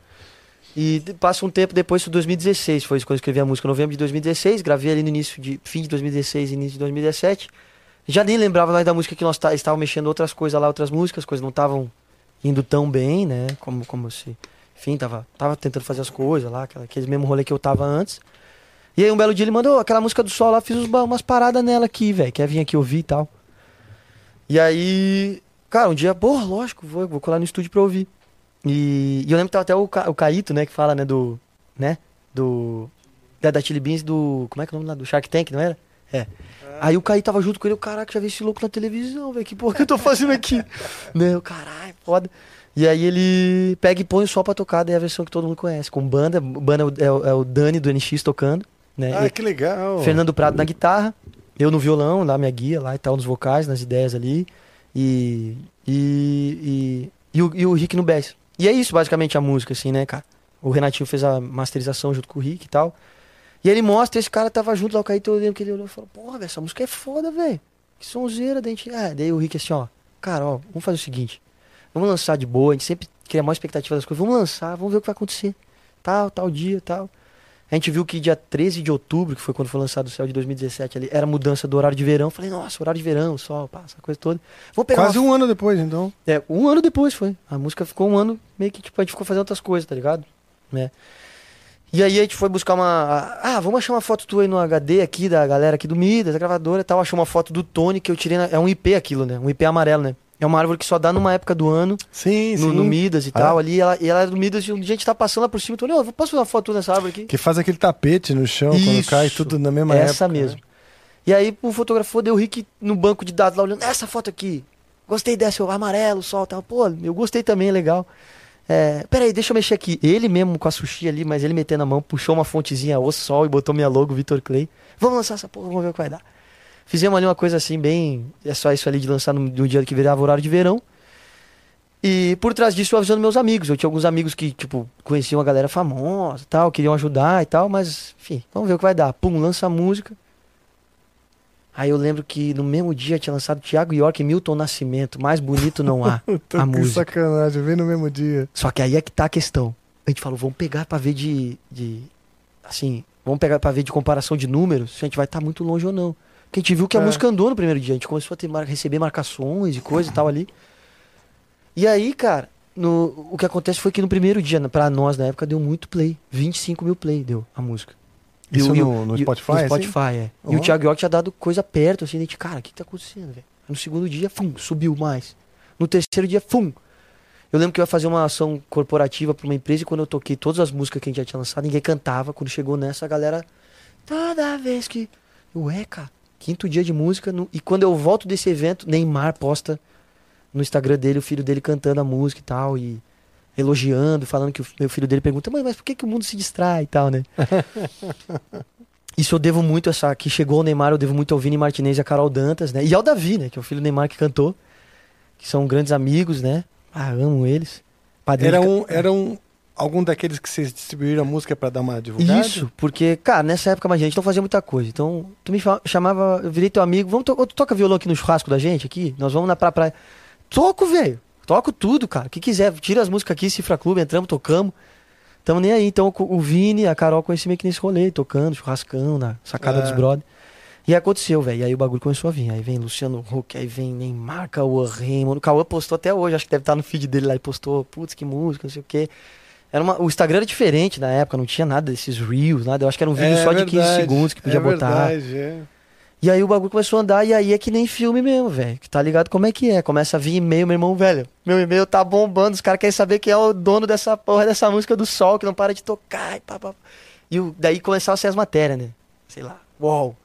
E passa um tempo depois, isso 2016, foi quando eu escrevi a música, novembro de 2016, gravei ali no início de, fim de 2016, início de 2017. Já nem lembrava mais da música que nós tá, estávamos mexendo outras coisas lá, outras músicas, as coisas não estavam indo tão bem, né, como, como se... Enfim, tava, tava tentando fazer as coisas lá, aquele mesmo rolê que eu tava antes. E aí um belo dia ele mandou aquela música do sol lá, fiz umas paradas nela aqui, velho, quer vir aqui ouvir e tal. E aí, cara, um dia, porra, lógico, vou, vou colar no estúdio pra ouvir. E, e eu lembro que tava até o, Ca- o Caíto, né, que fala, né, do, né, do, da, da Chili Beans, do, como é que é o nome lá, do Shark Tank, não era? É. Aí o Caíto tava junto com ele, o caraca, já vi esse louco na televisão, velho, que porra que eu tô fazendo aqui? (laughs) né, o caralho, foda. E aí ele pega e põe sol pra tocar, daí é a versão que todo mundo conhece, com banda, banda é o, é o Dani do NX tocando, né, Ah, e- que legal. Fernando Prado na guitarra, eu no violão, lá minha guia lá e tal, nos vocais, nas ideias ali. E. E. E, e, o, e o Rick no bass. E é isso, basicamente, a música, assim, né, cara? O Renatinho fez a masterização junto com o Rick e tal. E ele mostra, esse cara tava junto lá, o Caíto, lembro que ele olhou e falou, porra, velho, essa música é foda, velho. Que sonzeira, daí, a gente... é, daí o Rick assim, ó, cara, ó, vamos fazer o seguinte, vamos lançar de boa, a gente sempre cria a maior expectativa das coisas, vamos lançar, vamos ver o que vai acontecer. Tal, tal dia, tal. A gente viu que dia 13 de outubro, que foi quando foi lançado o Céu de 2017 ali, era mudança do horário de verão. Falei, nossa, horário de verão, sol, pá, essa coisa toda. Vamos pegar Quase uma... um ano depois, então. É, um ano depois foi. A música ficou um ano, meio que, tipo, a gente ficou fazendo outras coisas, tá ligado? Né? E aí a gente foi buscar uma. Ah, vamos achar uma foto tua aí no HD aqui, da galera aqui do Midas, da gravadora e tal. Achou uma foto do Tony que eu tirei. Na... É um IP aquilo, né? Um IP amarelo, né? É uma árvore que só dá numa época do ano, Sim, no, sim. no Midas e Ah. tal. Ali, ela, e ela era do Midas e a gente tá passando lá por cima. Eu falei, ô, posso fazer uma foto nessa árvore aqui? Que faz aquele tapete no chão quando Isso. cai tudo na mesma época. Essa mesmo. E aí o fotografou, deu o Rick no banco de dados lá olhando, essa foto aqui. Gostei dessa, o amarelo, sol tal. Pô, eu gostei também, legal. É, peraí, deixa eu mexer aqui. Ele mesmo com a sushi ali, mas ele metendo a mão, puxou uma fontezinha o sol e botou minha logo, Vitor Clay. Vamos lançar essa porra, vamos ver o que vai dar. Fizemos ali uma coisa assim, bem. É só isso ali de lançar no, no dia que virava horário de verão. E por trás disso eu avisando meus amigos. Eu tinha alguns amigos que, tipo, conheciam a galera famosa e tal, queriam ajudar e tal, mas, enfim, vamos ver o que vai dar. Pum, lança a música. Aí eu lembro que no mesmo dia tinha lançado Thiago York e Milton Nascimento. Mais bonito não há (laughs) a que música. sacanagem, vem no mesmo dia. Só que aí é que tá a questão. A gente falou, vamos pegar pra ver de. de assim, vamos pegar pra ver de comparação de números, se a gente vai estar muito longe ou não. Porque a gente viu que a É. música andou no primeiro dia, a gente começou a ter, receber marcações e coisa e tal ali. E aí, cara, no, o que acontece foi que no primeiro dia, pra nós na época, deu muito play. 25 mil play deu a música. Isso e no, no e Spotify? No assim? Spotify, é. E o. Thiago York tinha dado coisa perto, assim, a gente, cara, o que, que tá acontecendo, velho? No segundo dia, fum, subiu mais. No terceiro dia, fum. Eu lembro que eu ia fazer uma ação corporativa pra uma empresa e quando eu toquei todas as músicas que a gente já tinha lançado, ninguém cantava. Quando chegou nessa, a galera. Toda vez que. Ué, cara, quinto dia de música. no- E quando eu volto desse evento, Neymar posta no Instagram dele o filho dele cantando a música e tal. E elogiando, falando que o meu filho dele pergunta, mãe, mas por que, que o mundo se distrai e tal, né? (laughs) Isso eu devo muito, essa que chegou o Neymar, eu devo muito ao Vini Martinez e a Carol Dantas, né? E ao Davi, né? Que é o filho do Neymar que cantou. Que são grandes amigos, né? Ah, amo eles. Padrinho Era um, era um, algum daqueles que vocês distribuíram a música pra dar uma divulgada? Isso, porque, cara, nessa época, mas a gente não fazia muita coisa. Então, tu me chamava, eu virei teu amigo, vamos to tu toca violão aqui no churrasco da gente aqui? Nós vamos na pra praia. Toco, velho. Toco tudo, cara. O que quiser. Tira as músicas aqui, Cifra Clube, entramos, tocamos. Tamo nem aí. Então, o Vini, a Carol conheci meio que nesse rolê, tocando, churrascão, na sacada É. dos brother. E aconteceu, velho. E aí o bagulho começou a vir. Aí vem Luciano Huck, aí vem Neymar, Cauã Raymond. O Cauã postou até hoje, acho que deve estar no feed dele lá e postou, putz, que música, não sei o quê. Era uma, o Instagram era diferente na época, não tinha nada desses reels, nada. Eu acho que era um vídeo É só de 15 verdade, segundos que podia é botar. Verdade, é. E aí o bagulho começou a andar, e aí é que nem filme mesmo, velho. Que tá ligado como é que é. Começa a vir e-mail, meu irmão, velho. Meu e-mail tá bombando, os caras querem saber quem é o dono dessa porra dessa música do sol, que não para de tocar e pá, pá. E o- daí começaram a ser as matérias, né? Sei lá, uau.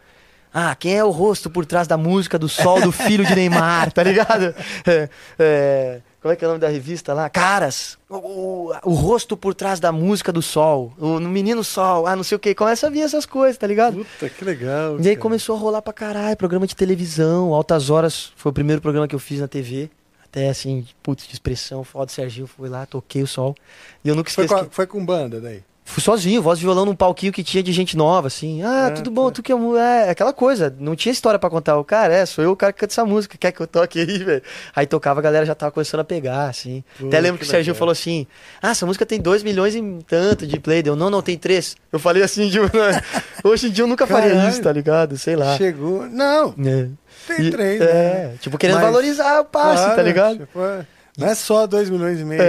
Ah, quem é o rosto por trás da música do sol do filho de Neymar, tá ligado? É, é, como é que é o nome da revista lá? Caras, o, o- o rosto por trás da música do sol, o menino sol, ah, não sei o que. Começa a vir essas coisas, tá ligado? Puta, que legal. E aí cara. começou a rolar pra caralho, programa de televisão, Altas Horas, foi o primeiro programa que eu fiz na TV. Até assim, putz, de expressão, foda Serginho, fui lá, toquei o sol. E eu nunca Foi com, a- que... foi com banda daí? Fui sozinho, voz de violão num palquinho que tinha de gente nova, assim. Ah, É, tudo bom, tá. tu que é, mu- é aquela coisa, não tinha história pra contar. O cara, é, sou eu o cara que canta essa música, quer que eu toque aí, (laughs) velho? Aí tocava, a galera já tava começando a pegar, assim. Pô, Até lembro que, que o Serginho falou assim: Ah, essa música tem 2 milhões e tanto de play. Deu, não, não, tem 3. Eu falei assim, de... (laughs) hoje em dia eu nunca faria Caralho. isso, tá ligado? Sei lá. Chegou. Não, É. tem E- três, É, né? tipo, querendo Mas- valorizar o passe, Claro, tá ligado? tipo, é. Não é só 2 milhões e meio. né?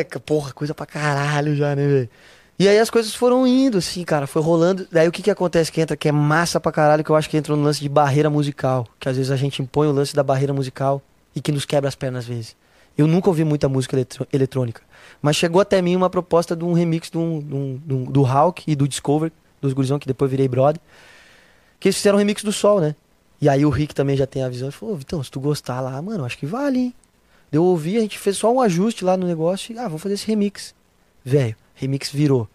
É, ca- porra, coisa pra caralho já, né, velho? E aí as coisas foram indo, assim, cara, foi rolando. Daí o que que acontece que entra, que é massa pra caralho, que eu acho que entra no lance de barreira musical. Que às vezes a gente impõe o lance da barreira musical e que nos quebra as pernas às vezes. Eu nunca ouvi muita música eletrônica. Mas chegou até mim uma proposta de um remix de um, de um- de um- do Hulk e do Discover, dos gurizão, que depois virei brother. Que eles fizeram um remix do Sol, né? E aí o Rick também já tem a visão. Ele falou, "Ô, Vitão, se tu gostar lá, mano, acho que vale, hein? Eu ouvi, a gente fez só um ajuste lá no negócio e, ah, vamos fazer esse remix. Velho, remix virou.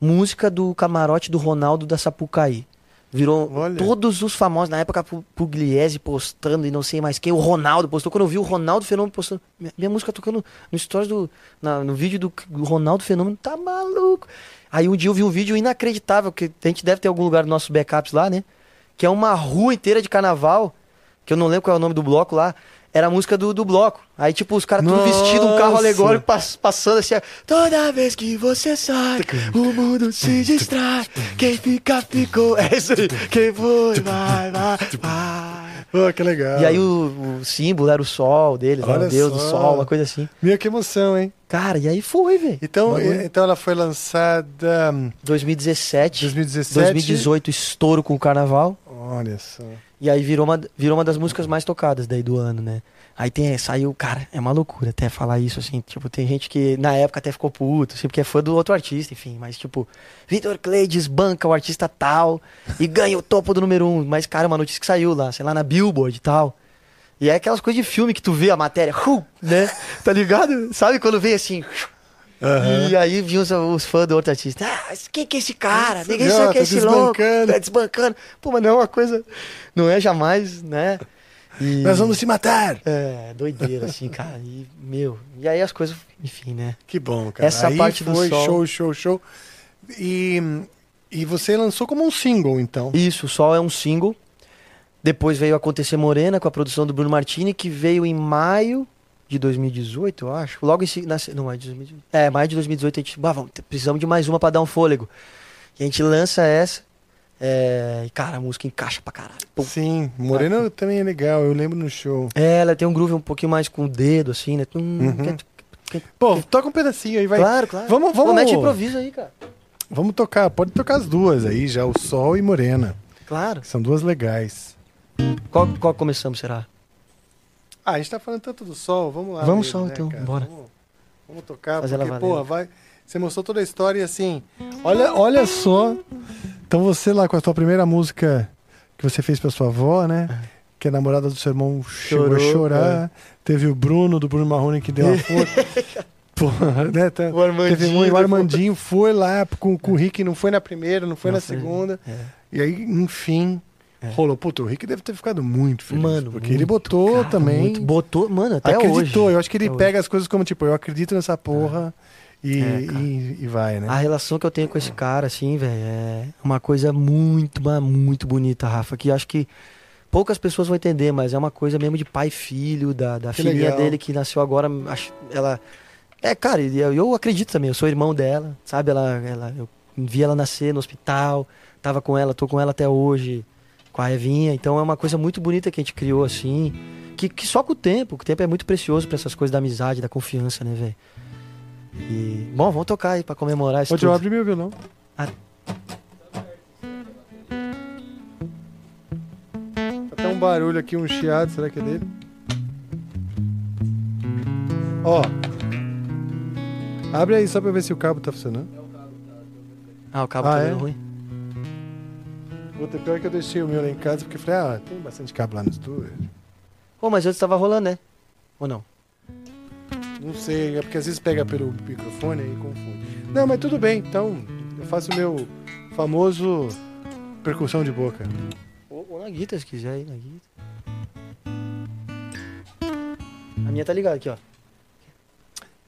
Música do camarote do Ronaldo da Sapucaí. Virou Olha. todos os famosos, na época Pu- Pugliese postando e não sei mais quem, o Ronaldo postou. Quando eu vi o Ronaldo Fenômeno postando, minha, minha música tocando no stories do. na- no vídeo do, do Ronaldo Fenômeno, tá maluco. Aí um dia eu vi um vídeo inacreditável, que a gente deve ter algum lugar dos nossos backups lá, né? Que é uma rua inteira de carnaval, que eu não lembro qual é o nome do bloco lá. Era a música do, do bloco. Aí, tipo, os caras tudo vestido, um carro alegórico pass- passando assim. Toda vez que você sai, o mundo se distrai. Quem fica, ficou. É isso aí. Quem foi, vai, vai, vai. Pô, que legal. E aí o, o símbolo era o sol deles, Olha o deus do só. sol, uma coisa assim. Meu, que emoção, hein? Cara, e aí foi, velho. Então, e- então ela foi lançada hum, 2017, 2017. 2018, estouro com o carnaval. Olha só. E aí virou uma, virou uma das músicas mais tocadas daí do ano, né? Aí tem, saiu, cara, é uma loucura até falar isso, assim. Tipo, tem gente que na época até ficou puto, assim, porque é fã do outro artista, enfim. Mas, tipo, Vitor Clay desbanca o artista tal e ganha o topo do número um. Mas, cara, uma notícia que saiu lá, sei lá, na Billboard e tal. E é aquelas coisas de filme que tu vê a matéria, né? Tá ligado? Sabe quando vem assim. Aham. E aí vinham os, os fãs do outro artista. Ah, quem que é esse cara? Ninguém sabe quem é esse louco. É desbancando. Pô, mas não é uma coisa. Não é jamais, né? E- Nós vamos se matar. É, doideira, assim, cara. E, meu. E aí as coisas, enfim, né? Que bom, cara. Essa Aí parte do foi sol. show, show, show. E, e você lançou como um single, então. Isso, o Sol é um single. Depois veio Acontecer Morena com a produção do Bruno Martini, que veio em maio de 2018, eu acho. Logo em seguida. Não, maio de 2018. É, maio de 2018 a gente. "Bah, vamos, precisamos de mais uma pra dar um fôlego. E a gente lança essa. é, e, cara, a música encaixa pra caralho. Pum. Sim, Morena também é legal, eu lembro no show. É, ela tem um groove um pouquinho mais com o dedo, assim, né? Uhum. que- que- Pô, toca um pedacinho aí, vai. Claro, claro. Vamos, Pô, vamos. mete improviso aí, cara. Vamos tocar, pode tocar as duas aí, já o Sol e Morena. Claro. São duas legais. Qual, qual começamos, será? Ah, a gente tá falando tanto do Sol, vamos lá. Vamos mesmo, Sol, né, então, cara? bora. Vamos, vamos tocar, Fazer porque, porra, vai. Você mostrou toda a história e assim. Olha, olha só. Então você lá com a sua primeira música que você fez pra sua avó, né? Que a namorada do seu irmão chegou a Chorou, é. chorar. Teve o Bruno, do Bruno Marrone, que deu uma (laughs) força. Porra, né? tá- O Armandinho, Teve um, o Armandinho foi lá com, com o Rick, não foi na primeira, não foi Não na foi, segunda. é. E aí, enfim, rolou. Puta, o Rick deve ter ficado muito feliz. Mano, porque muito, ele botou cara, também. muito. Botou, mano, até acreditou. hoje. Eu acho que ele Até pega as coisas como, tipo, eu acredito nessa porra e, É, e, e vai, né? A relação que eu tenho com esse cara, assim, velho, é uma coisa muito, muito bonita, Rafa, que acho que poucas pessoas vão entender, mas é uma coisa mesmo de pai e filho, da, da Que filhinha legal. dele que nasceu agora, ela... É, cara, eu, eu acredito também, eu sou irmão dela, sabe? Ela, ela, eu vi ela nascer no hospital, tava com ela, tô com ela até hoje, com a Evinha, então é uma coisa muito bonita que a gente criou, assim, que, que só com o tempo, o tempo é muito precioso pra essas coisas da amizade, da confiança, né, velho? E, bom, vamos tocar aí pra comemorar isso Pode abrir meu violão. Ah. Até um barulho aqui, um chiado, será que é dele? Ó. Abre aí só pra ver se o cabo tá funcionando. Ah, o cabo Ah, tá é? ruim. Puta, pior que eu deixei o meu lá em casa porque falei, ah, tem bastante cabo lá no estúdio. Pô, mas antes tava rolando, né? Ou não? Não sei, é porque às vezes pega pelo microfone e confunde. Não, mas tudo bem, então eu faço o meu famoso percussão de boca. Ou, ou na guitarra, se quiser aí, na guitarra. A minha tá ligada aqui, ó.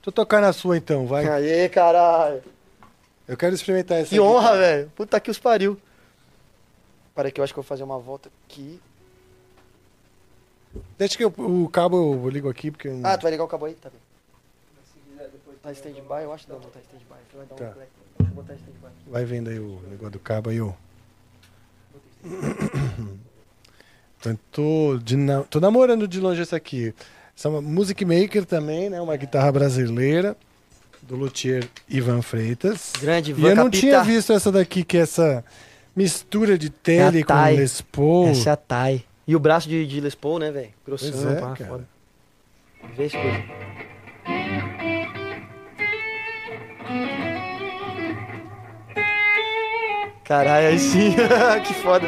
Tô tocar na sua então, vai. Aê, caralho. Eu quero experimentar essa. Que honra, velho. Puta que os pariu. Peraí que eu acho que eu vou fazer uma volta aqui. Deixa que eu- o cabo eu ligo aqui, porque. Ah, tu vai ligar o cabo aí? Tá bem. Tá stand-by, eu acho que não, não tá stand-by. Você vai dar um Tá. Deixa eu botar stand-by. Vai vendo aí o negócio do cabo aí, ó. (coughs) Então, tô, de tô namorando de longe essa aqui. Essa é uma Music Maker também, né? Uma guitarra brasileira do luthier Ivan Freitas. Grande, E Van eu não Capita. tinha visto essa daqui, que é essa mistura de tele É com. Les Paul. Essa é a Thai. E o braço de, de Les Paul, né, velho? Grossão, Pois é, pá, cara. foda. Vê esse coisa. Caralho, aí sim. (laughs) que foda.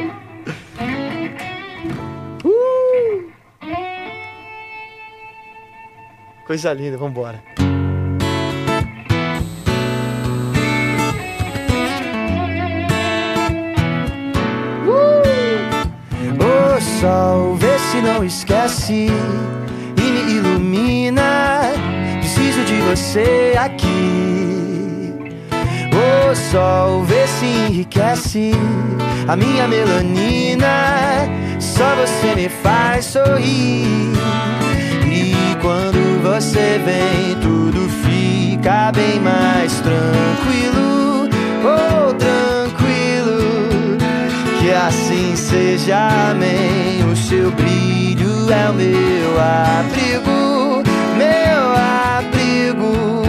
Uh! Coisa linda, vambora. O sol, vê se não esquece e me ilumina. Preciso de você aqui. O sol, vê se enriquece a minha melanina. Só você me faz sorrir. E quando você vem, tudo fica bem mais tranquilo. Oh, tranquilo. Que assim seja, amém. O seu brilho é o meu abrigo, meu abrigo.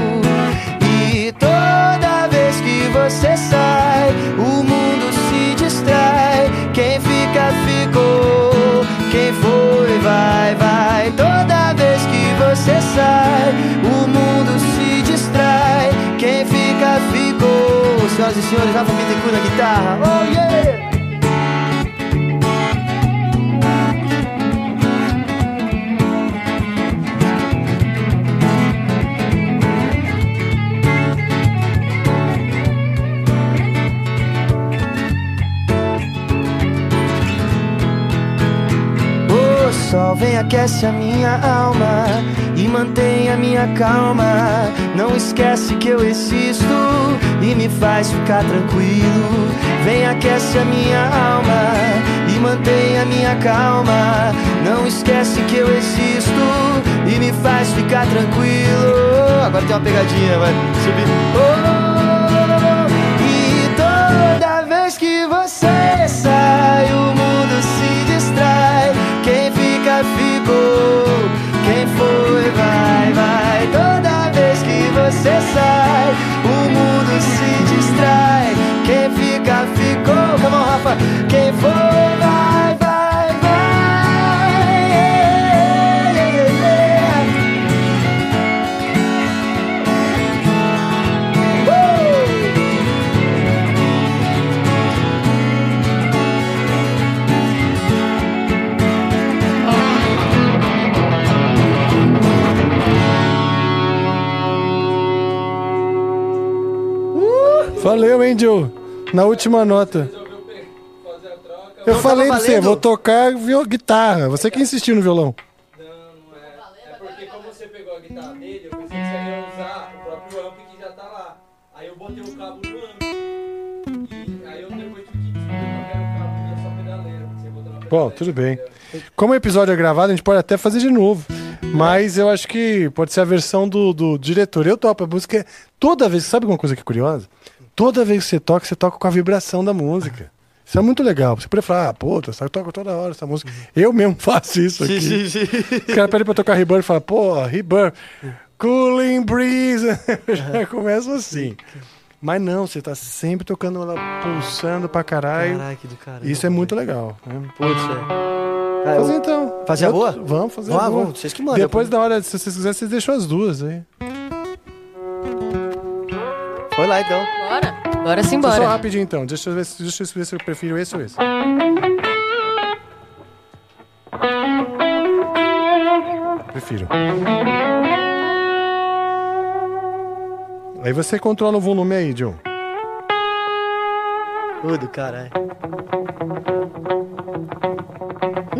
E toda vez que você sai, o mundo se distrai. Quem fica, ficou. Quem foi, vai, vai. Toda vez que você sai, o mundo se distrai. Quem fica, ficou. Senhoras e senhores, Rafa Bittencourt na guitarra. Oh, yeah! Sol vem aquece a minha alma e mantém a minha calma. Não esquece que eu existo e me faz ficar tranquilo. Vem aquece a minha alma e mantém a minha calma. Não esquece que eu existo e me faz ficar tranquilo. Agora tem uma pegadinha, vai subir. Oh, ficou. Quem foi, vai, vai. Toda vez que você sai, o mundo se distrai. Quem fica, ficou. Come on, Rafa. Quem foi, Valeu, hein, Joe? Na última nota. Eu Não falei tava pra você, vou tocar guitarra. Você que insistiu no violão. É porque como você pegou a guitarra dele, eu pensei que você ia usar o próprio amp que já tá lá. Aí eu botei o cabo no amp. E aí eu depois tive que descobrir qual era o cabo da sua pedaleira. Você botou na pedaleira. Bom, tudo bem. Como o episódio é gravado, a gente pode até fazer de novo. Mas eu acho que pode ser a versão do, do diretor. Eu topo a música. Toda vez, sabe uma coisa que é curiosa? Toda vez que você toca, você toca com a vibração da música. Isso é muito legal. Você pode falar, ah, pô, eu toco toda hora essa música. Eu mesmo (laughs) faço isso aqui. Sim, sim, sim. Os caras pedem pra tocar Rebirth e falam, pô, Rebirth, Cooling Breeze. (laughs) Eu Já começa assim. Mas não, você tá sempre tocando ela pulsando pra caralho. Que do caralho. Isso é muito legal. Né? Putz, é. Cara, Fazer então. Fazer a boa? Vamos fazer a boa. vamos, vocês que mandam. Depois da hora, se vocês quiserem, vocês deixam as duas aí. Foi lá então. Bora. Bora sim, Só rapidinho então. Deixa eu, ver, se- deixa eu ver se eu prefiro esse ou esse. Prefiro. Aí você controla o volume aí, John. Ô, do caralho. Ô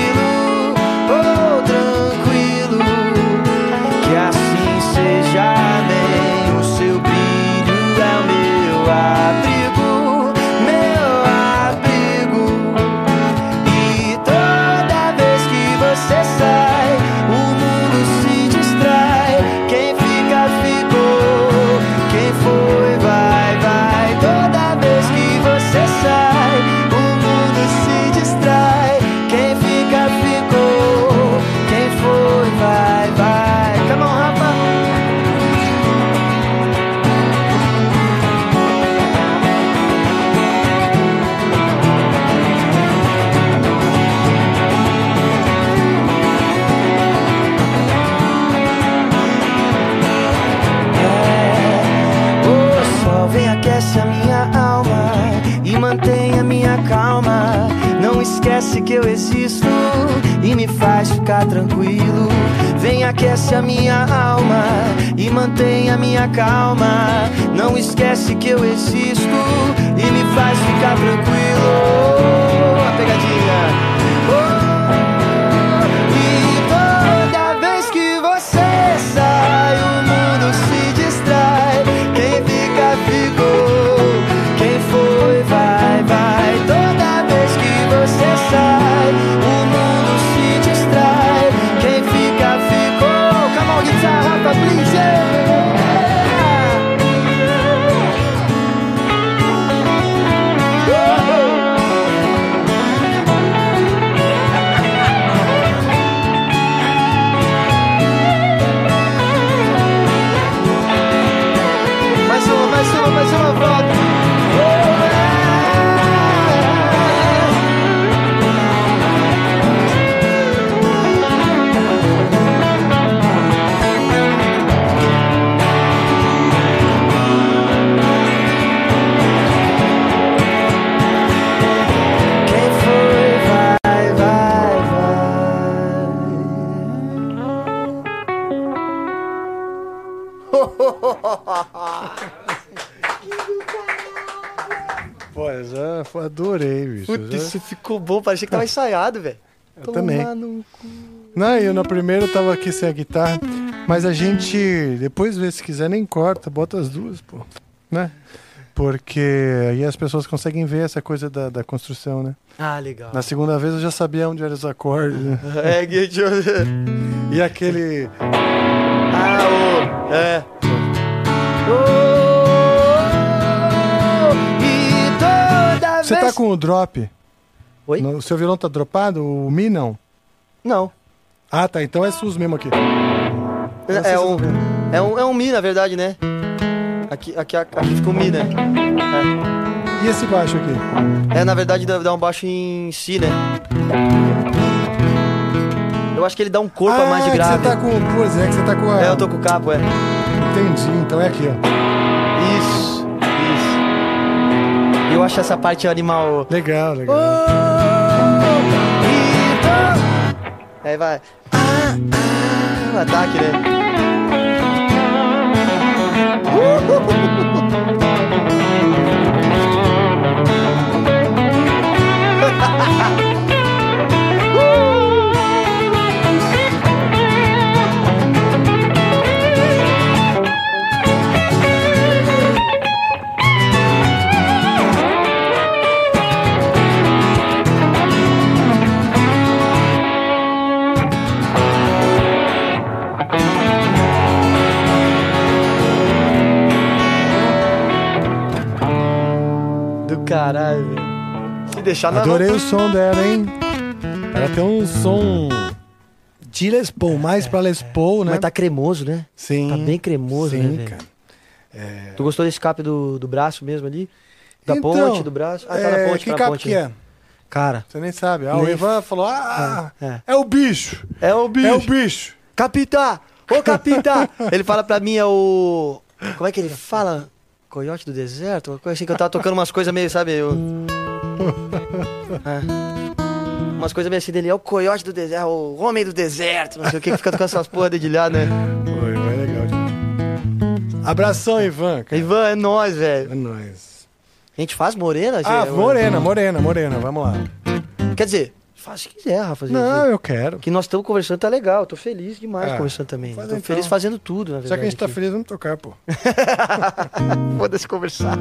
Bom, parecia que tava ensaiado, velho. Eu também. Tomar no cu. Não, eu na primeira eu tava aqui sem a guitarra, mas a gente depois vê se quiser nem corta, bota as duas, pô, né? Porque aí as pessoas conseguem ver essa coisa da, da construção, né? Ah, legal. Na segunda vez eu já sabia onde eram os acordes, né? É, eu. E aquele Ah, o. É. Oh, e toda Você vez. tá com o drop? Oi? O seu violão tá dropado? O Mi não? Não. Ah, tá. Então é SUS mesmo aqui. É um, é um. É um Mi, na verdade, né? Aqui, aqui, aqui fica um Mi, né? E esse baixo aqui? É, na verdade, dá um baixo em Si, né? Eu acho que ele dá um corpo a mais de ah, que grave. você tá com... Pois é, que você tá com a... É, eu tô com o capo, é. Entendi. Então é aqui, ó. Eu acho essa parte animal. Legal, legal. Aí vai. Ah, ah, o ataque, né? Do (laughs) caralho, velho. Se deixar na Adorei o som dela, hein? Ela tem um som de Les Paul, mais pra Les Paul, né? Mas tá cremoso, né? Sim. Tá bem cremoso, Sim, né, velho? cara. Tu gostou desse escape do, do braço mesmo ali? Da Então, ponte, do braço? Ah, tá é, na ponte, que tá ponte. que é? Cara, Você nem sabe. Ah, o Ivan falou, ah, É, é. é o bicho. é o bicho. É o bicho. Capitã! Ô, capitã! ele fala pra mim, é o... Como é que ele fala? Coiote do deserto? Uma coisa assim que eu tava tocando umas coisas meio, sabe? Eu... É. Umas coisas meio assim dele. É o coiote do deserto, o homem do deserto. Não sei o que, que fica tocando essas porra dedilhado, né? Pô, Ivan é legal. Abração, Ivan. cara. Ivan, é nóis, velho. É nóis. A gente faz morena, Ah, gente? morena, morena, morena. Vamos lá. Quer dizer, faz se quiser, Rafa. Não, eu quero. que nós estamos conversando tá legal. Tô feliz demais Ah, conversando também. Tô então. feliz fazendo tudo, na verdade. Já que a gente tá aqui. feliz, vamos tocar, pô. (laughs) Foda-se conversar.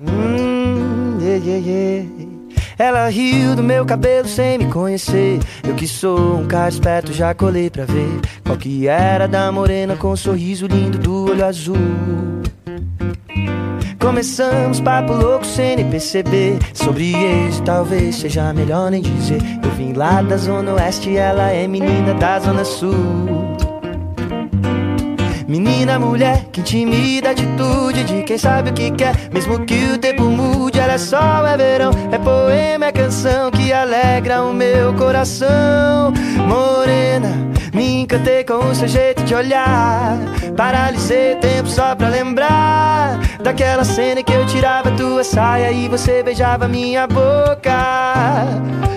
Hum, yeah, yeah, yeah. Ela riu do meu cabelo sem me conhecer. Eu que sou um cara esperto, já colei pra ver qual que era da morena com o sorriso lindo do olho azul. Começamos papo louco sem nem perceber. Sobre ex, talvez seja melhor nem dizer. Eu vim lá da zona oeste, ela é menina da zona sul. Menina, mulher, que intimida a atitude de quem sabe o que quer. Mesmo que o tempo mude, ela é sol, é verão É poema, é canção que alegra o meu coração. Morena, me encantei com o seu jeito de olhar. Paralisei o tempo só pra lembrar Daquela cena que eu tirava tua saia E você beijava minha boca.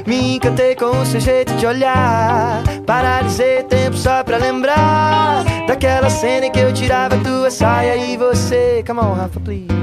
Me encantei com o seu jeito de olhar Paralisei o tempo só pra lembrar. Daquela cena que eu tirava tua saia E você... Come on, Rafa, please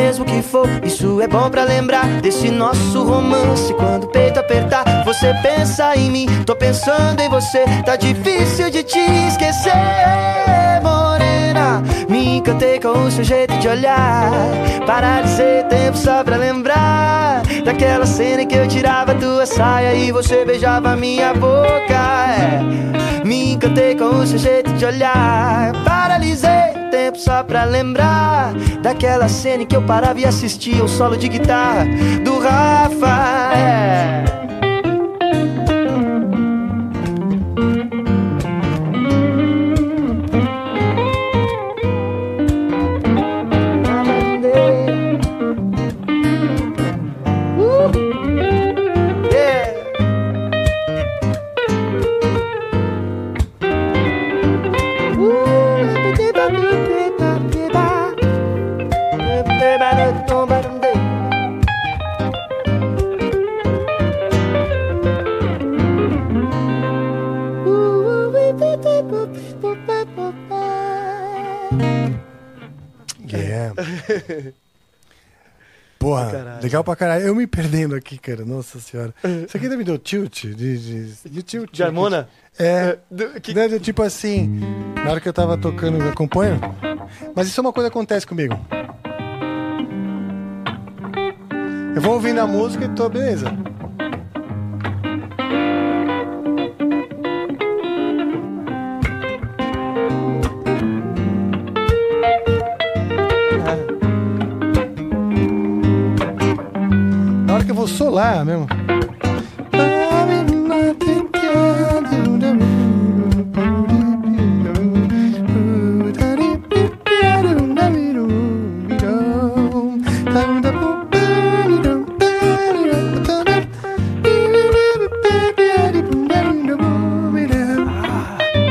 mesmo que for, isso é bom pra lembrar desse nosso romance. Quando o peito apertar, você pensa em mim, tô pensando em você. Tá difícil de te esquecer, morena. Me encantei com o seu jeito de olhar. Parar de ser tempo só pra lembrar daquela cena em que eu tirava tua saia e você beijava minha boca. É. Me encantei com o seu jeito de olhar. Paralisei tempo só pra lembrar daquela cena em que eu parava e assistia o solo de guitarra do Rafa. Legal pra caralho. Eu me perdendo aqui, cara. Nossa senhora. (laughs) Isso aqui me deu tilt. De, de, de tilt. De Harmona? É. Do- que- Né, tipo assim, na hora que eu tava tocando, eu acompanho. Mas isso é uma coisa que acontece comigo. Eu vou ouvindo a música e tô, beleza. Vou solar mesmo.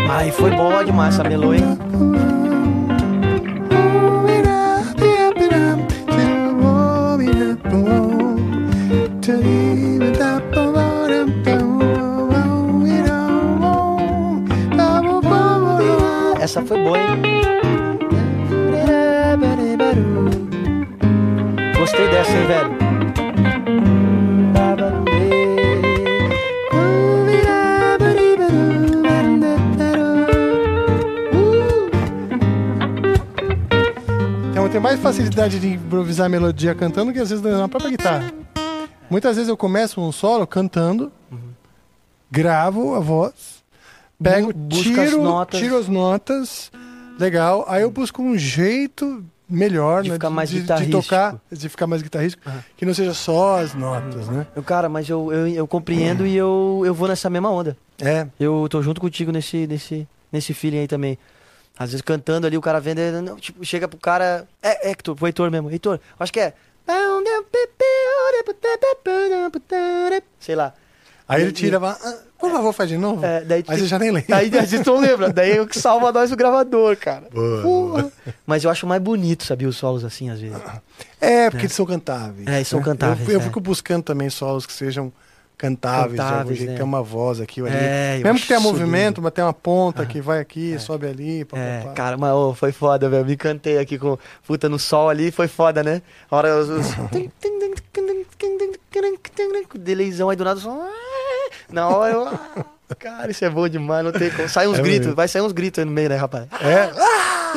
Ai, foi boa demais essa melô, hein? Facilidade de improvisar a melodia cantando que às vezes na própria guitarra. Muitas vezes eu começo um solo cantando, gravo a voz, pego, busca as tiro, tiro as notas, legal. Aí eu busco um jeito melhor De né, ficar mais de, de tocar, de ficar mais guitarrístico, que não seja só as notas, né? Eu, cara, mas eu, eu, eu compreendo e eu, eu vou nessa mesma onda. É, Eu tô junto contigo nesse, nesse, nesse feeling aí também. Às vezes cantando ali, o cara vendo, ele não, tipo, chega pro cara. É, Hector, pro Heitor mesmo. Heitor, acho que é. Sei lá. Aí ele tira, vai, ah, por favor, faz de novo. É, daí Aí você já nem lembra. Aí a gente não lembra. Daí é o que salva nós o gravador, cara. Boa, Porra. Mas eu acho mais bonito, sabia, os solos assim, às vezes. É, porque eles são cantáveis. É, eles são né? cantáveis, Eu, eu é. fico buscando também solos que sejam cantáveis, de algum Cantáveis, jeito, né? tem uma voz aqui ou ali. É, Mesmo que tenha movimento, lindo. mas tem uma ponta que vai aqui, sobe ali. Pá, É, pá, pá. cara, mas ô, foi foda, velho. Me cantei aqui com puta no sol ali, foi foda, né? A hora os. os... Delayzão aí do nada. Só... Na hora eu. ah, Cara, isso é bom demais, não tem como. Sai uns É gritos, bonito. vai sair uns gritos aí no meio, né, rapaz? É,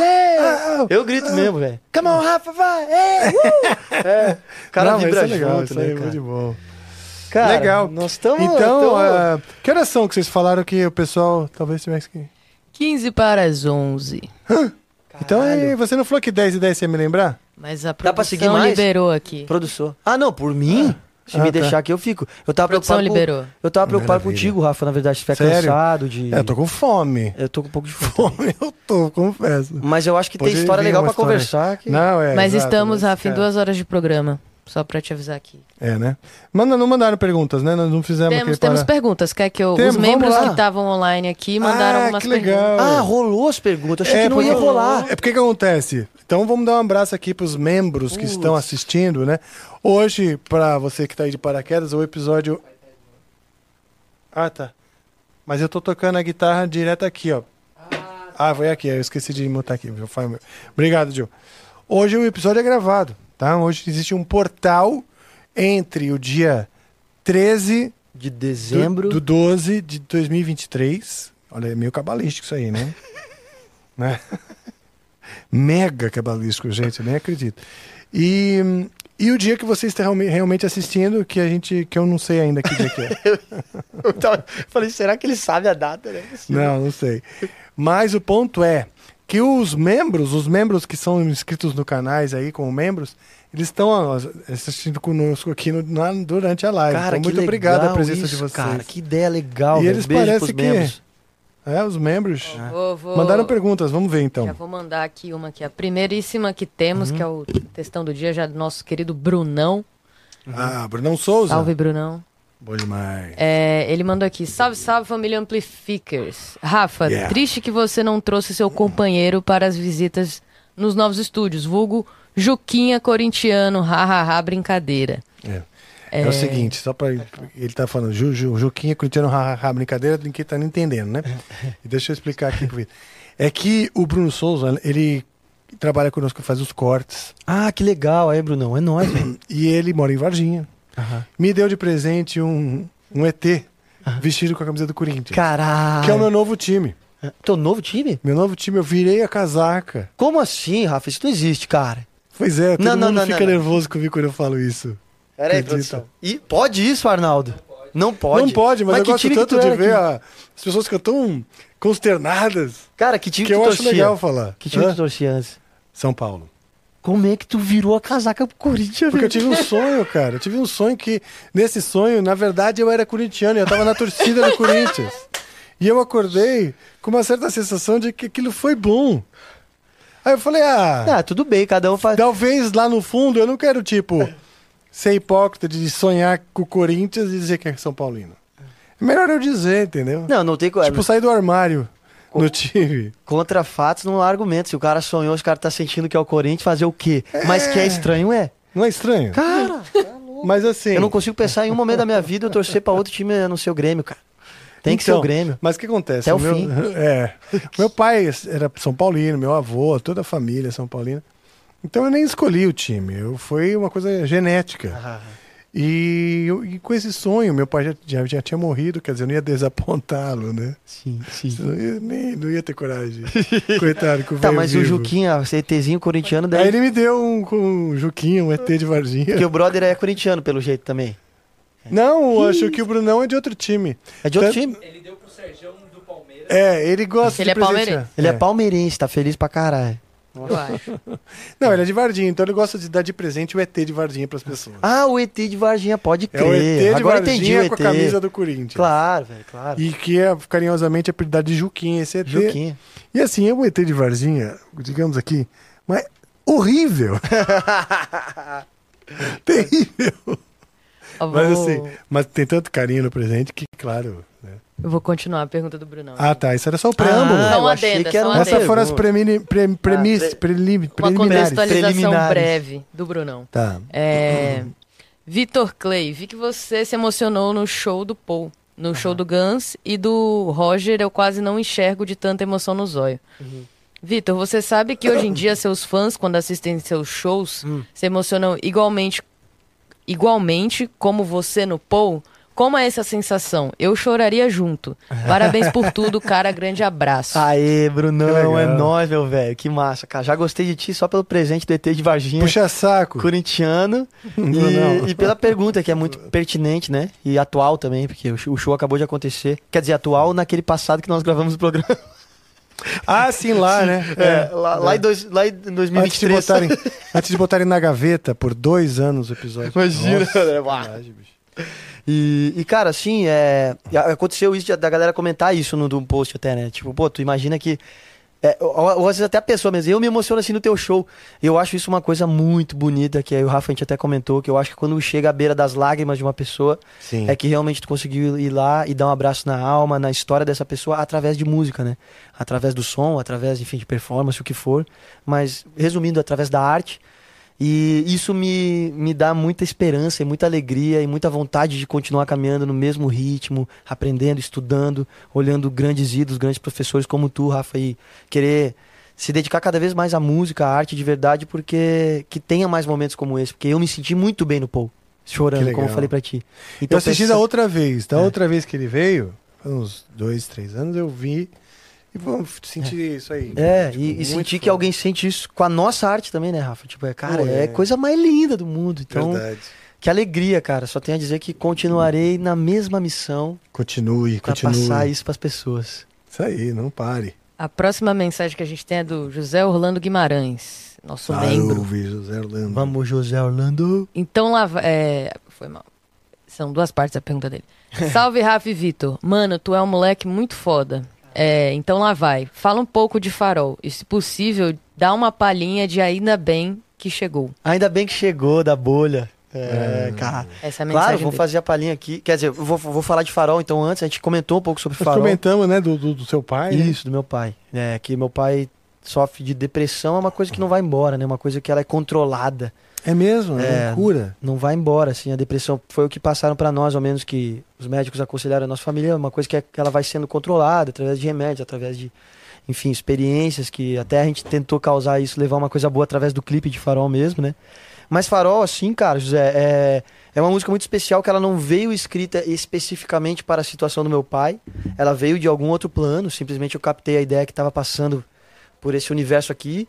É, eu grito mesmo, velho. Come on, Rafa, vai! É, uh! é. Cara Não, vibra é legal, junto, né, é cara? muito bom. Cara, legal. Nós estamos. Então, ah, que horas são que vocês falaram que o pessoal talvez tivesse que... 15 para as 11. Então, e você não falou que 10 e 10 você ia me lembrar? Mas a produção liberou aqui. Produtor. Ah, não, por mim? Se Ah, me tá. deixar aqui, eu fico. Eu tava A produção preocupado. com- liberou. Eu tava preocupado Maravilha. contigo, Rafa, na verdade, se estiver Sério? cansado de. É, eu tô com fome. Eu tô com um pouco de fome. Fome (laughs) eu tô, confesso. Mas eu acho que Pode tem história legal história. conversar. Que... Não, é. Mas exato, estamos, mas, Rafa, em cara, duas horas de programa. Só pra te avisar aqui. É, né? Manda, não mandaram perguntas, né? Nós não fizemos Temos, aquele temos para- perguntas. Quer que eu. Temos, os membros que estavam online aqui mandaram ah, algumas que legal. perguntas. Ah, rolou as perguntas. Achei que não ia rolar. É porque que acontece? Então vamos dar um abraço aqui pros membros que estão assistindo, né? Hoje, pra você que tá aí de paraquedas, o episódio. Ah, tá. Mas eu tô tocando a guitarra direto aqui, ó. Ah, foi aqui, eu esqueci de mutar aqui. Obrigado, Gil. Hoje o episódio é gravado, tá? Hoje existe um portal entre o dia 13 De do, dezembro. do 12 de 2023. Olha, é meio cabalístico isso aí, né? (laughs) né? Mega cabalístico, gente, eu nem acredito. E, e o dia que você está realme- realmente assistindo, que a gente, que eu não sei ainda que dia que é. (laughs) Eu tava- falei, será que ele sabe a data, né? Não, não sei. Mas o ponto é que os membros, os membros que são inscritos no canais aí como membros, eles estão assistindo conosco aqui no- na- durante a live. Cara, então, que muito obrigado a presença isso, de vocês. Cara, que ideia legal. E velho. eles Beijo parecem que- membros. É, os membros. Vou- vou- Mandaram perguntas, vamos ver então. Já vou mandar aqui uma aqui. A primeiríssima que temos, Uhum. que é o textão do dia, já do nosso querido Brunão. Ah, Brunão Souza. Salve, Brunão. Bom demais. É, ele mandou aqui, salve, salve família Amplificers. Rafa, Yeah. triste que você não trouxe seu companheiro para as visitas nos novos estúdios, vulgo Juquinha corintiano, hahaha, brincadeira. É. É o seguinte, só pra. Ele tá falando, Ju, Ju, Juquinha, Corintiano, ha, ha, ha, brincadeira, ninguém tá nem entendendo, né? E (laughs) deixa eu explicar aqui pro Vitor. É que o Bruno Souza, ele trabalha conosco, faz os cortes. Ah, que legal. Aí, Brunão, é nóis, (coughs) velho. E ele mora em Varginha. Aham. Me deu de presente um, um ET vestido com a camisa do Corinthians. Caralho. Que é o meu novo time. Teu novo time? Meu novo time, eu virei a casaca. Como assim, Rafa? Isso não existe, cara. Pois é, todo Não, não, mundo não, fica não, não. nervoso comigo quando eu falo isso. Pera aí, produção. E pode isso, Arnaldo? Não pode. Não pode, mas, eu que gosto tanto de ver a- as pessoas que tão consternadas Cara, que time que que eu acho legal falar. Que time Hã? tu torcia antes? São Paulo. Como é que tu virou a casaca pro Corinthians, Porque eu tive um sonho, cara. Eu tive um sonho que, nesse sonho, na verdade, eu era corintiano e eu tava na torcida do Corinthians. E eu acordei com uma certa sensação de que aquilo foi bom. Aí eu falei, ah, Ah, tudo bem, cada um faz. talvez lá no fundo eu não quero, tipo, ser hipócrita de sonhar com o Corinthians e dizer que é São Paulino. É melhor eu dizer, entendeu? Não, não tem co- Tipo, sair do armário no time. Contra fatos não há argumento. Se o cara sonhou, os caras tá sentindo que é o Corinthians, fazer o quê? Mas que é estranho, é. Não é estranho? Cara, Mas assim. eu não consigo pensar em um momento da minha vida eu torcer pra outro time a não ser o Grêmio, cara. Tem que ser Então, o Grêmio. Mas o que acontece? Até o meu, fim. (laughs) É. Meu pai era São Paulino, meu avô, toda a família é São Paulina. Então eu nem escolhi o time. Eu, foi uma coisa genética. E, eu- e com esse sonho, meu pai já, já, já tinha morrido, quer dizer, eu não ia desapontá-lo, né? Sim, sim. Não ia, nem, não ia ter coragem. (laughs) Coitado, com o Tá, mas o vivo. Juquinha, o CTzinho corintiano, Aí daí. ele me deu um, com um Juquinha, um ET de Varginha. Porque o brother é corintiano, pelo jeito também. Não, eu acho que o Brunão é de outro time. É de outro Tanto- time? Ele deu pro Sergião do Palmeiras. É, ele gosta Ele de é palmeirense. Ele é. palmeirense, tá feliz pra caralho. Eu acho. (laughs) Não, ele é de Varginha, então ele gosta de dar de presente o ET de Varginha pras pessoas. Ah, o ET de Varginha, pode É crer. o ET de Agora entendi o Varginha com a camisa do Corinthians. Claro, velho, claro. E que é carinhosamente apelidado de Juquinha, esse ET. Juquinha. E assim, é um ET de Varginha, digamos aqui, mas horrível. (laughs) Terrível. Eu Mas assim, mas tem tanto carinho no presente que, claro. né? Eu vou continuar a pergunta do Brunão. Ah, tá. Isso era só o preâmbulo. Ah, Só eu achei adendo, que um uma adendo. Essas foram as premini, pre, premis, Ah, pre- prelim- Uma preliminares. contextualização Preliminares. breve do Brunão. Tá. É, Vitor Clay, vi que você se emocionou no show do Paul. No show do Guns e do Roger, eu quase não enxergo de tanta emoção no zóio. Vitor, você sabe que hoje em dia seus fãs, quando assistem seus shows, se emocionam igualmente, igualmente como você no Paul? Como é essa sensação? Eu choraria junto. Parabéns por tudo, cara. Grande abraço. Aê, Brunão, é nóis, meu velho. Que massa, cara. Já gostei de ti só pelo presente do ET de Varginha. Puxa saco. Corintiano. (laughs) E, e pela pergunta, que é muito pertinente, né? E atual também, porque o show, acabou de acontecer. Quer dizer, atual naquele passado que nós gravamos o programa. (laughs) Ah, sim, lá, né? É, lá, lá em dois, lá em Antes de, 2023. botarem, antes de botarem na gaveta por dois anos o episódio. Imagina, Nossa, né? Uau. sacanagem, bicho. E, e, cara, assim, é, aconteceu isso de- da galera comentar isso no, no post até, né? Tipo, pô, tu imagina que. É, ou, ou às vezes até a pessoa mesmo, eu me emociono assim no teu show. Eu acho isso uma coisa muito bonita, que aí o Rafa a gente até comentou, que eu acho que quando chega à beira das lágrimas de uma pessoa, Sim. é que realmente tu conseguiu ir lá e dar um abraço na alma, na história dessa pessoa, através de música, né? Através do som, através, enfim, de performance, o que for. Mas, resumindo, através da arte. E isso me, me dá muita esperança e muita alegria e muita vontade de continuar caminhando no mesmo ritmo, aprendendo, estudando, olhando grandes ídolos, grandes professores como tu, Rafa, e querer se dedicar cada vez mais à música, à arte de verdade, porque que tenha mais momentos como esse, porque eu me senti muito bem no Paul, chorando, como eu falei pra ti. eu assisti pensa- da outra vez. Da É. outra vez que ele veio, uns dois, três anos, eu vi. E vamos sentir isso aí. É, Tipo, e, e sentir que foda. alguém sente isso com a nossa arte também, né, Rafa? Tipo, é, cara, Pô, é é. coisa mais linda do mundo. Então, Verdade. que alegria, cara. Só tenho a dizer que continuarei na mesma missão Continue, pra continue. passar isso pras pessoas. Isso aí, não pare. A próxima mensagem que a gente tem é do José Orlando Guimarães, nosso membro. Salve, José Orlando. Vamos, José Orlando. Então lá vai. É, foi mal. São duas partes da pergunta dele. Salve, Rafa e Vitor. Mano, tu é um moleque muito foda. É, então lá vai. Fala um pouco de farol. E se possível, dá uma palhinha de ainda bem que chegou. Ainda bem que chegou da bolha. É, cara. Essa é a mensagem. Claro, vou dele. fazer a palhinha aqui. Quer dizer, eu vou, vou falar de farol, então antes a gente comentou um pouco sobre Nós farol. comentamos, né, do, do, do seu pai. né? Isso, do meu pai. É, que meu pai sofre de depressão, é uma coisa que não vai embora, né? Uma coisa que ela é controlada. É mesmo, é, É. loucura. Não vai embora, assim. A depressão foi o que passaram pra nós, ao menos que os médicos aconselharam a nossa família. Uma coisa que, é, que ela vai sendo controlada através de remédios, através de, enfim, experiências que até a gente tentou causar isso, levar uma coisa boa através do clipe de Farol mesmo, né? Mas Farol, assim, cara, José, é, é uma música muito especial que ela não veio escrita especificamente para a situação do meu pai. Ela veio de algum outro plano, simplesmente eu captei a ideia que estava passando por esse universo aqui.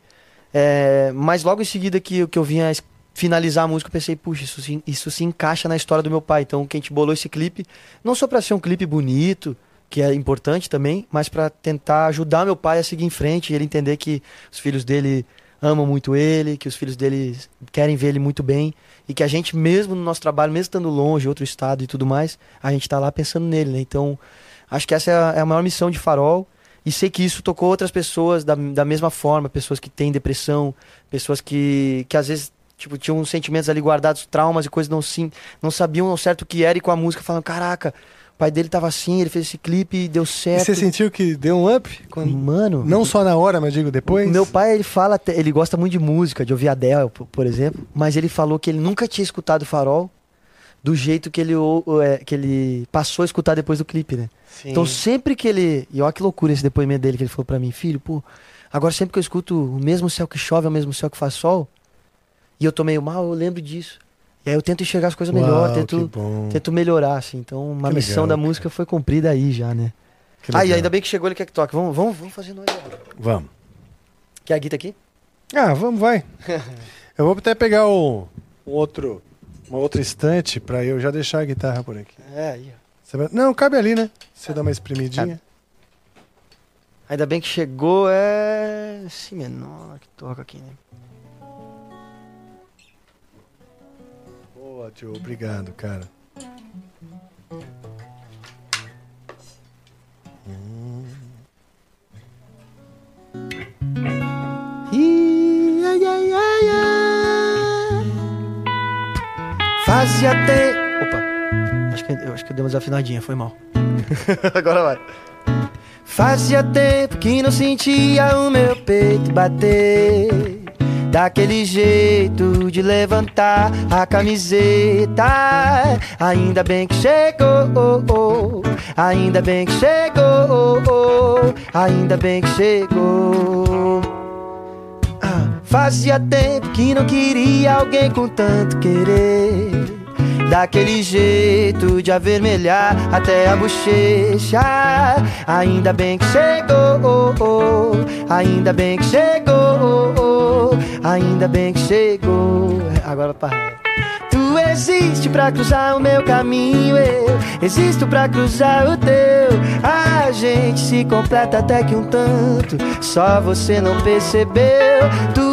É, mas logo em seguida que, que eu vinha finalizar a música, eu pensei, puxa, isso, se- isso se encaixa na história do meu pai. Então, que a gente bolou esse clipe, não só para ser um clipe bonito, que é importante também, mas para tentar ajudar meu pai a seguir em frente e ele entender que os filhos dele amam muito ele, que os filhos dele querem ver ele muito bem e que a gente mesmo no nosso trabalho, mesmo estando longe, outro estado e tudo mais, a gente tá lá pensando nele, né? Então, acho que essa é a, é a maior missão de Farol e sei que isso tocou outras pessoas da, da mesma forma, pessoas que têm depressão, pessoas que, que às vezes tipo, tinham sentimentos ali guardados, traumas e coisas, não, sim, não sabiam ao certo o que era e com a música falando, caraca, o pai dele tava assim, ele fez esse clipe e deu E certo. você sentiu que deu um up? Quando- Mano, Não só na hora, mas digo depois? meu pai, ele fala, ele gosta muito de música, de ouvir Adele, por, por exemplo, mas ele falou que ele nunca tinha escutado Farol do jeito que ele, é, que ele passou a escutar depois do clipe, né? Sim. Então sempre que ele. E olha que loucura esse depoimento dele que ele falou pra mim, filho, pô, agora sempre que eu escuto o mesmo céu que chove é o mesmo céu que faz sol, e eu tô meio mal, eu lembro disso. E aí eu tento enxergar as coisas melhor, Uau, tento, que bom. tento melhorar, assim. Então uma Que missão legal, da cara. música foi cumprida aí já, né? Que Ah, legal. ainda bem que chegou ele quer que toque. Vamos, vamos, vamos fazer nós. Vamos. Quer a guita aqui? Ah, vamos, vai. (laughs) eu vou até pegar o, um outro, uma outra estante pra eu já deixar a guitarra por aqui. É, aí, ó. Vai- Não, cabe ali, né? Você dá uma espremidinha. Ainda bem que chegou, é. Si menor que toca aqui, né? Tio. Obrigado, cara. Ih, ai, ai, ai, ai. Fazia tempo. Opa, acho que, eu acho que eu dei uma desafinadinha, foi mal. (laughs) Agora vai. Fazia tempo que não sentia o meu peito bater. Daquele jeito de levantar a camiseta. Ainda bem que chegou. Ainda bem que chegou. Ainda bem que chegou. Ah, fazia tempo que não queria alguém com tanto querer. Daquele jeito de avermelhar até a bochecha. Ainda bem que chegou. Ainda bem que chegou. Ainda bem que chegou. Agora para. Tu existe pra cruzar o meu caminho, eu existo pra cruzar o teu. A gente se completa até que um tanto, só você não percebeu. Tu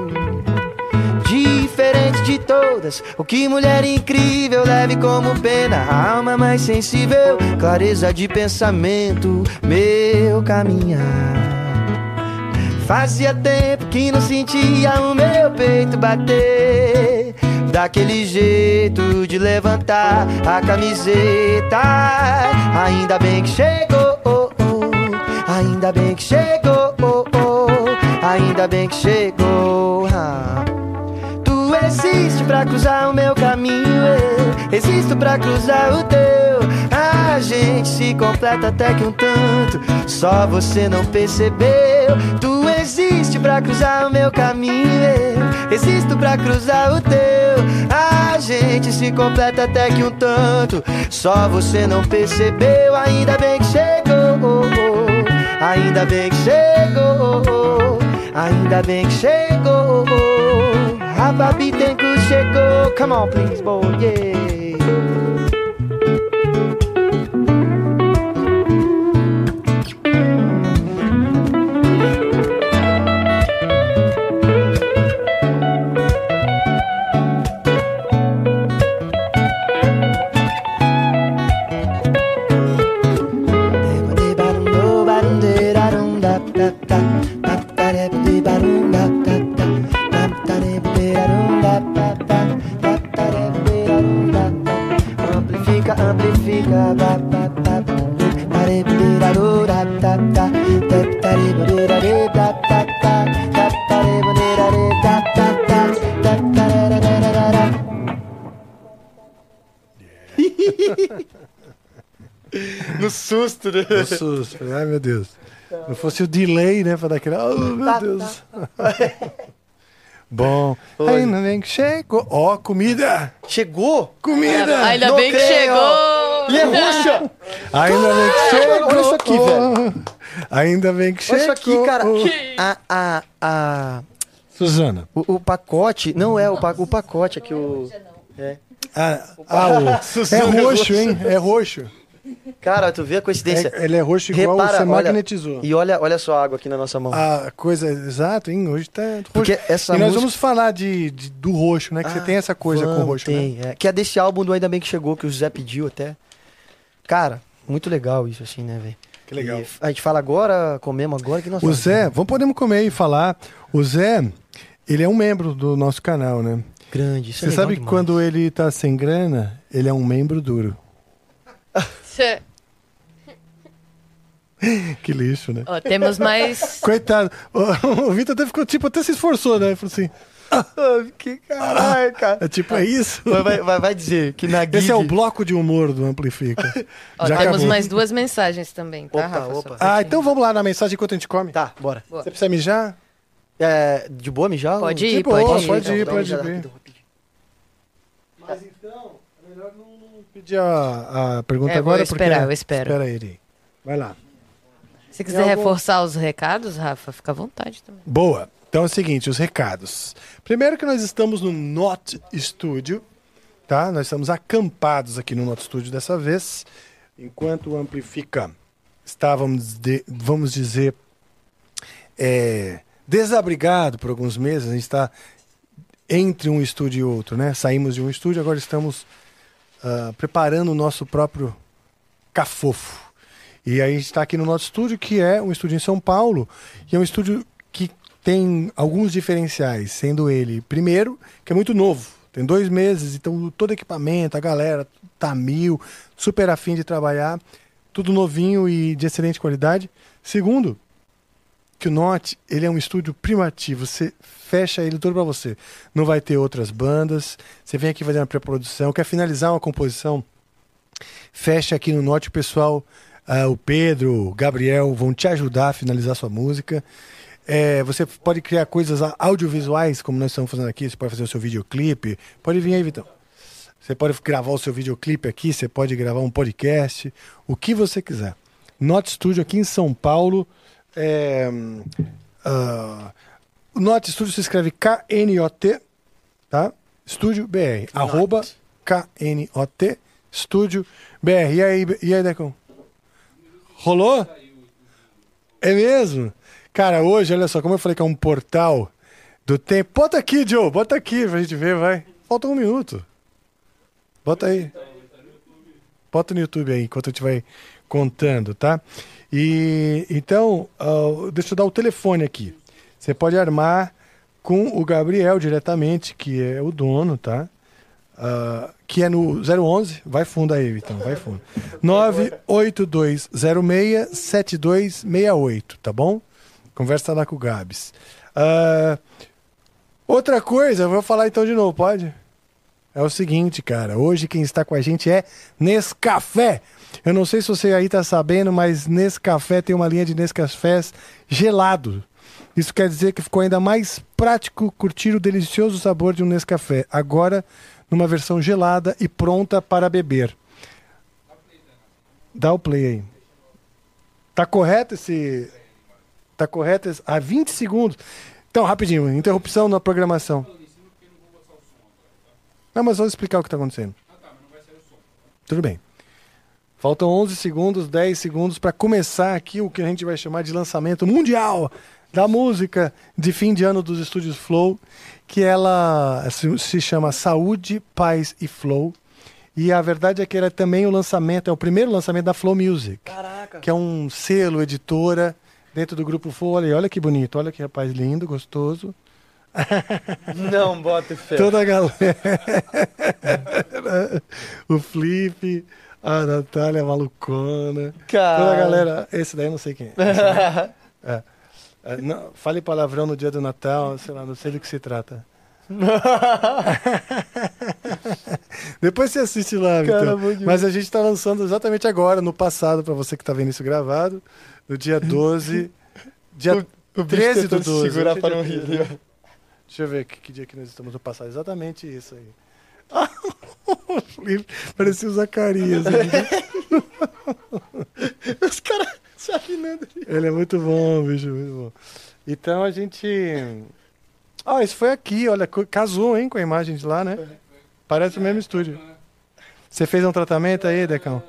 Diferente de todas, o que mulher incrível, leve como pena, a alma mais sensível, clareza de pensamento, meu caminhar. Fazia tempo que não sentia o meu peito bater. Daquele jeito de levantar a camiseta. Ainda bem que chegou. Ainda bem que chegou. Ainda bem que chegou. Existe pra cruzar o meu caminho, eu existo pra cruzar o teu. A gente se completa até que um tanto, só você não percebeu. Tu existe pra cruzar o meu caminho, eu existo pra cruzar o teu. A gente se completa até que um tanto, só você não percebeu. Ainda bem que chegou, ainda bem que chegou, ainda bem que chegou. Papa beat and Gusheko. Come on, please, boy, yeah. da da da da da da da da susto, né? Que susto. Ai, meu Deus. Não fosse o delay, né? Pra dar aquele. Oh, meu Deus. (laughs) Bom. Oi. Ainda bem que chegou. Ó, comida! Chegou? Comida! Ainda Não bem que chegou! E é roxa! Ainda bem que chegou! Olha isso aqui, velho. Ainda bem que Olha chegou! isso aqui, cara. A, a, a, Suzana. o, o pacote. Não é o, pa- o pacote aqui, o. É. Ah, ah, o- (laughs) é roxo, hein? É roxo. Cara, tu vê a coincidência. É- ele é roxo igual Repara, você olha- magnetizou. E olha, olha só a água aqui na nossa mão. A coisa, exato, hein? Hoje tá roxo. Porque essa e nós música- vamos falar de, de- do roxo, né? Que você Ah, tem essa coisa com vamos, roxo, né? tem, é. Que é desse álbum do Ainda Bem Que Chegou, que o José pediu até. Cara, muito legal isso, assim, né, velho? Que legal. E a gente fala agora, comemos agora, que nós O Zé, vamos podemos comer e falar. O Zé, ele é um membro do nosso canal, né? Grande, isso Você é legal sabe que quando ele tá sem grana, ele é um membro duro. (laughs) (laughs) Que lixo, né? Ó, temos mais. (laughs) Coitado. O, (laughs) o Vitor até ficou, tipo, até se esforçou, né? Ele falou assim, Que caralho, cara. é tipo, é isso? Vai, vai, vai- dizer que na Esse é o bloco de humor do Amplifica. Ó, Já temos acabou. mais duas mensagens também, tá, Opa, Rafa? Opa. Ah, então vamos lá na mensagem enquanto a gente come. Tá, bora. Você precisa mijar? É, de boa mijar? Pode ir, De pode boa, ir. pode ir, uma pode ir. rapidão, rapidinho. Mas então, pedir a, a pergunta É, vou agora, esperar, porque... eu espero. Espera ele. Vai lá. Se quiser algum- reforçar os recados, Rafa, fica à vontade também. Boa. Então é o seguinte, os recados. Primeiro que nós estamos no Not Studio, tá? Nós estamos acampados aqui no Not Studio dessa vez, enquanto o Amplifica está, vamos, de- vamos dizer, é, desabrigado por alguns meses. A gente está entre um estúdio e outro, né? Saímos de um estúdio, agora estamos ah, preparando o nosso próprio cafofo. E aí está aqui no nosso estúdio, que é um estúdio em São Paulo, e é um estúdio que tem alguns diferenciais, sendo ele, primeiro, que é muito novo, tem dois meses, então todo equipamento, a galera tá mil, super afim de trabalhar, tudo novinho e de excelente qualidade. Segundo, que o Note, ele é um estúdio primativo, você fecha ele todo para você. Não vai ter outras bandas, você vem aqui fazer uma pré-produção, quer finalizar uma composição, fecha aqui no Note, o pessoal, ah, o Pedro, o Gabriel vão te ajudar a finalizar sua música. É, você pode criar coisas audiovisuais, como nós estamos fazendo aqui, você pode fazer o seu videoclipe. Pode vir aí, Vitão. Você pode gravar o seu videoclipe aqui, você pode gravar um podcast, o que você quiser. Note Studio aqui em São Paulo. É, ah, o Note Studio se escreve K-N-O-T, tá? Estúdio BR. Arroba K-N-O-T, Estúdio BR. E aí, e aí, Decon? Rolou? É mesmo? Cara, hoje, olha só, como eu falei que é um portal do tempo. Bota aqui, Joe, bota aqui pra gente ver, vai. Falta um minuto. Bota aí. Bota no YouTube aí, enquanto a gente vai contando, tá? E então, ah, deixa eu dar o telefone aqui. Você pode armar com o Gabriel diretamente, que é o dono, tá? Ah, que é no 011, vai fundo aí, então, vai fundo. 98206-7268, tá bom? Conversa lá com o Gabs. Ah, outra coisa, eu vou falar então de novo, pode? É o seguinte, cara, hoje quem está com a gente é Nescafé. Eu não sei se você aí tá sabendo, mas Nescafé tem uma linha de Nescafés gelado. Isso quer dizer que ficou ainda mais prático curtir o delicioso sabor de um Nescafé, agora numa versão gelada e pronta para beber. Dá o play aí. Tá correto esse. Tá correto esse. Ah, 20 segundos. Então, rapidinho, interrupção na programação. Não, mas vou explicar o que está acontecendo. Tudo bem. Faltam 11 segundos, 10 segundos para começar aqui o que a gente vai chamar de lançamento mundial da música de fim de ano dos estúdios Flow, que ela se, chama Saúde, Paz e Flow. E a verdade é que ela é também o lançamento, é o primeiro lançamento da Flow Music, Caraca. que é um selo, editora, dentro do grupo Flow. Olha, olha que bonito, olha que rapaz lindo, gostoso. (laughs) Não bota fé. Toda a galera. o Flip, A Natália malucona. Cara. Toda a galera. Esse daí eu não sei quem é. (laughs) É. É, não, fale palavrão no dia do Natal, sei lá, não sei do que se trata. (laughs) Depois você assiste lá, Cara, demais. Mas a gente tá lançando exatamente agora, no passado, pra você que tá vendo isso gravado, no dia (laughs) 12. Dia O bicho 13 do tentando 12. segurar dia não rir 13, ali, ó. Deixa eu ver que, que dia que nós estamos no passado. Exatamente isso aí. (laughs) Parecia o Zacarias. né? Os caras (laughs) Ele é muito bom, bicho, muito bom. Então a gente. Ah, isso foi aqui, olha, casou, hein, com a imagem de lá, né? Parece o mesmo estúdio. Você fez um tratamento aí, Decão?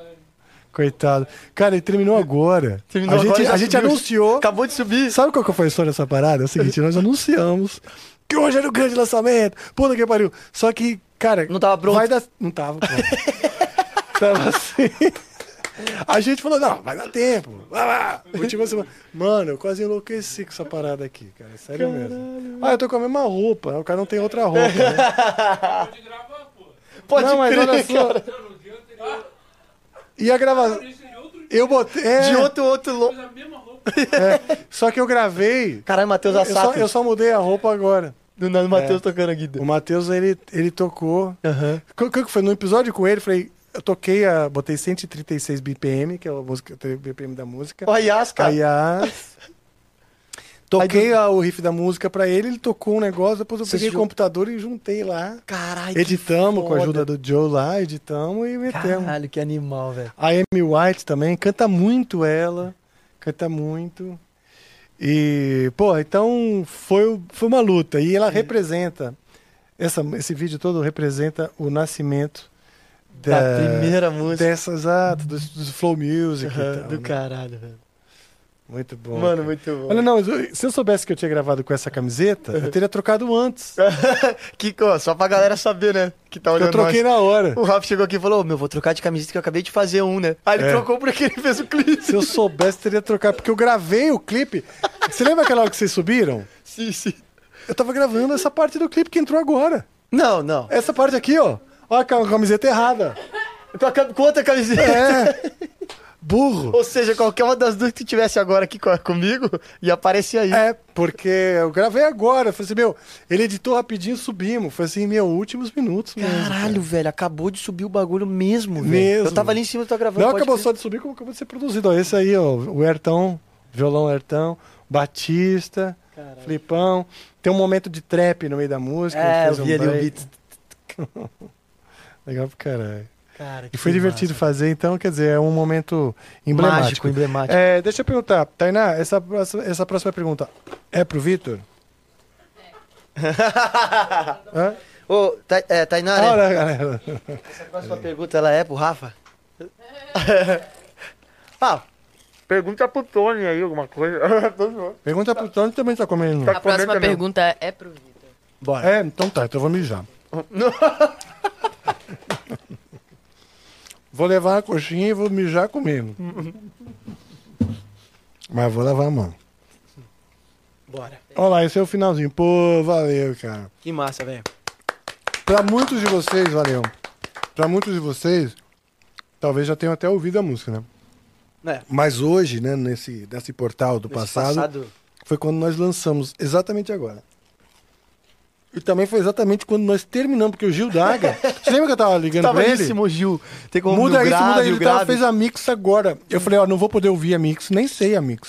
Coitado. Cara, ele terminou agora. Terminou a agora gente, a gente subiu. anunciou. Acabou de subir. Sabe qual que foi a história dessa parada? É o seguinte, nós anunciamos que hoje era o grande lançamento. Puta que pariu. Só que, cara. Não tava pronto. Vai dar... Não tava pronto. (laughs) tava assim. A gente falou, não, vai dar tempo. Vai lá. Última semana. Mano, eu quase enlouqueci com essa parada aqui, cara. é Sério mesmo. Ah, eu tô com a mesma roupa. O cara não tem outra roupa. Né? Pode gravar, pô. Pode não, mas crer, olha só. cara. E a gravação. isso de outro dia, Eu botei. É, De outro, outro louco. roupa. Só que eu gravei. Caralho, Matheus Eu só, Assato. eu só mudei a roupa agora. Do nada, o Matheus tocando a guida. O Matheus, ele, ele tocou. Aham. O que foi? No episódio com ele, falei, eu toquei, a, botei 136 BPM, que é a música, o BPM da música. O Ayas, cara. Aí a... (laughs) Toquei a- o riff da música pra ele, ele tocou um negócio, depois eu peguei o computador e juntei lá. Caralho, Editamos com a ajuda do Joe lá, editamos e metemos. Caralho, que animal, velho. A Amy White também, canta muito ela, canta muito. E, pô, então foi, foi uma luta. E ela representa, essa, esse vídeo todo representa o nascimento Da primeira música. dessas, exato, do, do Flow Music. Aham, tal, do né? caralho, velho. Muito bom. Mano, muito bom. Olha, não, se eu soubesse que eu tinha gravado com essa camiseta, eu teria trocado antes. (laughs) que, ó, só pra galera saber, né? Que tá olhando Eu troquei nós. na hora. O Rafa chegou aqui e falou, "Ô, meu, vou trocar de camiseta que eu acabei de fazer um, né? Aí ele É. trocou porque ele fez o clipe. Se eu soubesse, teria trocado, porque eu gravei o clipe. Você lembra aquela hora que vocês subiram? Sim, sim. Eu tava gravando essa parte do clipe que entrou agora. Não, não. Essa parte aqui, ó. Olha a camiseta errada. Com, outra camiseta. É. (laughs) Burro. Ou seja, qualquer uma das duas que tivesse agora aqui co- comigo, ia aparecer aí. É, porque eu gravei agora. Eu Falei assim, meu, ele editou rapidinho, subimos. Foi assim, meu, últimos minutos mesmo. Caralho, velho, acabou de subir o bagulho mesmo, velho. Mesmo. Eu tava ali em cima, tô gravando. Não acabou só de subir, como acabou de ser produzido. Ó, esse aí, ó, o Hertão, violão Hertão, Batista, Flipão. Tem um momento de trap no meio da música. É, eu um vi ali o break. beat. (laughs) Legal pra caralho. Cara, E foi divertido massa. fazer, então, quer dizer, é um momento emblemático. Mágico, emblemático. É, deixa eu perguntar, Tainá, essa, próxima- essa próxima pergunta é pro Vitor? Hã? Ô, Ta- é, Tainá, né? Olha, galera. Essa próxima pergunta, ela é pro Rafa? (laughs) ah, pergunta pro Tony aí, alguma coisa. (laughs) Pergunta pro Tony também tá comendo. A próxima pergunta é pro Vitor. Bora. É, então tá, então eu vou mijar. (laughs) vou levar a coxinha e vou mijar comendo. Mas vou lavar a mão. Bora. Olha lá, esse é o finalzinho. Pô, valeu, cara. Que massa, velho. Pra muitos de vocês, valeu. Pra muitos de vocês, talvez já tenham até ouvido a música, né? É. Mas hoje, né, nesse, nesse portal do passado, passado. foi quando nós lançamos, exatamente agora. E também foi exatamente quando nós terminamos, porque o Gil Daga. (laughs) você lembra que eu tava ligando pra ele? Tava Gil. Tem como Muda isso, grave, muda isso. Ele tava, fez a mix agora. Eu falei, ó, não vou poder ouvir a mix, nem sei a mix.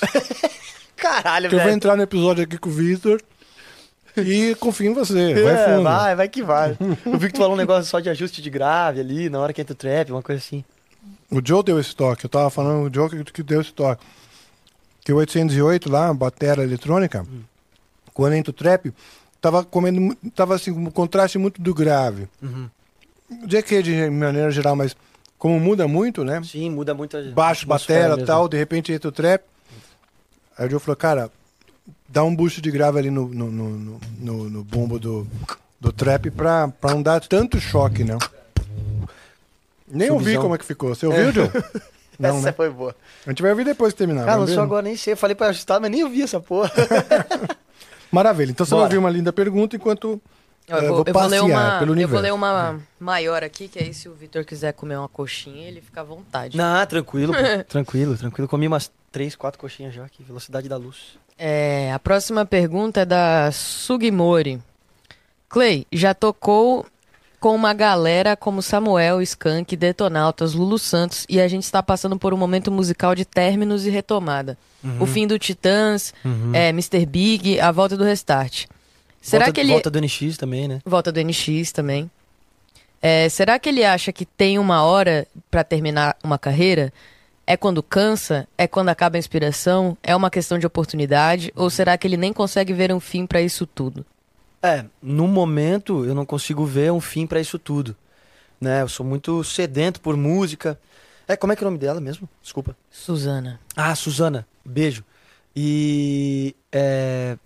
(laughs) Caralho, Porque eu vou velho. entrar no episódio aqui com o Victor e confio em você. Vai É, fundo. vai, vai que vai. Eu vi que tu falou um negócio só de ajuste de grave ali, na hora que entra o trap, uma coisa assim. O Joe deu esse toque. Eu tava falando o Joe que, deu esse toque. Que o 808 lá, batera eletrônica, quando entra o trap, tava comendo, tava assim, com um contraste muito do grave. Uhum. O JK de maneira geral, mas como muda muito, né? Sim, muda muito a Baixo, batera mesmo. tal, de repente entra o trap. Aí o Joe falou, cara, dá um boost de grave ali no, no, no, no, no- bumbo do, do trap pra, pra não dar tanto choque, né? Nem ouvi como é que ficou. Você ouviu, Joe? (laughs) Não, essa né? foi boa. A gente vai ouvir depois que terminar. Cara, lançou ver? agora, nem sei. Eu falei pra ajustar, mas nem ouvi essa porra. (laughs) Maravilha. Então você Bora. vai ouvir uma linda pergunta enquanto Eu, Eu vou, vou eu vou ler passear uma, pelo eu vou ler uma maior aqui, que aí se o Vitor quiser comer uma coxinha, ele fica à vontade. Não, tranquilo, (laughs) tranquilo, tranquilo. Comi umas três, quatro coxinhas já aqui, velocidade da luz. É, a próxima pergunta é da Sugimori. Clay, já tocou com uma galera como Samuel, Skank, Detonautas, Lulu Santos e a gente está passando por um momento musical de términos e retomada. O fim do Titãs, é, Mr. Big, a volta do Restart. Será volta, que ele... Volta do NX também, né? Volta do NX também. É, será que ele acha que tem uma hora pra terminar uma carreira? É quando cansa? É quando acaba a inspiração? É uma questão de oportunidade? Ou será que ele nem consegue ver um fim pra isso tudo? É, no momento eu não consigo ver um fim pra isso tudo. Né? Eu sou muito sedento por música. É, como é que é o nome dela mesmo? Desculpa. Suzana. Ah, Suzana, beijo. E é,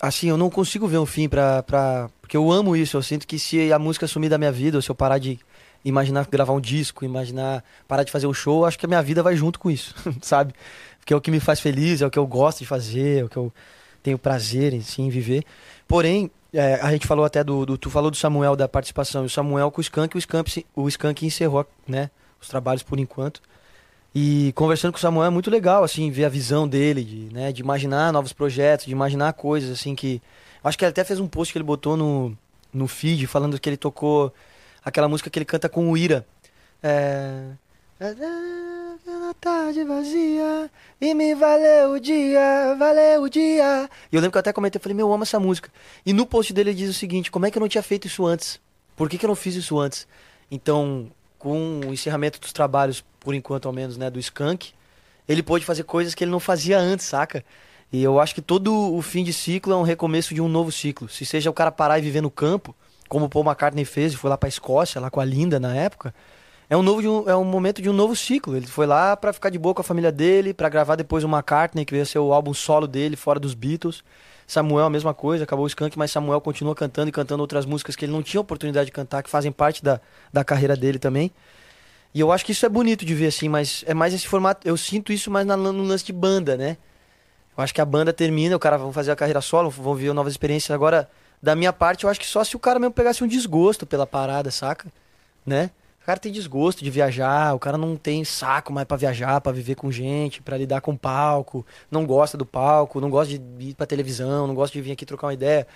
assim, eu não consigo ver um fim pra, pra. Porque eu amo isso. Eu sinto que se a música sumir da minha vida, ou se eu parar de imaginar gravar um disco, imaginar parar de fazer um show, acho que a minha vida vai junto com isso, (laughs) sabe? Porque é o que me faz feliz, é o que eu gosto de fazer, é o que eu tenho prazer em sim viver. Porém, é, a gente falou até do, do- Tu falou do Samuel da participação, e o Samuel com o Skank, o Skank, o Skank encerrou né, os trabalhos por enquanto. E conversando com o Samuel é muito legal, assim, ver a visão dele, de, né, de imaginar novos projetos, de imaginar coisas, assim, que... Acho que ele até fez um post que ele botou no, no feed, falando que ele tocou aquela música que ele canta com o Ira. É... Tarde vazia e me valeu o dia, valeu o dia. E eu lembro que eu até comentei, eu falei, meu, eu amo essa música. E no post dele ele diz o seguinte, como é que eu não tinha feito isso antes? Por que, que eu não fiz isso antes? Então, com o encerramento dos trabalhos, por enquanto ao menos, né, do Skank, ele pôde fazer coisas que ele não fazia antes, saca? E eu acho que todo o fim de ciclo é um recomeço de um novo ciclo. Se seja o cara parar e viver no campo, como o Paul McCartney fez e foi lá pra Escócia, lá com a Linda na época, é um novo um- é um momento de um novo ciclo. Ele foi lá pra ficar de boa com a família dele, pra gravar depois o McCartney, que veio ser o álbum solo dele, fora dos Beatles. Samuel a mesma coisa, acabou o Skank, mas Samuel continua cantando e cantando outras músicas que ele não tinha oportunidade de cantar, que fazem parte da, da carreira dele também. E eu acho que isso é bonito de ver assim, mas é mais esse formato. Eu sinto isso mais na- no lance de banda, né? Eu acho que a banda termina, o cara vai fazer a carreira solo, vão viver novas experiências. Agora, da minha parte, eu acho que só se o cara mesmo pegasse um desgosto pela parada, saca? Né? Cara tem desgosto de viajar, o cara não tem saco mais pra viajar, pra viver com gente, pra lidar com palco, não gosta do palco, não gosta de ir pra televisão, não gosta de vir aqui trocar uma ideia.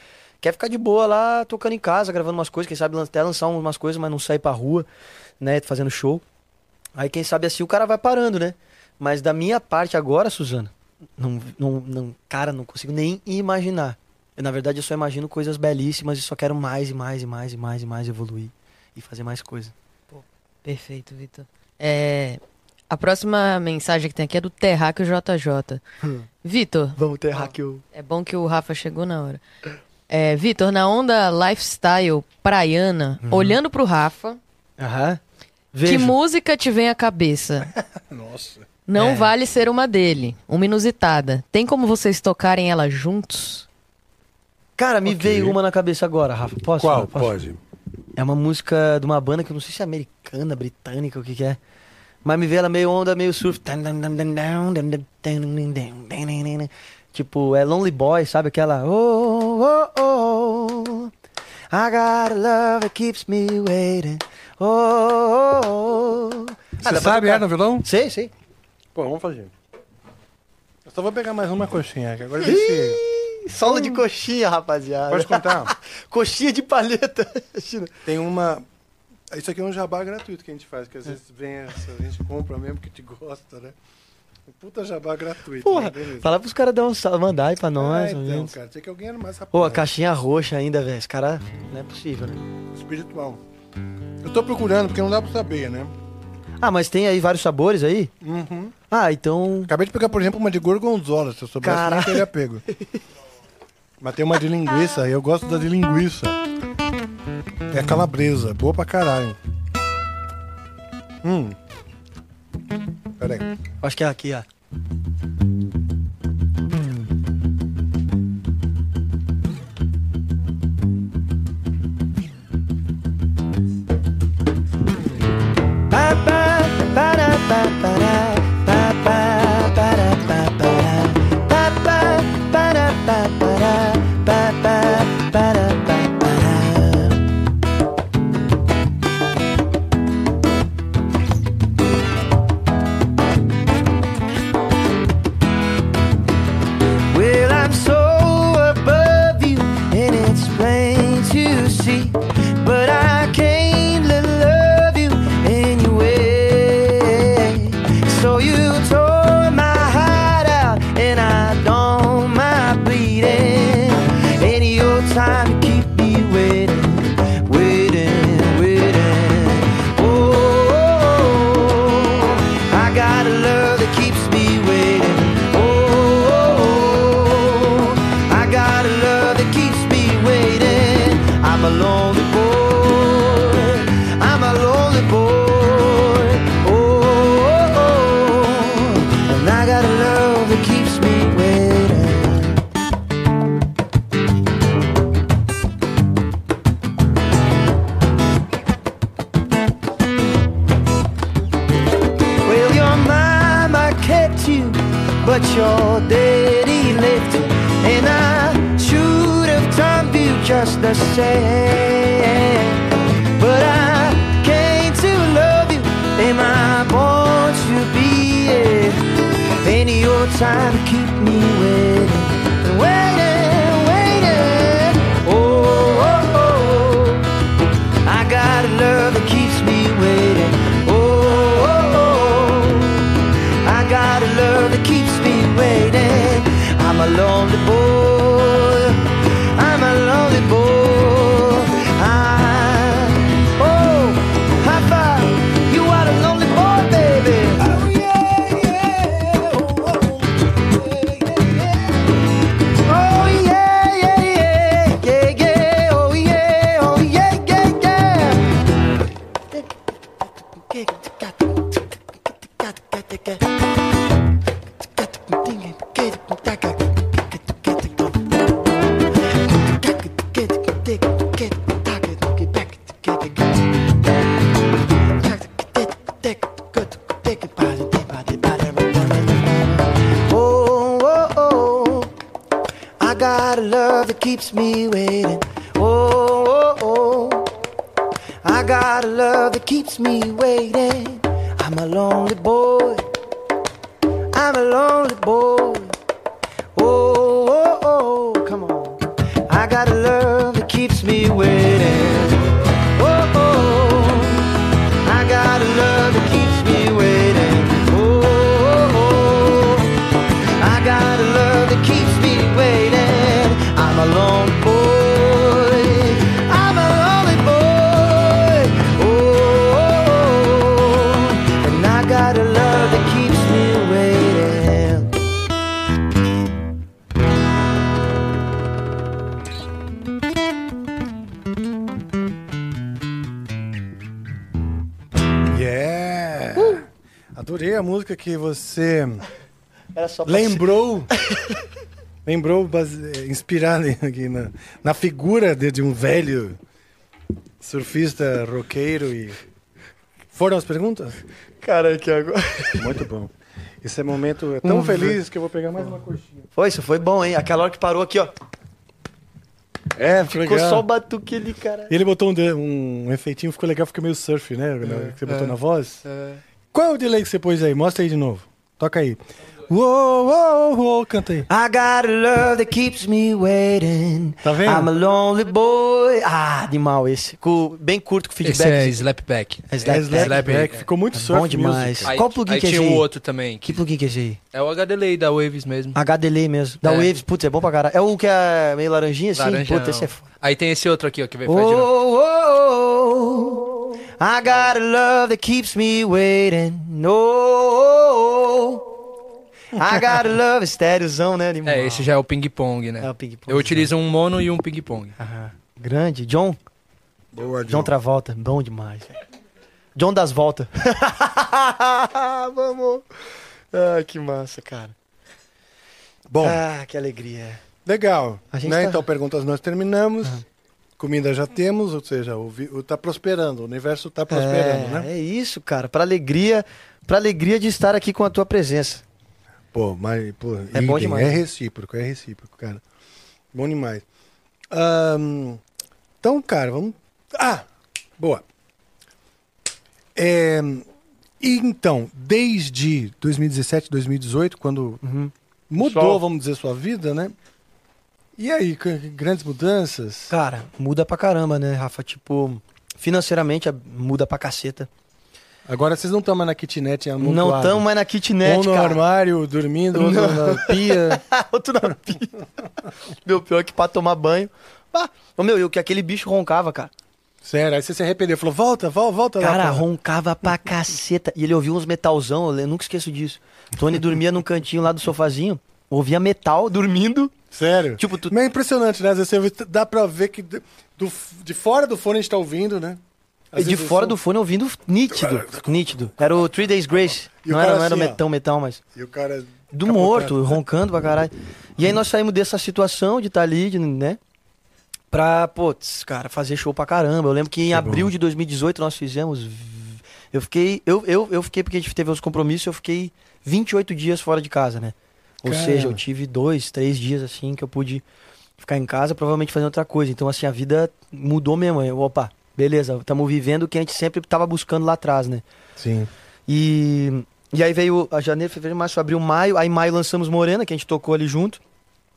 Quer ficar de boa lá, tocando em casa, gravando umas coisas, quem sabe até lançar umas coisas, mas não sair pra rua, né, fazendo show. Aí quem sabe assim o cara vai parando, né? Mas da minha parte agora, Suzana, não, não, não, cara, não consigo nem imaginar. Eu, na verdade, eu só imagino coisas belíssimas e só quero mais e mais e mais e mais e mais evoluir e fazer mais coisa. Perfeito, Vitor. É, a próxima mensagem que tem aqui é do Terráqueo JJ. Vitor, Vamos ter hack o... é bom que o Rafa chegou na hora. É, Vitor, na onda lifestyle praiana, olhando pro Rafa, Aham. que Vejo. música te vem à cabeça? (laughs) Nossa. Não É. vale ser uma dele, uma inusitada. Tem como vocês tocarem ela juntos? Cara, me Ok. veio uma na cabeça agora, Rafa. Posso? Qual? Posso? Pode. É uma música de uma banda que eu não sei se é americana, britânica, o que que é. Mas me veio ela meio onda, meio surf. Tipo, é Lonely Boy, sabe aquela... Oh, oh, oh, I got a love that keeps me waiting. Oh, oh, oh. Ah, Você pra sabe, é, no violão? Sei, sei. Pô, vamos fazer. Eu só vou pegar mais uma coxinha aqui. Agora vê se... Solo de coxinha, rapaziada. Pode contar. (laughs) coxinha de palheta. (laughs) Tem uma... Isso aqui é um jabá gratuito que a gente faz, que às vezes vem essa, a gente compra mesmo que te gosta, né? Um puta jabá gratuito. Porra, né? Fala pros caras dar um salve, mandar aí pra nós. ah, ao então, menos. cara, tinha que alguém era mais Pô, a rapaz. caixinha roxa ainda, velho. Esse cara não é possível, né? Espiritual. Eu tô procurando, porque não dá pra saber, né? Ah, mas tem aí vários sabores aí? Uhum. Ah, então. Acabei de pegar, por exemplo, uma de gorgonzola. Se eu soubesse, Caralho. nem teria pego. (laughs) Mas tem uma de linguiça, eu gosto da de linguiça. É calabresa, é boa pra caralho. Hum. Pera aí. Acho que é aqui, ó. Ba, ba, ba, ba, ba. Same. But I came to love you, and I want to be it. Any your time keeps me waiting. Oh, oh, oh. I got a love that keeps me waiting. I'm a lonely boy. Só pra lembrou. (laughs) lembrou, base- inspirado aqui na, na figura de, de um velho surfista roqueiro e. Foram as perguntas? Cara, que agora. (laughs) Muito bom. Esse momento é tão Um feliz que eu vou pegar mais uma coxinha. Foi, isso foi bom, hein? Aquela hora que parou aqui, ó. É, Ficou só o batuque ali, cara. Ele botou um, um efeitinho, ficou legal, ficou meio surf, né? que você botou na voz. Qual é o delay que você pôs aí? Mostra aí de novo. Toca aí. Uou, uou, uou, canta aí. I got a love that keeps me waiting. Tá vendo? I'm a lonely boy. Ah, animal esse. Com- bem curto com feedback. Esse é Slapback. É É Slap Slapback, Slapback. ficou muito É surf bom demais. music. Aí, Qual plugin aí que é tinha esse o aí? outro também. Que plugin que é esse aí? É o HDLay da Waves mesmo. HDLay mesmo. Da É. Waves, putz, é bom pra caralho. É o que é meio laranjinha, assim? Laranjão. Puta, esse é foda. Aí tem esse outro aqui, ó, que vai Oh, oh, oh, oh. I got a love that keeps me waiting. Oh, oh, oh. I got love. Estéreozão, né, animal? É, esse já é o ping-pong, né? É o ping-pong. Eu utilizo um mono e um ping-pong. Aham. Grande. John. Boa, John Travolta. Bom demais. John das Voltas. (laughs) Vamos. Ah, que massa, cara. Bom, Ah, que alegria. legal. A gente né? tá- Então, perguntas nós terminamos. Comida já temos, ou seja, o, vi- o tá prosperando, o universo tá prosperando, é, né? é isso, cara. Pra alegria, pra alegria de estar aqui com a tua presença. Pô, mas, pô, É bom idem, demais. É recíproco, é recíproco, cara. Bom demais. Ahn, então, cara, vamos. Ah! Boa. É, então, desde 2017, 2018, quando mudou, Sol. vamos dizer, sua vida, né? E aí, grandes mudanças? Cara, muda pra caramba, né, Rafa? Tipo, financeiramente a- muda pra caceta. Agora vocês não estão mais na kitnet Não amontoado. estamos mais na kitnet, Um no cara. armário, dormindo, outro na pia. (laughs) Outro na pia. meu, pior é que pra tomar banho. Ah, meu, eu que aquele bicho roncava, cara. Sério, aí você se arrependeu. Falou, volta, volta, volta lá. Cara, pra- roncava pra caceta. E ele ouvia uns metalzão, eu nunca esqueço disso. Tony dormia num cantinho lá do sofazinho, ouvia metal dormindo. Sério? Tipo, tu- Mas é impressionante, né? Às vezes você dá pra ver que do- de fora do fone a gente tá ouvindo, né? Às E de fora do fone ouvindo nítido. Nítido. Era o Three Days Grace. Não era, não era assim, metão, metal, mas. E o cara do morto, roncando pra caralho. E aí nós saímos dessa situação de estar ali, de, né? Pra, putz, cara, fazer show pra caramba. Eu lembro que em Que abril bom. de 2018 nós fizemos. Eu fiquei. Eu, eu, eu fiquei, porque a gente teve os compromissos, eu fiquei 28 dias fora de casa, né? Ou Caramba. seja, eu tive dois, três dias assim que eu pude ficar em casa, provavelmente fazendo outra coisa. Então, assim, a vida mudou mesmo. Eu, opa, beleza, estamos vivendo o que a gente sempre tava buscando lá atrás, né? Sim. E, e aí veio a janeiro, fevereiro, março, abril, maio. Aí em maio lançamos Morena, que a gente tocou ali junto.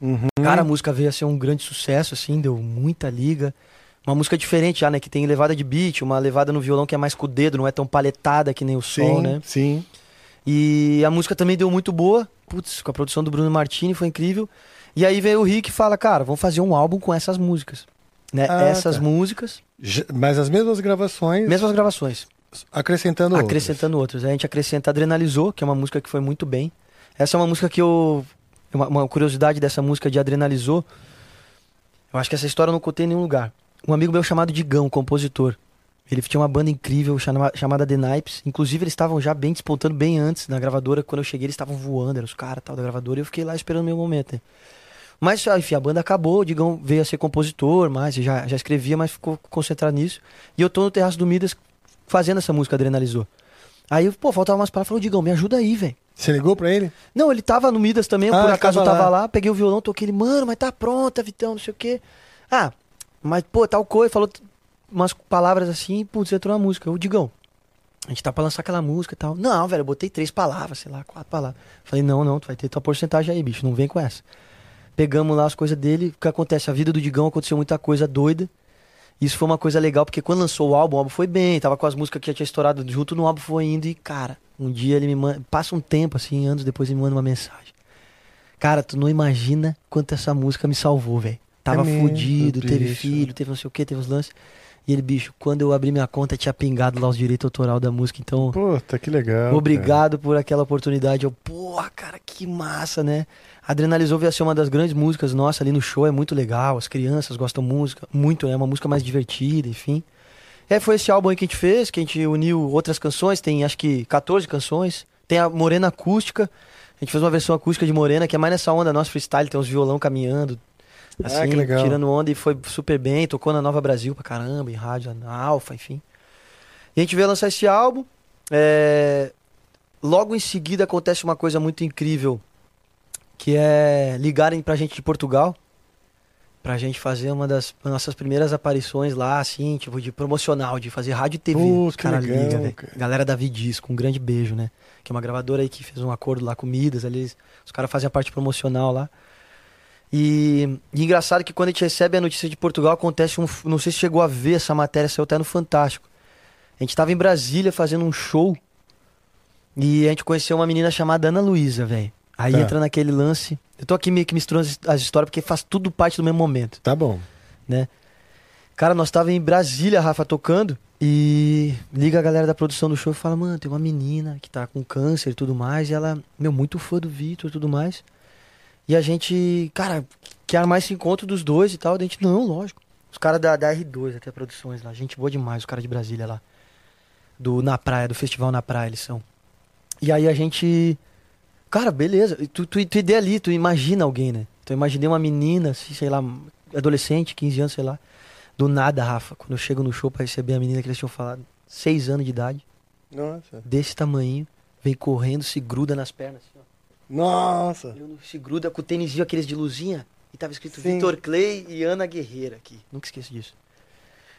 Uhum. Cara, a música veio a ser um grande sucesso, assim, deu muita liga. Uma música diferente já, né? Que tem levada de beat, uma levada no violão que é mais com o dedo, não é tão paletada que nem o sol, sim, né? sim. E a música também deu muito boa. Putz, com a produção do Bruno Martini foi incrível. E aí veio o Rick e fala, cara, vamos fazer um álbum com essas músicas. Né? Ah, essas tá. músicas, Mas as mesmas gravações, mesmas gravações. acrescentando outras. acrescentando outras. A gente acrescenta Adrenalizou, que é uma música que foi muito bem. Essa é uma música que eu. Uma, uma curiosidade dessa música de Adrenalizou. Eu acho que essa história eu não contei em nenhum lugar. Um amigo meu chamado Digão, compositor. Ele tinha uma banda incrível chama- chamada The Nipes. Inclusive, eles estavam já bem despontando bem antes na gravadora. Quando eu cheguei, eles estavam voando, eram os caras tal da gravadora. E eu fiquei lá esperando o meu momento. né? Mas, ah, enfim, a banda acabou. O Digão veio a ser compositor, mas já, já escrevia, mas ficou concentrado nisso. E eu tô no Terraço do Midas fazendo essa música Adrenalizou. Aí, pô, faltava umas palavras. Falou, Digão, me ajuda aí, velho. Você ligou pra ele? Não, ele tava no Midas também, Ah, por acaso eu tava lá. lá. peguei o violão, toquei ele, mano, mas tá pronta, Vitão, não sei o quê. Ah, mas, pô, tal coisa, falou umas palavras assim, putz, entrou na música. O Digão, a gente tá pra lançar aquela música e tal. Não, velho, eu botei três palavras, sei lá, quatro palavras. Falei, não, não, tu vai ter tua porcentagem aí, bicho, não vem com essa. Pegamos lá as coisas dele, o que acontece? A vida do Digão aconteceu muita coisa doida. Isso foi uma coisa legal, porque quando lançou o álbum, o álbum foi bem, tava com as músicas que já tinha estourado junto, no álbum foi indo e, cara, um dia ele me manda, passa um tempo, assim, anos depois ele me manda uma mensagem. Cara, tu não imagina quanto essa música me salvou, velho. Tava É mesmo, fudido, teve filho, teve não sei o que, teve uns lances. E ele, bicho, quando eu abri minha conta, tinha pingado lá os direitos autoral da música, então... Puta, que legal. Obrigado por aquela oportunidade. Eu, porra, cara, que massa, né? Adrenalizou veio a ser uma das grandes músicas nossa ali no show, é muito legal. As crianças gostam música, muito, é uma música mais divertida, enfim. É, foi esse álbum aí que a gente fez, que a gente uniu outras canções, tem acho que 14 canções. Tem a Morena Acústica, a gente fez uma versão acústica de Morena, que é mais nessa onda nossa freestyle, tem uns violão caminhando, assim, Ah, que legal. tirando onda e foi super bem, tocou na Nova Brasil pra caramba, em rádio, na Alfa, enfim. E a gente veio lançar esse álbum. é, Logo em seguida acontece uma coisa muito incrível, que é ligarem pra gente de Portugal, pra gente fazer uma das nossas primeiras aparições lá, assim, tipo, de promocional, de fazer rádio e TV. Pô, Os caras ligam, velho. cara. Galera da Vidisco, um grande beijo, né? Que é uma gravadora aí que fez um acordo lá com Midas, ali, os caras fazem a parte promocional lá. E, e engraçado que quando a gente recebe a notícia de Portugal, acontece um. Não sei se chegou a ver essa matéria, saiu até no Fantástico. A gente tava em Brasília fazendo um show e a gente conheceu uma menina chamada Ana Luísa, velho. Aí Tá. entra naquele lance. Eu tô aqui meio que misturando as, as histórias porque faz tudo parte do mesmo momento, Tá bom. né? Cara, nós tava em Brasília, Rafa, tocando. E liga a galera da produção do show e fala, mano, tem uma menina que tá com câncer e tudo mais. E ela, meu, muito fã do Vitor e tudo mais. E a gente, cara, quer armar esse encontro dos dois e tal. A gente, não, lógico. Os caras da, da R2, até produções lá. Gente boa demais, os caras de Brasília lá. Do Na Praia, do Festival Na Praia, eles são. E aí a gente. Cara, beleza. Tu, tu, tu idealiza, tu imagina alguém, né? Então eu imaginei uma menina, assim, sei lá, adolescente, 15 anos, sei lá. Do nada, Rafa, quando eu chego no show pra receber a menina que eles tinham falado, 6 anos de idade, Nossa. desse tamanho, vem correndo, se gruda nas pernas. Nossa. Eu não- se gruda com o tênisinho aqueles de luzinha. E tava escrito Sim. Vitor Clay e Ana Guerreira aqui. Nunca esqueço disso.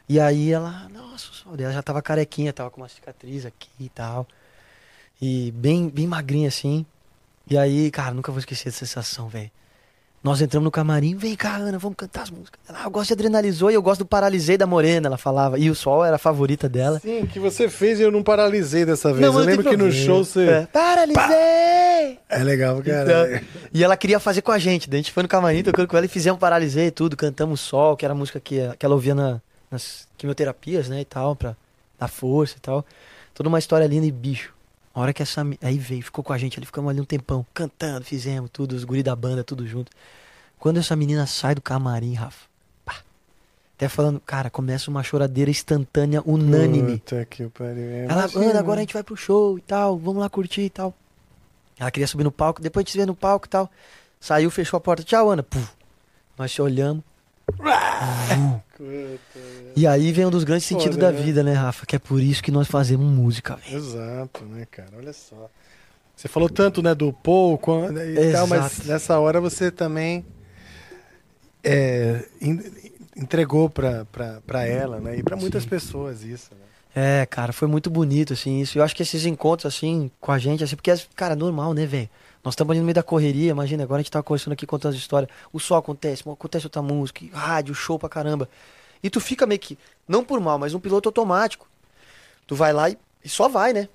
E aí ela, nossa, ela já tava carequinha, tava com uma cicatriz aqui e tal. E bem, bem magrinha assim. E aí, cara, nunca vou esquecer essa sensação, velho. Nós entramos no camarim, vem cá, Ana, vamos cantar as músicas. Ela, ah, eu gosto de Adrenalizou e eu gosto do Paralisei da Morena, ela falava. E o Sol era a favorita dela. Sim, que você fez e eu não paralisei dessa vez. Não, eu lembro que no show você. É, Paralisei! É, legal, cara. Então, e ela queria fazer com a gente. Daí a gente foi no camarim tocando com ela e fizemos Paralisei e tudo. Cantamos Sol, que era a música que, que ela ouvia na- nas quimioterapias, né? E tal, pra dar força e tal. Toda uma história linda e bicho. A hora que essa. Aí veio, ficou com a gente ali, ficamos ali um tempão, cantando, fizemos tudo, os guri da banda, tudo junto. Quando essa menina sai do camarim, Rafa. pá, até falando, cara, começa uma choradeira instantânea, unânime. Puta que pariu. Ela. Ana, agora a gente vai pro show e tal, vamos lá curtir e tal. Ela queria subir no palco, depois a gente se vê no palco e tal. Saiu, fechou a porta. Tchau, Ana. Puf. Nós se olhamos. E aí vem um dos grandes Foda, sentidos da né? vida, né, Rafa? Que é por isso que nós fazemos música, velho. Exato, né, cara? Olha só. Você falou tanto, né, do Paul quando- e tal, mas Exato. nessa hora você também é, en- entregou pra ela, né? E pra muitas pessoas isso, né? É, cara, foi muito bonito, assim, isso. Eu acho que esses encontros, assim, com a gente, assim, porque, cara, é normal, né, velho? Nós estamos ali no meio da correria, imagina, agora a gente tá conversando aqui contando as histórias. O sol acontece, acontece outra música, rádio, show pra caramba. E tu fica meio que, não por mal, mas um piloto automático. Tu vai lá e, e só vai, né?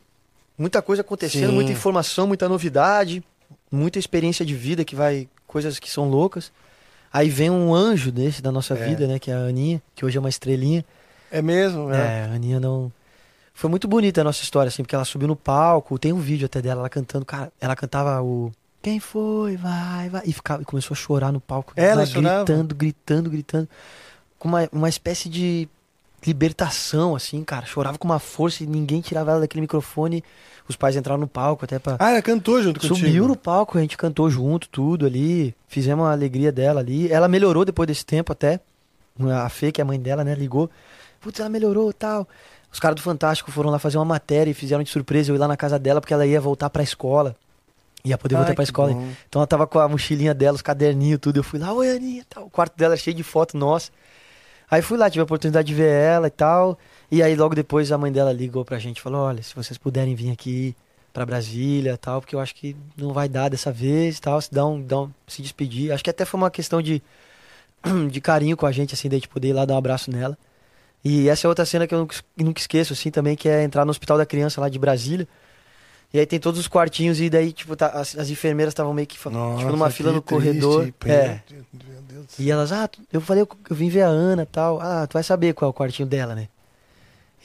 Muita coisa acontecendo, Sim. muita informação, muita novidade, muita experiência de vida que vai, coisas que são loucas. Aí vem um anjo desse da nossa É. vida, né, que é a Aninha, que hoje é uma estrelinha. É mesmo? É, a Aninha não. Foi muito bonita a nossa história, assim, porque ela subiu no palco, tem um vídeo até dela, ela cantando, cara, ela cantava o. Quem foi? Vai, vai. E, ficava, e começou a chorar no palco. Ela gritando, gritando, gritando. Com uma, uma espécie de libertação, assim, cara. Chorava com uma força e ninguém tirava ela daquele microfone. Os pais entraram no palco até pra. Ah, ela cantou junto contigo? Subiu no palco, a gente cantou junto, tudo ali. Fizemos a alegria dela ali. Ela melhorou depois desse tempo até. A Fê, que é a mãe dela, né, ligou. Putz, ela melhorou tal. Os caras do Fantástico foram lá fazer uma matéria e fizeram de surpresa eu ir lá na casa dela porque ela ia voltar pra escola. Ia poder voltar Ai, pra que escola. bom. Então ela tava com a mochilinha dela, os caderninhos, tudo. Eu fui lá, oi Aninha, tal. O quarto dela cheio de foto nossa. Aí fui lá, tive a oportunidade de ver ela e tal. E aí logo depois a mãe dela ligou pra gente, falou: "Olha, se vocês puderem vir aqui pra Brasília, tal, porque eu acho que não vai dar dessa vez, tal, se dá um, dá um se despedir". Acho que até foi uma questão de (clears throat) de carinho com a gente assim, daí de poder ir lá dar um abraço nela. E essa é outra cena que eu nunca, nunca esqueço assim também, que é entrar no Hospital da Criança lá de Brasília. E aí tem todos os quartinhos e daí tipo tá- as, as enfermeiras estavam meio que fa- Nossa, tipo numa fila no corredor. triste, é. E elas, ah, eu falei, eu, eu vim ver a Ana e tal. Ah, tu vai saber qual é o quartinho dela, né?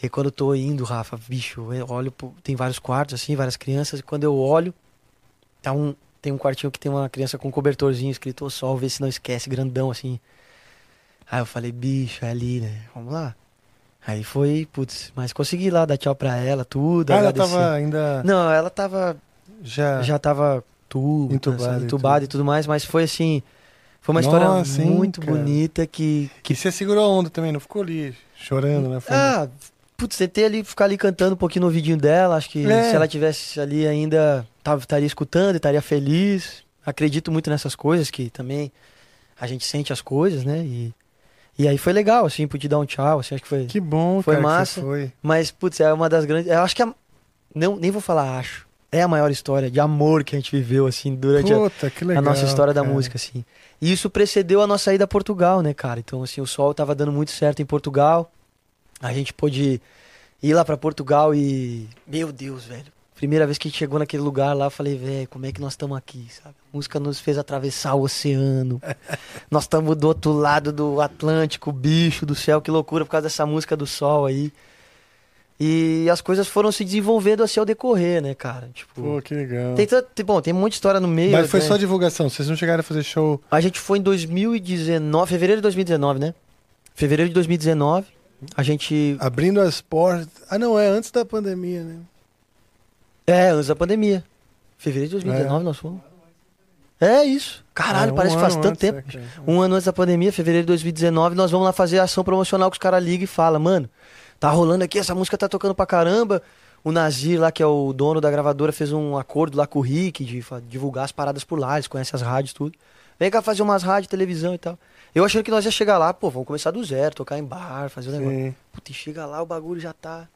E quando eu tô indo, Rafa, bicho, eu olho, pro- tem vários quartos, assim, várias crianças, e quando eu olho, tá um, tem um quartinho que tem uma criança com um cobertorzinho escrito "Ô sol, vê se não esquece, grandão, assim. Aí eu falei, bicho, é ali, né? Vamos lá. Aí foi, putz, mas consegui lá dar tchau pra ela, tudo. Ah, ela tava ainda Não, ela tava já... já tava tudo, Entubada entubado, e entubado e tudo mais, mas foi assim, foi uma história Nossa, hein, muito cara. bonita que, Que você segurou a onda também, não ficou ali chorando, né? Foi- ah, putz, tentei ali ficar ali cantando um pouquinho no vidinho dela, acho que É. se ela tivesse ali ainda tava, estaria escutando, estaria feliz. Acredito muito nessas coisas que também a gente sente as coisas, né? E e aí foi legal, assim, pude dar um tchau, assim, acho que foi. Que bom, Foi cara, massa. foi. Mas, putz, é uma das grandes. Eu acho que a... não, nem vou falar, acho. É a maior história de amor que a gente viveu, assim, durante a, Puta, que legal. a nossa história da cara. música, assim. E isso precedeu a nossa ida a Portugal, né, cara? Então, assim, o sol tava dando muito certo em Portugal. A gente pôde ir lá pra Portugal e. Meu Deus, velho. Primeira vez que a gente chegou naquele lugar lá, eu falei, velho, como é que nós estamos aqui, sabe? A música nos fez atravessar o oceano. (laughs) nós estamos do outro lado do Atlântico, bicho do céu, que loucura por causa dessa música do sol aí. E as coisas foram se desenvolvendo assim ao decorrer, né, cara? Tipo, Pô, que legal. tem, bom, tem muita história no meio. Mas foi né? só divulgação, vocês não chegaram a fazer show. A gente foi em 2019, fevereiro de 2019, né? Fevereiro de 2019, a gente. Abrindo as portas. Ah, não, é antes da pandemia, né? É, antes da pandemia. Fevereiro de 2019 nós fomos. É isso. Caralho, É, um parece que faz tanto antes, tempo. é, cara. Um ano antes da pandemia, fevereiro de 2019, nós vamos lá fazer a ação promocional que os caras ligam e falam, mano, tá rolando aqui, essa música tá tocando pra caramba. O Nazir lá, que é o dono da gravadora, fez um acordo lá com o Rick de divulgar as paradas por lá, eles conhecem as rádios tudo. Vem cá fazer umas rádios, televisão e tal. Eu achando que nós ia chegar lá, pô, vamos começar do zero, tocar em bar, fazer o negócio. Sim. Puta, e chega lá, o bagulho já tá.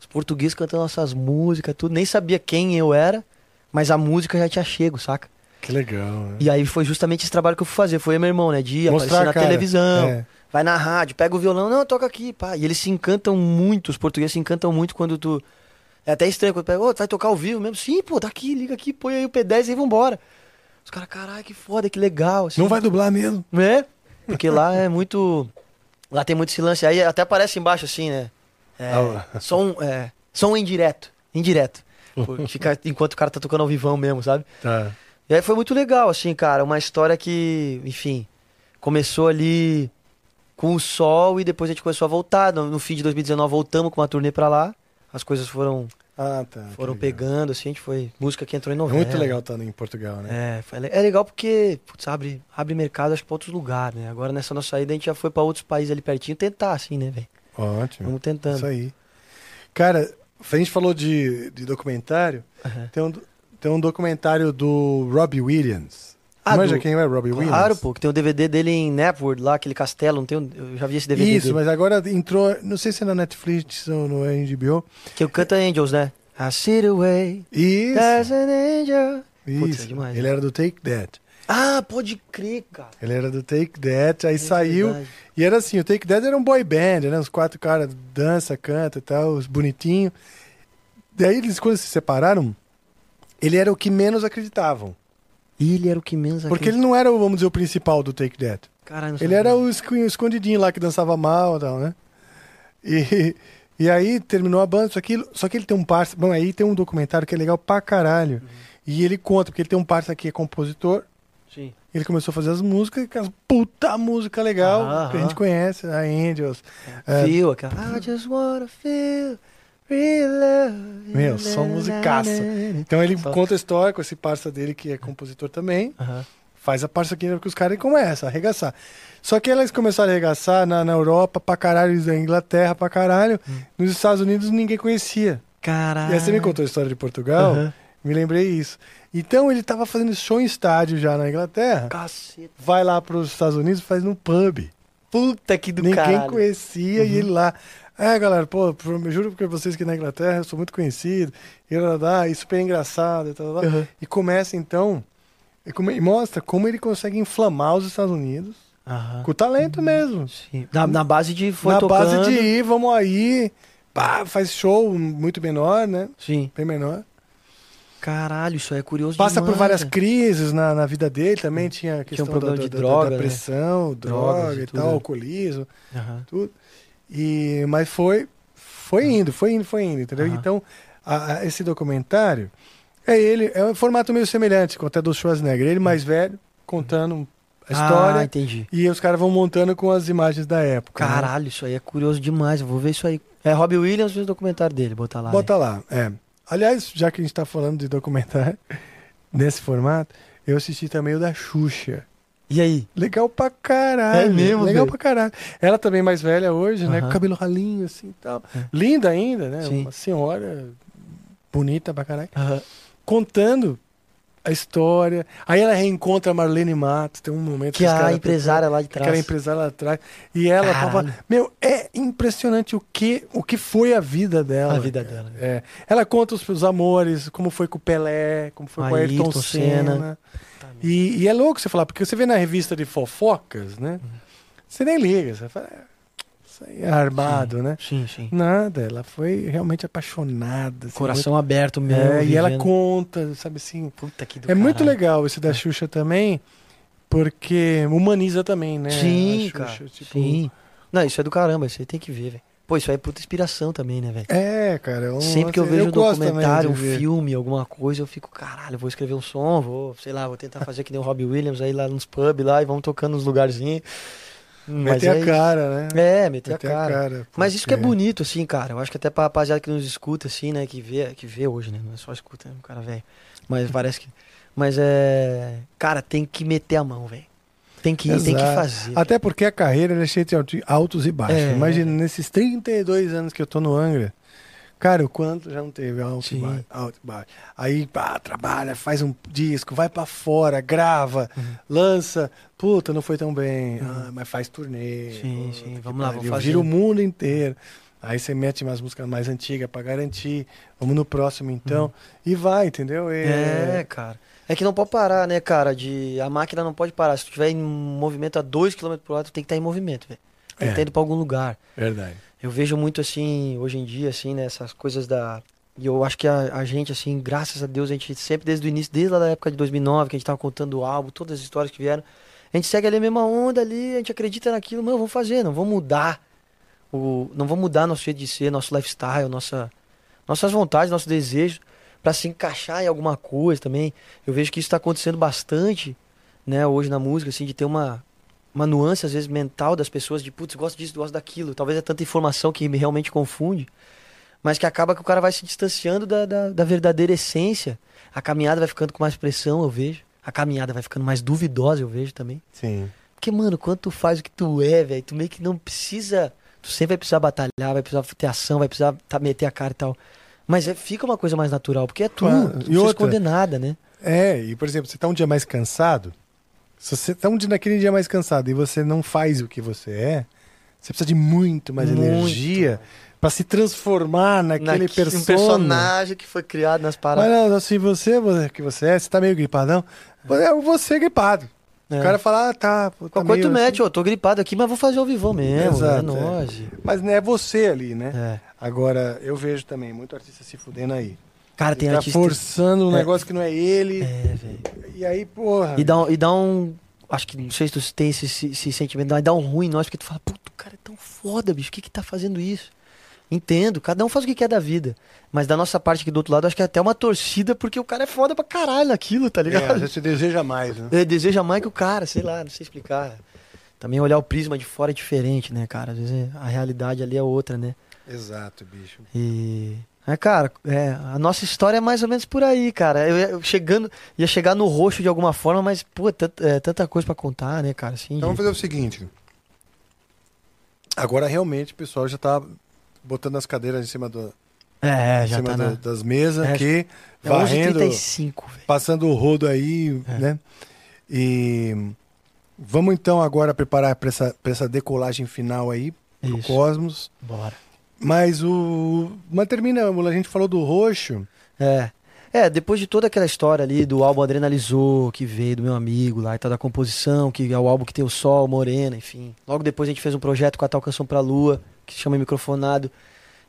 Os portugueses cantando nossas músicas, tudo. Nem sabia quem eu era, mas a música já tinha chego, saca? Que legal, né? E aí foi justamente esse trabalho que eu fui fazer. Foi eu meu irmão, né? De Mostrar aparecer na cara. televisão, É. vai na rádio, pega o violão, não, toca aqui, pá. E eles se encantam muito, os portugueses se encantam muito quando tu. É até estranho quando pega, ô, tu vai tocar ao vivo mesmo? Sim, pô, tá aqui, liga aqui, põe aí o P10 e vambora. Os caras, caralho, que foda, que legal. Assim. Não vai dublar mesmo. É, porque lá é muito. Lá tem muito lance. Aí até aparece embaixo assim, né? É, Ah. som, é, som indireto. Indireto. (laughs) Fica enquanto o cara tá tocando ao vivão mesmo, sabe? Tá. E aí foi muito legal, assim, cara. Uma história que, enfim, começou ali com o sol e depois a gente começou a voltar. No, no fim de 2019 voltamos com uma turnê pra lá. As coisas foram Ah, tá. Foram pegando, assim, a gente foi. Música que entrou em É novela. muito legal estar em Portugal, né? É, foi é legal porque, putz, abre, abre mercado, acho que pra outros lugares, né? Agora nessa nossa saída a gente já foi pra outros países ali pertinho tentar, assim, né, velho? Ótimo. Vamos tentando. Isso aí. Cara, a gente falou de, de documentário. Tem, um, tem um documentário do Robbie Williams. Ah, Manja do- quem é Robbie Williams? Claro, pô, que tem o DVD dele em Knapwood, lá, aquele castelo, não tem um- Eu já vi esse DVD Isso, dele. mas agora entrou, não sei se é na Netflix ou no HBO. Que o canta Angels, né? I see the way, Isso, there's an angel. Putz, isso. é demais, Ele né? era do Take That. Ah, pode crer, cara. Ele era do Take That, aí É saiu. verdade. E era assim, o Take That era um boy band, né? Os quatro caras dança, canta e tal, os bonitinhos. Daí eles, quando se separaram, ele era o que menos acreditavam. E ele era o que menos Porque ele não era, vamos dizer, o principal do Take That. Caralho, Ele era o esco- escondidinho lá que dançava mal e tal, né? E, (laughs) e aí terminou a banda, só que, ele- só que ele tem um parça. Bom, aí tem um documentário que é legal pra caralho. E ele conta, porque ele tem um parça que é compositor. Ele começou a fazer as músicas, aquelas puta música legal que a gente conhece, a Angels. É. Feel, aquela. I just wanna feel. Meu, só musicaça. Então ele Só- conta a história com esse parça dele que é compositor também. Faz a parça aqui que os caras começam a arregaçar. Só que eles começaram a arregaçar na, na Europa pra caralho, na Inglaterra pra caralho. Hum. Nos Estados Unidos ninguém conhecia. Caralho. E aí você me contou a história de Portugal, me lembrei isso. Então ele tava fazendo show em estádio já na Inglaterra. Caceta. Vai lá pros Estados Unidos e faz no pub. Puta que do Ninguém. Uhum. conhecia e ele lá. É, galera, pô, juro porque vocês que na Inglaterra eu sou muito conhecido. E, lá, lá, e super engraçado e tal. Uhum. E começa então. E, come- e mostra como ele consegue inflamar os Estados Unidos Aham. com talento mesmo. Sim. Na, na base de foi na tocando. base de ir, vamos aí. Pá, faz show muito menor, né? Sim. Bem menor. Caralho, isso aí é curioso Passa por demais, várias velho. crises na, na vida dele também. Tinha a questão problema da, de da- droga, da né? pressão, Drogas droga e tudo, tal, né? alcoolismo. Tudo. E, mas foi, foi indo, foi indo, foi indo, entendeu? Então, a- a- esse documentário é ele, é um formato meio semelhante com até do Schwarzenegger, ele mais velho, contando a história, Ah, entendi. e os caras vão montando com as imagens da época. né? Caralho, isso aí é curioso demais. Eu vou ver isso aí. É Robbie Williams o documentário dele, botar lá. Bota lá, é. Aliás, já que a gente tá falando de documentário (laughs) nesse formato, eu assisti também o da Xuxa. E aí? Legal pra caralho. É mesmo, Legal velho? pra caralho. Ela também mais velha hoje, né? Com cabelo ralinho assim e tal. É. Linda ainda, né? Sim. Uma senhora bonita pra caralho. Contando a história. Aí ela reencontra a Marlene Matos. Tem um momento Que os a empresária lá de que aquela trás. empresária lá atrás. E ela Caralho. tava. Meu, é impressionante o que, o que foi a vida dela. A vida dela. É. Ela conta os, os amores, como foi com o Pelé, como foi com Ayrton, Ayrton Senna. Senna. E, e é louco você falar, porque você vê na revista de fofocas, né? Uhum. Você nem liga, você fala, "É, aí é armado, né? Sim, sim. Nada, ela foi realmente apaixonada. assim, Coração aberto muito- mesmo. É, e ela conta, sabe assim. Puta que do É muito caralho. legal esse da Xuxa também, porque humaniza também, né? Sim, Xuxa, cara. tipo, Sim. Não, isso é do caramba, isso aí tem que ver, velho. Pô, isso aí é puta inspiração também, né, velho? É, cara. é um Sempre que eu lance- vejo um gosto também documentário, um filme, alguma coisa, eu fico, caralho, eu vou escrever um som, vou, sei lá, vou tentar fazer que nem o Robbie Williams aí lá nos pubs lá e vamos tocando nos lugarzinhos. Mas Meter é a isso. cara, né? É, meter, Meter a cara. Mas isso que é porque- bonito, assim, cara. Eu acho que até pra rapaziada que nos escuta, assim, né? Que vê, que vê hoje, né? Não é só escuta, é um cara velho. Mas parece que. Mas é. Cara, tem que meter a mão, velho. Tem que ir, tem que Exato. fazer. Até porque a carreira é cheia de altos e baixos. É. Imagina, nesses 32 anos que eu tô no Angra, cara, o quanto já não teve alto, e baixo, alto e baixo. Aí, pá, trabalha, faz um disco, vai pra fora, grava, Uhum. lança. Puta, não foi tão bem. Ah, mas faz turnê. Sim, Puta sim, que vamos lá, vamos fazer. Vira o mundo inteiro. Aí você mete umas músicas mais antigas pra garantir. Vamos no próximo então. E vai, entendeu? E- Uhum. É, cara. É que não pode parar, né, cara? De... A máquina não pode parar. Se tu estiver em movimento a 2 km por hora, tu tem que estar em movimento, velho. Tem que É. estar indo pra algum lugar. Verdade. Eu vejo muito assim, hoje em dia, assim, né, essas coisas da. E eu acho que a, a gente, assim, graças a Deus, a gente sempre desde o início, desde lá da época de 2009, que a gente tava contando o álbum, todas as histórias que vieram, a gente segue ali a mesma onda ali, a gente acredita naquilo, mano, vamos fazer, não vamos mudar. O, não vamos mudar nosso jeito de ser, nosso lifestyle, nossa, nossas vontades, nossos desejos, pra se encaixar em alguma coisa também. Eu vejo que isso tá acontecendo bastante, né, hoje na música, assim, de ter uma, uma nuance, às vezes, mental das pessoas, de putz, gosto disso, gosto daquilo. Talvez é tanta informação que me realmente confunde. mas que acaba que o cara vai se distanciando da, da, da verdadeira essência. A caminhada vai ficando com mais pressão, eu vejo. A caminhada vai ficando mais duvidosa, eu vejo também. Sim. Porque, mano, quando tu faz o que tu é, velho, tu meio que não precisa. Tu sempre vai precisar batalhar, vai precisar ter ação, vai precisar tá, meter a cara e tal. Mas é- fica uma coisa mais natural, porque é tu. Claro. Tu não E precisa outra? esconder nada, né? É, e por exemplo, você tá um dia mais cansado, se você tá um dia naquele dia mais cansado e você não faz o que você é, você precisa de muito mais Muito. energia pra se transformar naquele Naquele persona. um personagem que foi criado nas Mas paradas. não, assim, você, você que você é, você tá meio gripadão, é você gripado. É. O cara fala, ah, tá, pô, tá tu meio mete, ó, tô gripado aqui, mas vou fazer ao vivão mesmo. Exato, é é. nóis. assim. Mas não é você ali, né? É. Agora, eu vejo também muito artista se fudendo aí. Cara, tem Ele tá artista. forçando um É. negócio que não é ele. É, velho. E aí, porra. E dá, um- e dá um. Acho que não sei se tu tem esse, esse, esse sentimento, mas dá um ruim em nós, porque tu fala, puto, o cara é tão foda, bicho, o que que tá fazendo isso? Entendo, cada um faz o que quer da vida. Mas da nossa parte aqui do outro lado, acho que é até uma torcida, porque o cara é foda pra caralho naquilo, tá É, ligado? vezes você deseja mais, né? Ele deseja mais que o cara, sei lá, não sei explicar. Também olhar o prisma de fora é diferente, né, cara? Às vezes a realidade ali é outra, né? Exato, bicho. E. É, cara, é, a nossa história é mais ou menos por aí, cara. Eu, ia- eu chegando, ia chegar no roxo de alguma forma, mas, pô, tanta, é, tanta coisa pra contar, né, cara? Assim, Então vamos fazer o seguinte. Agora realmente o pessoal já tá botando as cadeiras em cima, do, É, em já cima tá na. das mesas É, aqui, É varrendo, 11h35, velho. passando o rodo aí, É. né? E vamos então agora preparar para essa, pra essa decolagem final aí pro Isso. Cosmos. Bora. Mas o. Mas termina, a gente falou do roxo. É. É, depois de toda aquela história ali do álbum Adrenalizou, que veio do meu amigo lá e tal, da composição, que é o álbum que tem o Sol, Morena, enfim. Logo depois a gente fez um projeto com a tal Canção Pra Lua, que se chama Microfonado,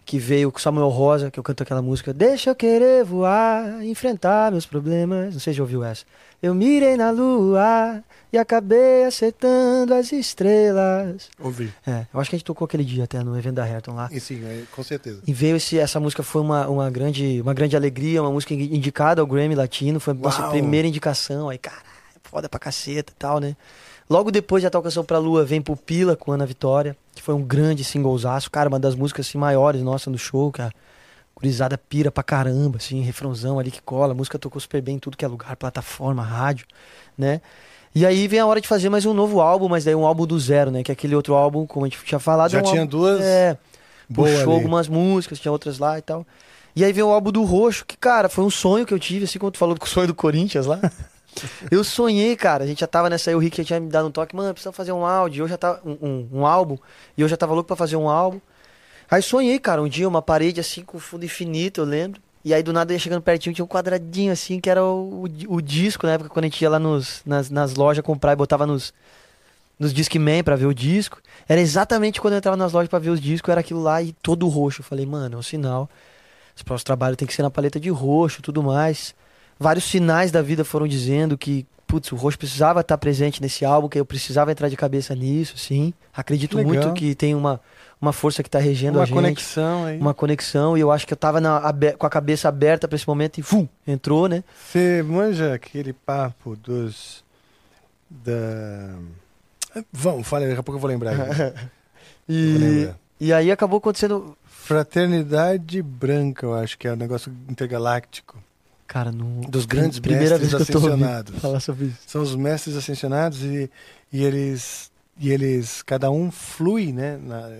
que veio com Samuel Rosa, que eu canto aquela música Deixa eu querer voar, enfrentar meus problemas. Não sei se já ouviu essa. Eu mirei na lua e acabei acertando as estrelas. Ouvi. É, eu acho que a gente tocou aquele dia até no evento da Hairton lá. E sim, é, com certeza. E veio esse, essa música foi uma, uma, grande, uma grande alegria, uma música indi- indicada ao Grammy Latino, foi a nossa primeira indicação. Aí, caralho, foda pra caceta e tal, né? Logo depois de A Tal Canção Pra Lua vem Pupila com Ana Vitória, que foi um grande singlezaço, cara, uma das músicas assim, maiores nossa no show, cara. Gurizada pira pra caramba, assim, refrãozão ali que cola, a música tocou super bem em tudo que é lugar, plataforma, rádio, né? E aí vem a hora de fazer mais um novo álbum, mas daí um álbum do zero, né? Que é aquele outro álbum, como a gente tinha falado. Já é um tinha álbum- duas É, boas puxou ali. algumas músicas, tinha outras lá e tal. E aí veio o álbum do Roxo, que, cara, foi um sonho que eu tive, assim como tu falou do sonho do Corinthians lá. (laughs) eu sonhei, cara. A gente já tava nessa aí, o Rick já tinha me dado um toque, mano, precisa fazer um áudio. Eu já tava. Um, um, um álbum. E eu já tava louco pra fazer um álbum. Aí sonhei, cara, um dia, uma parede assim com fundo infinito, eu lembro. E aí do nada ia chegando pertinho, tinha um quadradinho assim, que era o, o, o disco, na época, quando a gente ia lá nos, nas, nas lojas comprar e botava nos, nos Discman pra ver o disco. Era exatamente quando eu entrava nas lojas pra ver os discos, era aquilo lá e todo roxo. Eu falei, mano, é um sinal. Os próximos trabalhos tem que ser na paleta de roxo tudo mais. Vários sinais da vida foram dizendo que, putz, o roxo precisava estar presente nesse álbum, que eu precisava entrar de cabeça nisso, sim. Acredito legal. muito que tem uma, uma força que tá regendo Uma a gente conexão aí. uma conexão e eu acho que eu tava na- abe- com a cabeça aberta pra esse momento e fum, entrou, né? Você manja aquele papo dos. Da. Vamos, fala, daqui a pouco eu vou lembrar. (laughs) Vou E, lembrar. e aí acabou acontecendo. Fraternidade Branca, eu acho que é um negócio intergaláctico. Cara, no. Dos grandes primeira vez mestres que tô ouvindo ascensionados. falar sobre isso. São os mestres ascensionados e, e eles. E eles. Cada um flui, né? Na,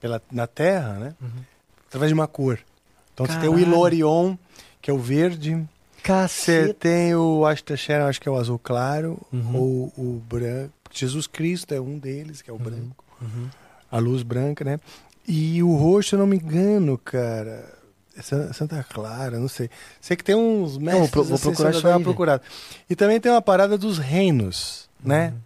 pela, na Terra, né? Uhum. Através de uma cor. Então você tem o Caralho. Ilorion, que é o verde. Você Caceta. tem o Ashtasheran, acho que é o azul claro, Uhum. ou o branco. Jesus Cristo é um deles, que é o branco. Uhum. A luz branca, né? E o roxo, se eu não me engano, cara. Sa- Santa Clara, não sei. Sei que tem uns mestres. pro- vou assim, procurar isso aí. E também tem uma parada dos reinos, né? Uhum.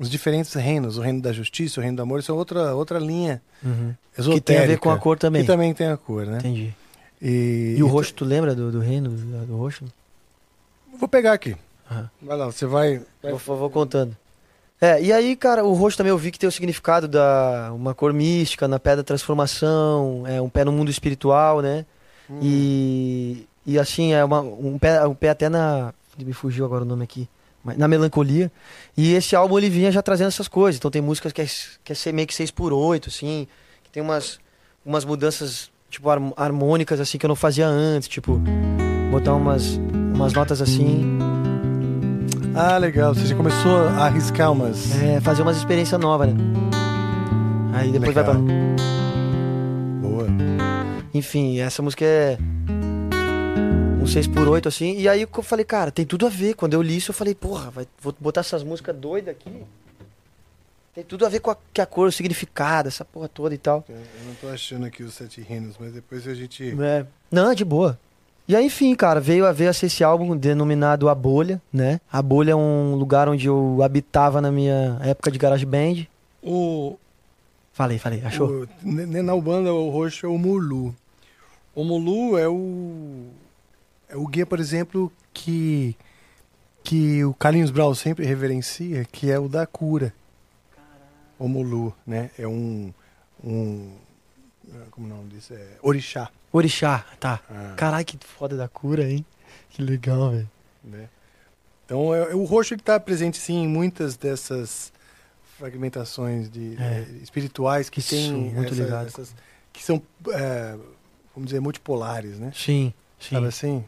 Os diferentes reinos, o reino da justiça, o reino do amor, isso é outra, outra linha Uhum. esotérica. Que tem a ver com a cor também. Que também tem a cor, né? Entendi. E, E o roxo, tu lembra do, do reino do, do roxo? Vou pegar aqui. Aham. Vai lá, você vai. vai- Vou, vou contando. É, e aí, cara, o roxo também eu vi que tem o significado da uma cor mística na pedra da transformação, é um pé no mundo espiritual, né? Hum. E, e assim, é uma, um, pé, um pé até na. Me fugiu agora o nome aqui. mas Na melancolia. E esse álbum ele vinha já trazendo essas coisas. Então tem músicas que é, que é ser meio que 6 por 8 assim. Que tem umas, umas mudanças tipo, harm- harmônicas assim que eu não fazia antes, tipo, botar umas, umas notas assim, Ah, legal. Você já começou a arriscar umas. é, fazer umas experiências novas, né? Aí depois vai Legal. pra. Boa. Enfim, essa música é um 6x8, assim. E aí eu falei, cara, tem tudo a ver. Quando eu li isso, eu falei, porra, vai, vou botar essas músicas doidas aqui. Tem tudo a ver com a, que a cor, o significado, essa porra toda e tal. Eu não tô achando aqui os sete reinos, mas depois a gente. É. Não, é de boa. E aí, enfim, cara, veio a ver esse álbum denominado A Bolha, né? A Bolha é um lugar onde eu habitava na minha época de garage band. O, Falei, falei, achou? o- na Ubanda, o roxo é o Mulu. O Mulu é o. É o guia, por exemplo, que. Que o Carlinhos Brau sempre reverencia, que é o da cura. O Mulu, né? É um. um como o nome disso? É orixá. Orixá, tá. Ah. Caralho, que foda da cura, hein? Que legal, velho. né? Então, é, é- o roxo está presente sim em muitas dessas fragmentações de, É. eh, espirituais que Isso, tem muito essa- ligado. essas que são, eh, vamos dizer, multipolares, né? Sim, sim, Sabe assim?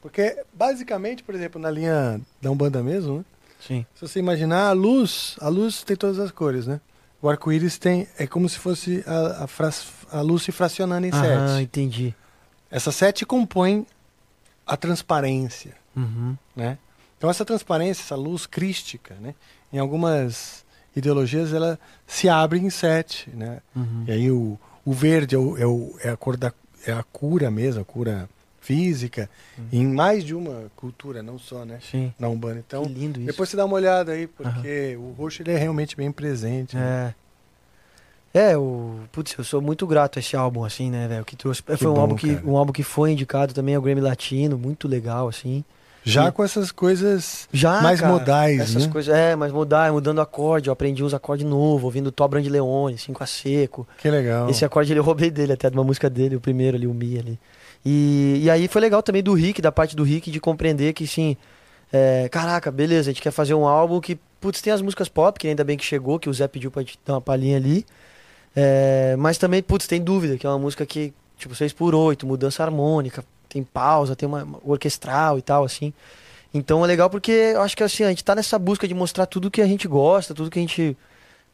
Porque basicamente, por exemplo, na linha da Umbanda mesmo, né? sim. se você imaginar a luz, a luz tem todas as cores, né? O arco-íris tem é como se fosse a, a, fras- a luz se fracionando em Ah, sete. entendi. Essas sete compõem a transparência Uhum. né? Então essa transparência, essa luz crística, né? Em algumas ideologias ela se abre em sete, né? Uhum. E aí o, o verde é, o, é, o- é a cor da é a cura mesmo, a cura física, em mais de uma cultura, não só, né? Sim. Na Umbanda. Então, que lindo isso. depois você dá uma olhada aí, porque o roxo ele é realmente bem presente. né? É. É, o. Putz, eu sou muito grato a esse álbum, assim, né, velho? Que trouxe. foi um bom, álbum que, cara. um álbum que foi indicado também ao Grammy Latino, muito legal, assim. Já Sim. com essas coisas Já, mais cara, modais, Essas né? coisas, é, mas mudar, mudando acorde. Eu aprendi uns acordes novos, ouvindo Tobran de Leone, 5 a seco. Que legal. Esse acorde eu roubei dele, até de uma música dele, o primeiro ali, o Mi ali. E, e aí foi legal também do Rick, da parte do Rick, de compreender que sim, é, caraca, beleza, a gente quer fazer um álbum que, putz, tem as músicas pop, que ainda bem que chegou, que o Zé pediu pra gente dar uma palhinha ali. É, mas também, putz, tem dúvida, que é uma música que, tipo, 6 por 8 mudança harmônica, tem pausa, tem uma, uma orquestral e tal, assim. Então é legal porque eu acho que assim, a gente tá nessa busca de mostrar tudo que a gente gosta, tudo que a gente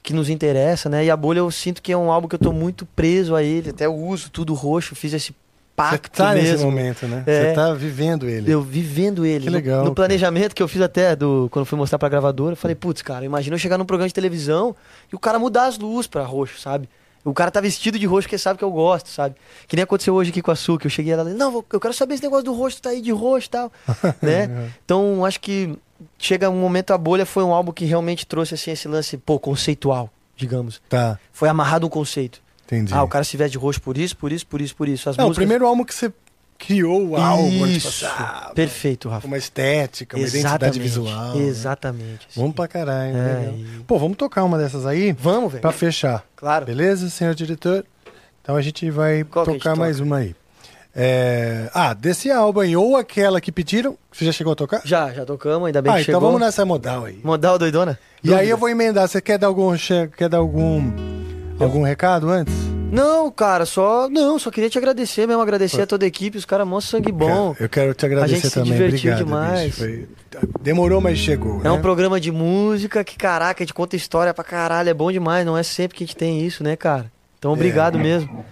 que nos interessa, né? E a bolha eu sinto que é um álbum que eu tô muito preso a ele, até eu uso tudo roxo, fiz esse Você pacto tá nesse mesmo. momento, né? É. Você tá vivendo ele. Eu vivendo ele. Que No- legal, No, cara. planejamento que eu fiz até do quando fui mostrar pra gravadora, eu falei, putz, cara, imagina eu chegar num programa de televisão e o cara mudar as luzes pra roxo, sabe? O cara tá vestido de roxo porque sabe que eu gosto, sabe? Que nem aconteceu hoje aqui com a Su, que eu cheguei ela, não, vou- eu quero saber esse negócio do roxo, tá aí de roxo e tal, (laughs) né? Então, acho que chega um momento a bolha foi um álbum que realmente trouxe assim esse lance, pô, conceitual, digamos. Tá, Foi amarrado um conceito. entendi. Ah, o cara se veste de roxo por isso, por isso, por isso, por isso. As Não, o músicas... primeiro álbum que você criou o álbum, tipo Isso. assim, ah, Perfeito, Rafa. uma estética, uma identidade visual. né? Exatamente. assim. Vamos pra caralho. É, e- Pô, vamos tocar uma dessas aí Vamos, velho. pra fechar. Claro. Beleza, senhor diretor? Então a gente vai Qual a gente tocar toca? mais uma aí. É, Ah, desse álbum aí, ou aquela que pediram, você já chegou a tocar? Já, já tocamos, ainda bem ah, que então chegou. vamos nessa modal aí. Modal doidona? E aí eu vou emendar, você quer dar algum, quer dar algum, algum recado antes? Não, cara, só. Não, só queria te agradecer mesmo, agradecer a toda a equipe, os caras mó sangue bom. Eu quero te agradecer A gente se também. divertiu Obrigado, demais. Foi- Demorou, mas chegou. É um né? programa de música que, caraca, a gente conta história pra caralho, é bom demais, não é sempre que a gente tem isso, né, cara? Então, obrigado mesmo.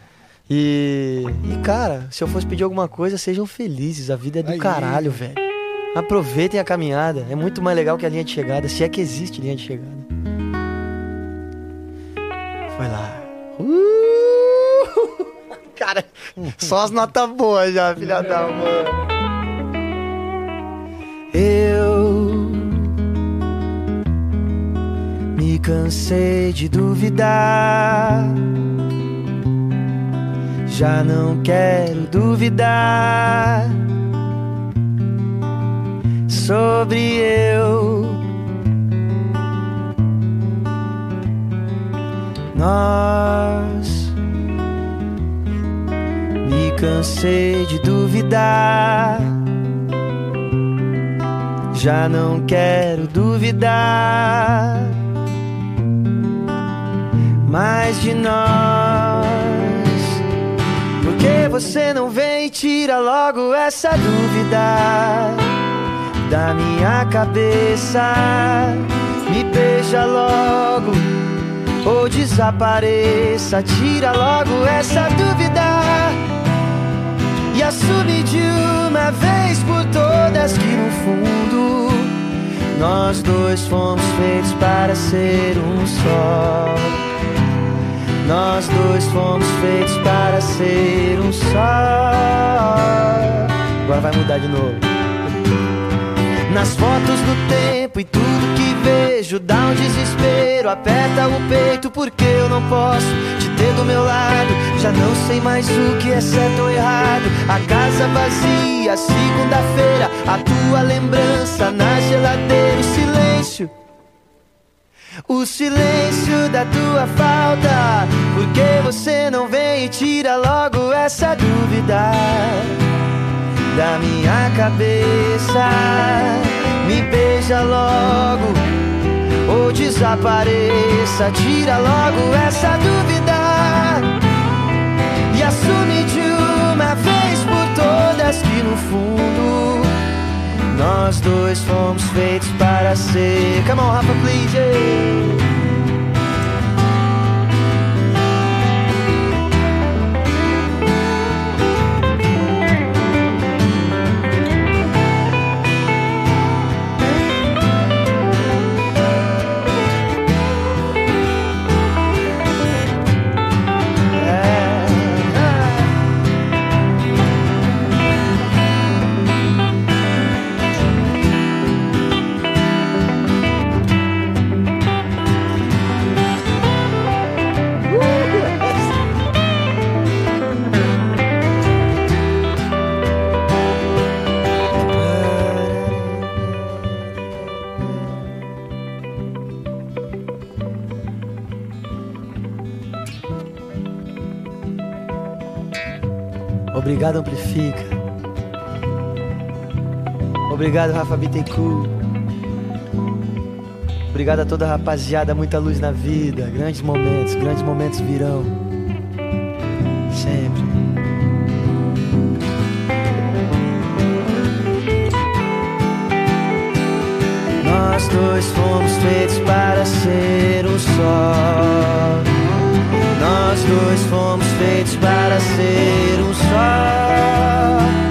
E, e, cara, se eu fosse pedir alguma coisa, sejam felizes, a vida é do Aí. caralho, velho. Aproveitem a caminhada, é muito mais legal que a linha de chegada, se é que existe linha de chegada. Foi lá. Uh! Cara, só as notas boas já, filha da mãe. Eu me cansei de duvidar. Já não quero duvidar sobre eu. Nós cansei de duvidar. Já não quero duvidar mais de nós. Porque você não vem e tira logo essa dúvida da minha cabeça? Me beija logo ou desapareça, tira logo essa dúvida assume de uma vez por todas que no fundo nós dois fomos feitos para ser um só. Nós dois fomos feitos para ser um só. Agora vai mudar de novo. Nas fotos do tempo e tudo que vejo dá um desespero. Aperta o peito porque eu não posso ter do meu lado. Já não sei mais o que é certo ou errado. A casa vazia, segunda-feira. A tua lembrança na geladeira, o silêncio. O silêncio da tua falta. Porque você não vem e tira logo essa dúvida da minha cabeça. Me beija logo ou desapareça. Tira logo essa dúvida assume de uma vez por todas que no fundo nós dois fomos feitos para ser. Come on, Rafa, please. yeah. Obrigado, Amplifica. Obrigado, Rafa Bittencourt. Obrigado a toda a rapaziada, muita luz na vida. Grandes momentos, grandes momentos virão. Sempre. Nós dois fomos feitos para ser um só. Nós dois fomos feitos para ser um só.